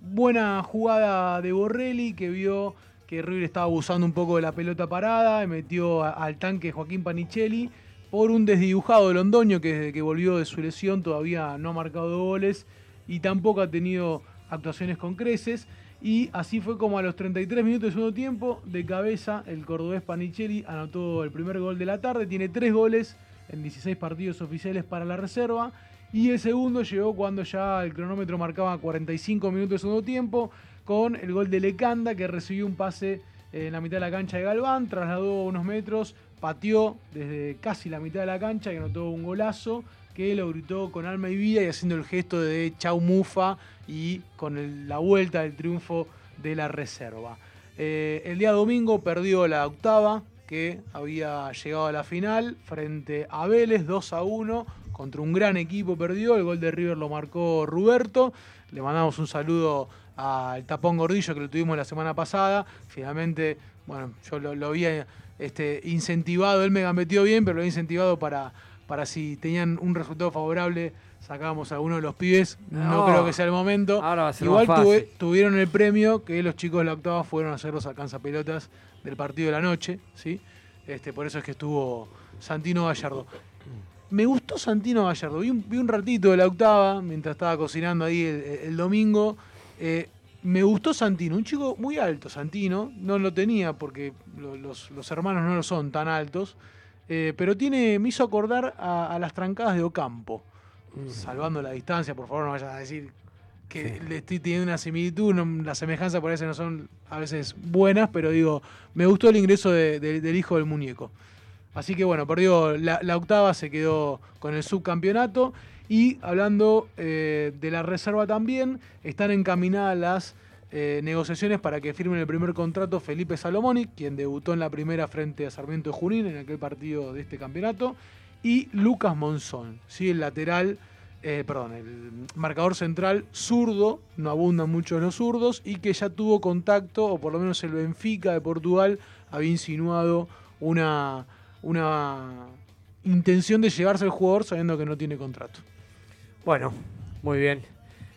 buena jugada de Borrelli que vio que River estaba abusando un poco de la pelota parada metió al tanque Joaquín Panicelli por un desdibujado de Londoño que desde que volvió de su lesión todavía no ha marcado goles y tampoco ha tenido actuaciones con creces. Y así fue como a los 33 minutos del segundo tiempo, de cabeza, el cordobés Panicelli anotó el primer gol de la tarde. Tiene tres goles en 16 partidos oficiales para la reserva. Y el segundo llegó cuando ya el cronómetro marcaba 45 minutos del segundo tiempo, con el gol de Lecanda, que recibió un pase en la mitad de la cancha de Galván, trasladó unos metros, pateó desde casi la mitad de la cancha y anotó un golazo que lo gritó con alma y vida y haciendo el gesto de chau mufa y con la vuelta del triunfo de la reserva. Eh, el día domingo perdió la octava que había llegado a la final frente a Vélez 2 a 1 contra un gran equipo perdió, el gol de River lo marcó Ruberto, le mandamos un saludo al tapón gordillo que lo tuvimos la semana pasada, finalmente, bueno, yo lo, había este, incentivado, él me gambeteó bien, pero lo había incentivado para, para si tenían un resultado favorable, sacábamos a alguno de los pibes, no, No. creo que sea el momento. Ahora va a ser Igual más fácil. tuve- tuvieron el premio que los chicos de la octava fueron a hacer los alcanzapelotas del partido de la noche, ¿sí? Este, por eso es que estuvo Santino Gallardo. Me gustó Santino Gallardo, vi un, vi un ratito de la octava mientras estaba cocinando ahí el, el domingo. Eh, me gustó Santino, un chico muy alto, Santino, no lo tenía porque lo- los, los hermanos no lo son tan altos, eh, pero tiene, me hizo acordar a, a las trancadas de Ocampo, salvando la distancia, por favor no vayan a decir que le estoy teniendo una similitud, no- las semejanzas por eso no son a veces buenas, pero digo, me gustó el ingreso de- de- del hijo del muñeco. Así que bueno, perdió la, la octava, se quedó con el subcampeonato. Y hablando eh, de la reserva también, están encaminadas las eh, negociaciones para que firmen el primer contrato Felipe Salomoni, quien debutó en la primera frente a Sarmiento de Junín en aquel partido de este campeonato. y Lucas Monzón, ¿sí? el lateral, eh, perdón, el marcador central zurdo, no abundan mucho los zurdos, y que ya tuvo contacto, o por lo menos el Benfica de Portugal había insinuado una, una intención de llevarse al jugador sabiendo que no tiene contrato. Bueno, muy bien.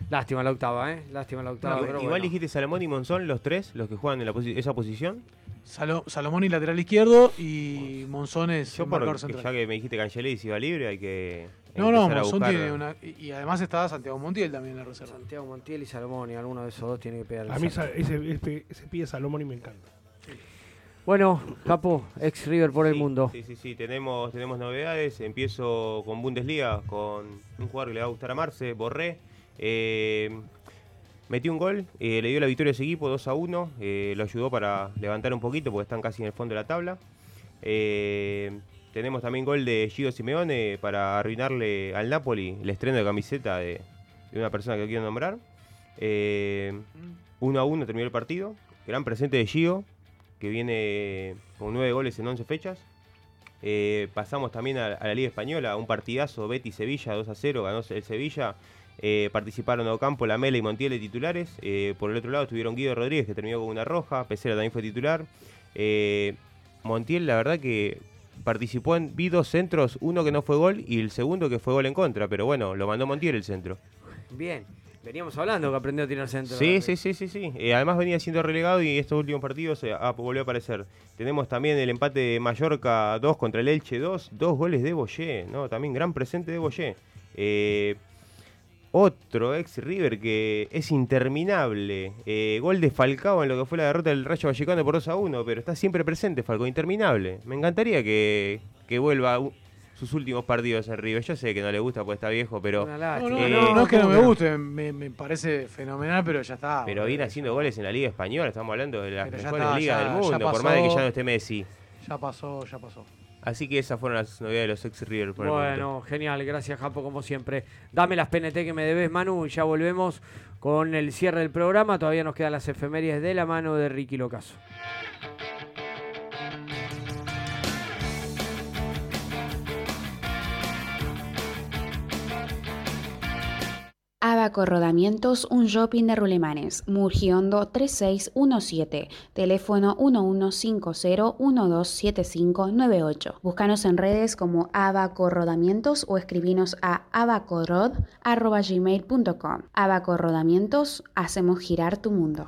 Lástima la octava, ¿eh? Lástima la octava. No, pero igual bueno. dijiste Salomón y Monzón, los tres, los que juegan en la posi- esa posición. Salo- Salomón y lateral izquierdo y Monzón es Yo el por, marcador ya central. que me dijiste que Angelis iba libre, hay que No, no, Monzón buscar- tiene una. Y y además está Santiago Montiel también en la reserva. Santiago Montiel y Salomón, y alguno de esos dos tiene que pegar A mí salto. esa- ese, ese, ese pie Salomón y me encanta. Bueno, Capo, ex River por el mundo. Sí, sí, sí, tenemos, tenemos novedades. Empiezo con Bundesliga, con un jugador que le va a gustar a Marce, Borré. Eh, metió un gol, eh, le dio la victoria a ese equipo 2 a 1. eh, lo ayudó para levantar un poquito porque están casi en el fondo de la tabla. Tenemos también gol de Gio Simeone para arruinarle al Napoli el estreno de camiseta de, de una persona que quiero nombrar. Eh, 1 a 1 terminó el partido. Gran presente de Gio, que viene con 9 goles en 11 fechas. Eh, pasamos también a, la Liga Española, un partidazo, Betis-Sevilla 2 a 0, ganó el Sevilla. Eh, participaron Ocampo, Lamela y Montiel de titulares. Eh, por el otro lado estuvieron Guido Rodríguez, que terminó con una roja. Pesera también fue titular. Eh, Montiel, la verdad que participó en. Vi dos centros, uno que no fue gol y el segundo que fue gol en contra. Pero bueno, lo mandó Montiel el centro. Bien. Veníamos hablando que aprendió a tirar centro. Sí, sí, sí, sí, sí. Eh, además venía siendo relegado y estos últimos partidos eh, ah, volvió a aparecer. Tenemos también el empate de Mallorca 2 contra el Elche 2, dos goles de Boyé, ¿no? También gran presente de Boyé. Eh, otro ex River que es interminable. Eh, gol de Falcao en lo que fue la derrota del Rayo Vallecano por 2 a 1, pero está siempre presente Falcao, interminable. Me encantaría que, que vuelva sus últimos partidos en River. Yo sé que no le gusta porque está viejo, pero... No, no, eh, no, no es que no me guste, me, me parece fenomenal, pero ya está. Pero viene haciendo goles en la Liga Española, estamos hablando de las mejores está, ligas ya- del mundo, por más de que ya no esté Messi. Ya pasó, ya pasó. Así que esas fueron las novedades de los ex River por el momento. Bueno, genial, gracias Japo como siempre. Dame las PNT que me debes, Manu, y ya volvemos con el cierre del programa. Todavía nos quedan las efemérides de la mano de Ricky Locaso. Abaco Rodamientos, un shopping de Rulemanes, Murgiondo 3617, teléfono 1150127598. Búscanos en redes como Abaco Rodamientos o escribinos a abacorod.gmail.com. Abaco Rodamientos, hacemos girar tu mundo.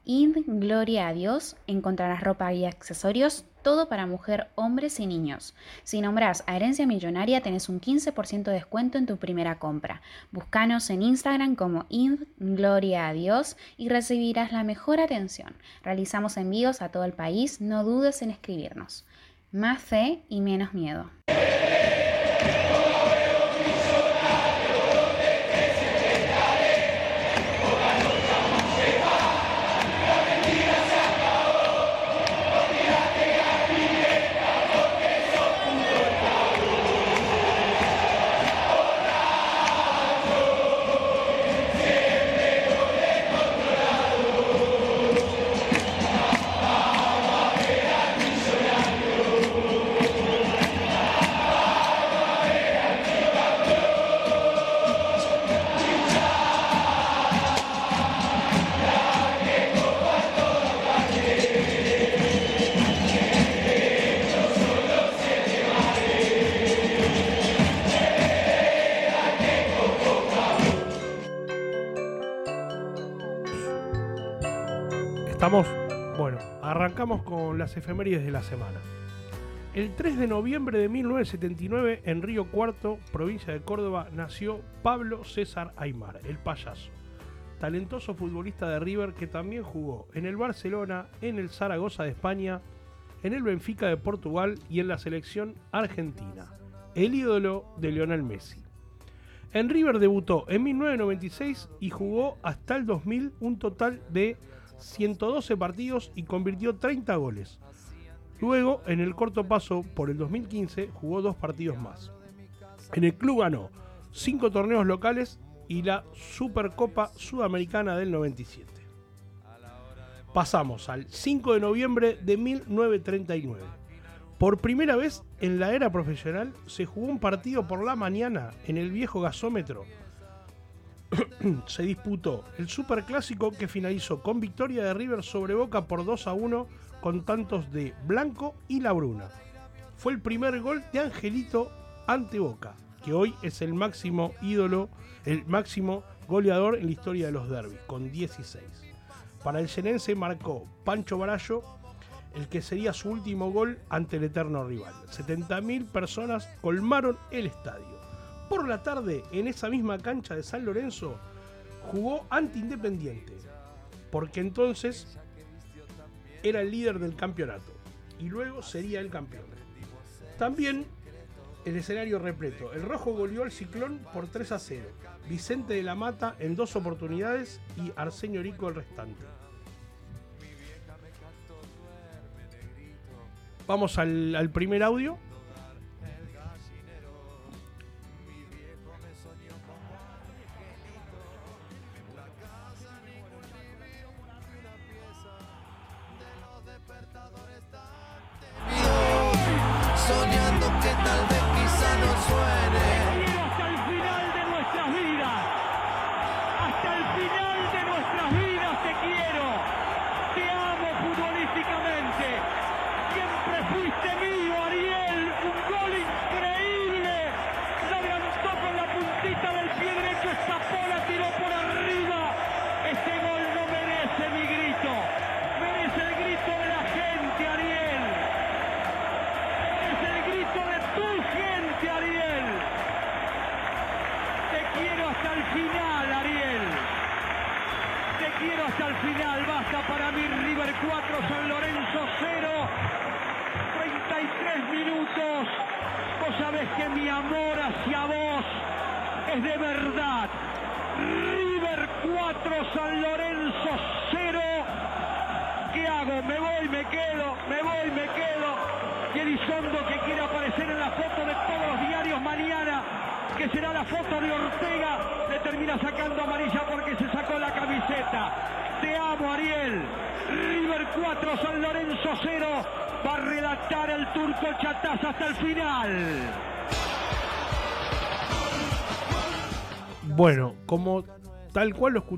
In Gloria a Dios encontrarás ropa y accesorios todo para mujer, hombres y niños. Si nombras a Herencia Millonaria, tenés un 15% de descuento en tu primera compra. Búscanos en Instagram como Ind Gloria a Dios y recibirás la mejor atención. Realizamos envíos a todo el país, no dudes en escribirnos. Más fe y menos miedo. Las efemérides de la semana. El 3 de noviembre de 1979, en Río Cuarto, provincia de Córdoba, nació Pablo César Aymar, el payaso. Talentoso futbolista de River que también jugó en el Barcelona, en el Zaragoza de España, en el Benfica de Portugal y en la selección argentina. El ídolo de Lionel Messi. En River debutó en 1996 y jugó hasta el 2000 un total de 112 partidos y convirtió 30 goles. Luego, en el corto paso por el 2015, jugó dos partidos más. En el club ganó cinco torneos locales y la Supercopa Sudamericana del 97. Pasamos al 5 de noviembre de 1939. Por primera vez en la era profesional se jugó un partido por la mañana en el viejo gasómetro. se disputó el Superclásico que finalizó con victoria de River sobre Boca por 2 a 1 con tantos de Blanco y La Bruna. Fue el primer gol de Angelito ante Boca, que hoy es el máximo ídolo, el máximo goleador en la historia de los derbis, con 16. Para el Xenense marcó Pancho Barallo, el que sería su último gol ante el eterno rival. 70.000 personas colmaron el estadio. Por la tarde, en esa misma cancha de San Lorenzo, jugó ante Independiente, porque entonces era el líder del campeonato y luego sería el campeón. También el escenario repleto. El rojo goleó al ciclón por 3 a 0. Vicente de la Mata en dos oportunidades y Arsenio Rico el restante. Vamos al, al primer audio.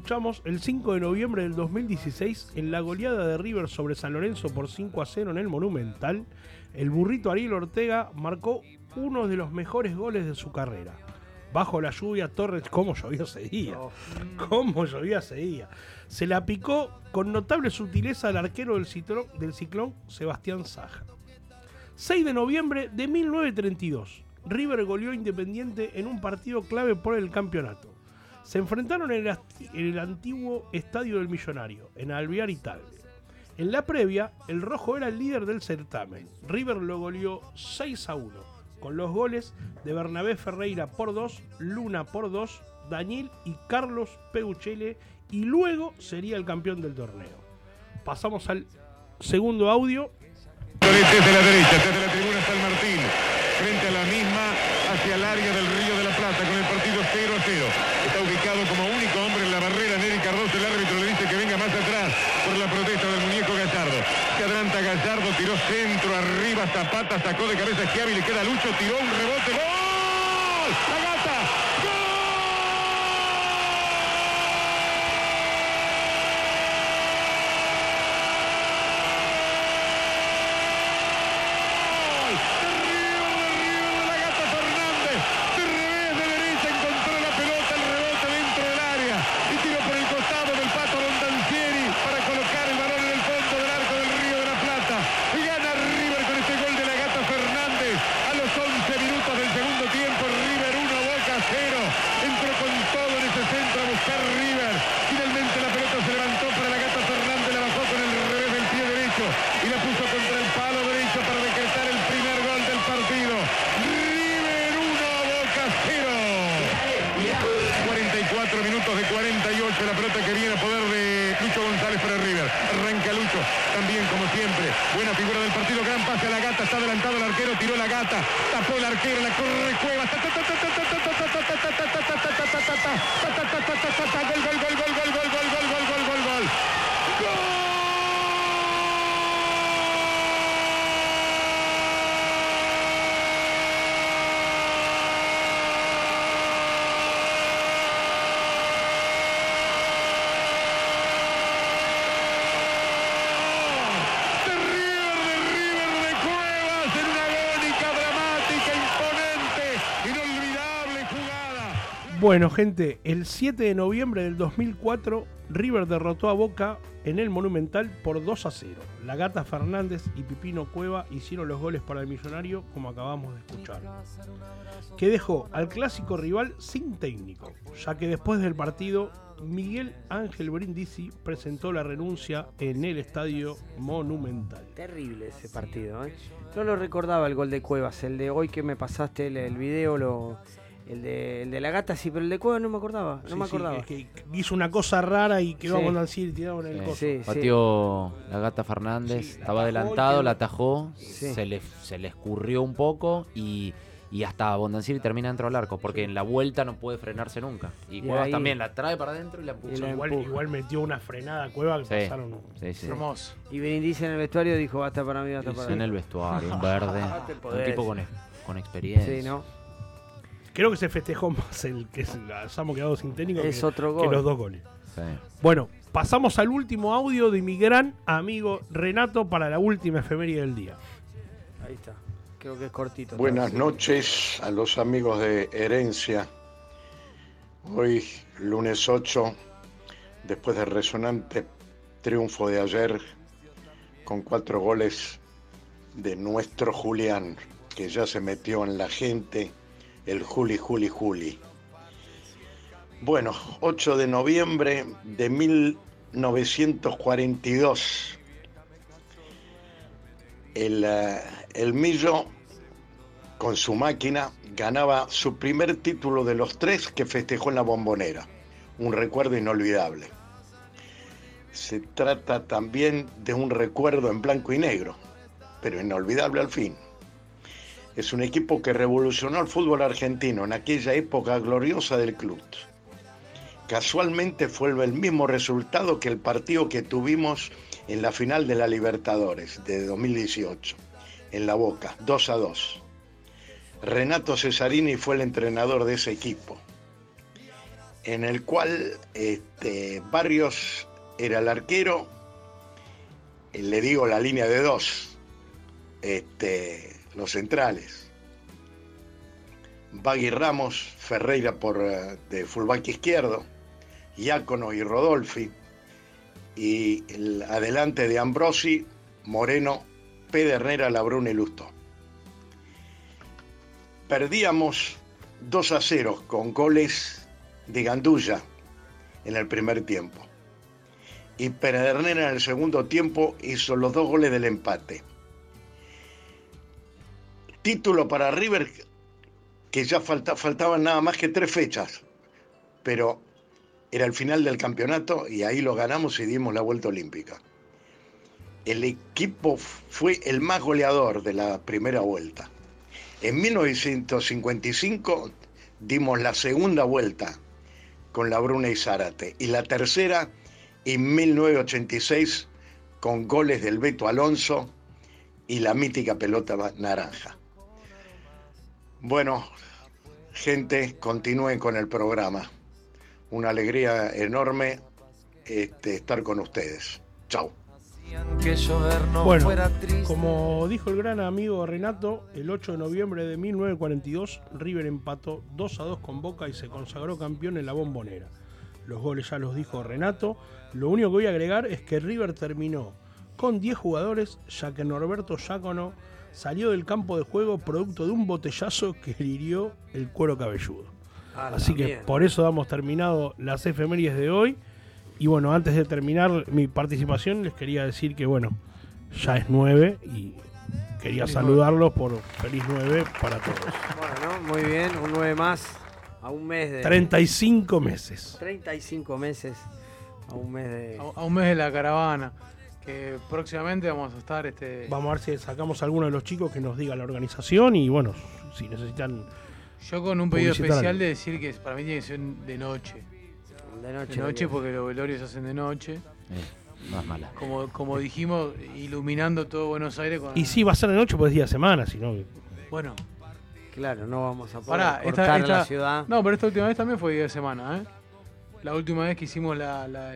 Escuchamos, el 5 de noviembre del 2016, en la goleada de River sobre San Lorenzo por 5 a 0 en el Monumental, el burrito Ariel Ortega marcó uno de los mejores goles de su carrera. Bajo la lluvia, Torres, cómo llovía ese día. Cómo llovía ese día. Se la picó con notable sutileza al arquero del ciclón, del ciclón Sebastián Saja. 6 de noviembre de 1932. River goleó Independiente en un partido clave por el campeonato. Se enfrentaron en el, antiguo Estadio del Millonario, en Alvear Italia. En la previa, el rojo era el líder del certamen. River lo goleó 6 a 1, con los goles de Bernabé Ferreira por 2, Luna por 2, Daniel y Carlos Peuchele, y luego sería el campeón del torneo. Pasamos al segundo audio. Desde la derecha, desde la tribuna San Martín, frente a la misma, hacia el área del Río de la Plata, con el partido 0 a 0. Como único hombre en la barrera, Neri Cardoso, el árbitro le dice que venga más atrás por la protesta del muñeco Gallardo. Se adelanta Gallardo, tiró centro, arriba, Zapata, sacó de cabeza Schiavi, le queda Lucho, tiró un rebote, ¡gol! Bueno, gente, el 7 de noviembre del 2004, River derrotó a Boca en el Monumental por 2 a 0. La Gata Fernández y Pipino Cueva hicieron los goles para el millonario, como acabamos de escuchar. Que dejó al clásico rival sin técnico, ya que después del partido, Miguel Ángel Brindisi presentó la renuncia en el Estadio Monumental. Terrible ese partido, ¿eh? No lo recordaba el gol de Cuevas, el de hoy que me pasaste el, el video, lo, el, de, el de la gata sí, pero el de Cuevas no me acordaba, no Sí, me sí, acordaba. es que hizo una cosa rara y quedó Sí. a Bondancieri tirado en el coso. Sí, sí. Pateó la gata Fernández, estaba y adelantado, la atajó, Sí. se, le, se le escurrió un poco y, y hasta Bondancieri termina dentro del arco, porque en la vuelta no puede frenarse nunca. Y, Y Cuevas ahí- también la trae para adentro y la empuja. Y la Igual, empuja. igual metió una frenada a Cueva que Sí. pasaron. Sí, sí. Hermoso. Y Brindisi en el vestuario dijo, basta para mí, basta Sí, para en mí. el vestuario, un verde, un tipo con, con experiencia. Sí, ¿no? Creo que se festejó más el que se hemos quedado sin técnico Es que, otro que gol. los dos goles. Sí. Bueno, pasamos al último audio de mi gran amigo Renato para la última efeméride del día. Ahí está. Creo que es cortito. Buenas noches a los amigos de Herencia. Hoy, lunes 8, después del resonante triunfo de ayer, con cuatro goles de nuestro Julián, que ya se metió en la gente, el Juli, Juli, Juli. Bueno, 8 de noviembre de 1942. El, eh, el Millo, con su máquina, ganaba su primer título de los tres que festejó en la bombonera. Un recuerdo inolvidable. Se trata también de un recuerdo en blanco y negro, pero inolvidable al fin. Es un equipo que revolucionó el fútbol argentino en aquella época gloriosa del club. Casualmente fue el mismo resultado que el partido que tuvimos en la final de la Libertadores de 2018, en La Boca, 2 a 2. Renato Cesarini fue el entrenador de ese equipo, en el cual este, Barrios era el arquero, eh, le digo la línea de dos, este, los centrales. Bagui Ramos, Ferreira por, eh, de fullback izquierdo, Iácono y Rodolfi, y el adelante de Ambrosi, Moreno, Pedernera, Labruna y Lusto. Perdíamos 2 a 0 con goles de Gandulla en el primer tiempo. Y Pedernera en el segundo tiempo hizo los dos goles del empate. Título para River que ya falta, faltaban nada más que tres fechas, pero era el final del campeonato y ahí lo ganamos y dimos la vuelta olímpica. El equipo fue el más goleador de la primera vuelta. En 1955 dimos la segunda vuelta con la Bruna y Zárate y la tercera en 1986 con goles del Beto Alonso y la mítica pelota naranja. Bueno, gente, continúen con el programa. Una alegría enorme este, estar con ustedes. Chao. Bueno, como dijo el gran amigo Renato, el 8 de noviembre de 1942 River empató 2 a 2 con Boca y se consagró campeón en la bombonera. Los goles ya los dijo Renato. Lo único que voy a agregar es que River terminó con 10 jugadores, ya que Norberto Giacono salió del campo de juego producto de un botellazo que le hirió el cuero cabelludo. A la Así que mierda. por eso damos terminado las efemérides de hoy. Y bueno, antes de terminar mi participación, les quería decir que bueno, ya es 9 y quería Feliz saludarlos por feliz 9 para todos. Bueno, muy bien, un 9 más a un mes de... 35 meses. 35 meses. A un mes de. A, a un mes de la caravana. Que próximamente vamos a estar este. Vamos a ver si sacamos a alguno de los chicos que nos diga la organización y bueno, si necesitan. Yo con un pedido especial algo. de decir que para mí tiene que ser de noche. De noche. De noche porque los velorios se hacen de noche. no es mala. Como, como dijimos, iluminando todo Buenos Aires con. Y sí, va a ser de noche, pues día de semana, si no. Bueno, Claro, no vamos a poder pará, cortar esta, la esta- ciudad. No, pero esta última vez también fue día de semana, ¿eh? La última vez que hicimos la. la-.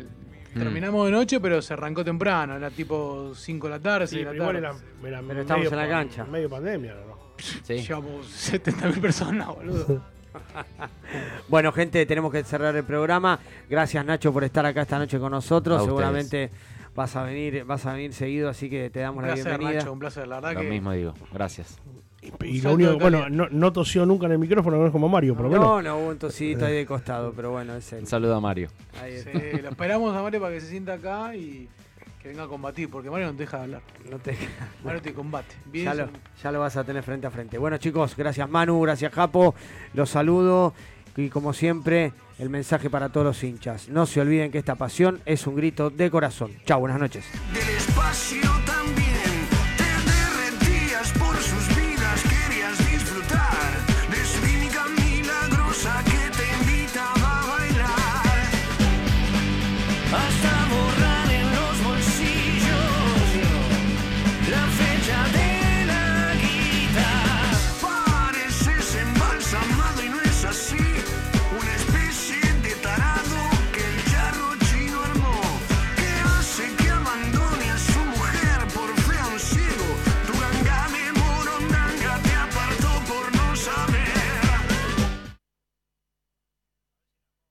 Terminamos de noche, pero se arrancó temprano, era tipo 5 de la tarde, Sí, 6 de pero la tarde. era, era Pero estamos en la cancha. Medio pandemia, ¿no? Llevamos 70.000 personas, boludo. Bueno, gente, tenemos que cerrar el programa. Gracias, Nacho, por estar acá esta noche con nosotros. A ustedes. Seguramente vas a venir, vas a venir seguido, así que te damos Un la placer, bienvenida. Nacho, un placer, la verdad Lo que. mismo digo. Gracias. Y lo único, bueno, no, no tosió nunca en el micrófono, no es como Mario, por lo menos. No, no, hubo un tosito ahí de costado, pero bueno, es él. Un saludo a Mario. Ahí está. Sí, lo esperamos a Mario para que se sienta acá y que venga a combatir, porque Mario no te deja de hablar. No te- Mario te combate. Bien, Ya lo, ya lo vas a tener frente a frente. Bueno, chicos, gracias Manu, gracias Japo. Los saludo. Y como siempre, el mensaje para todos los hinchas. No se olviden que esta pasión es un grito de corazón. Chao, buenas noches. Del espacio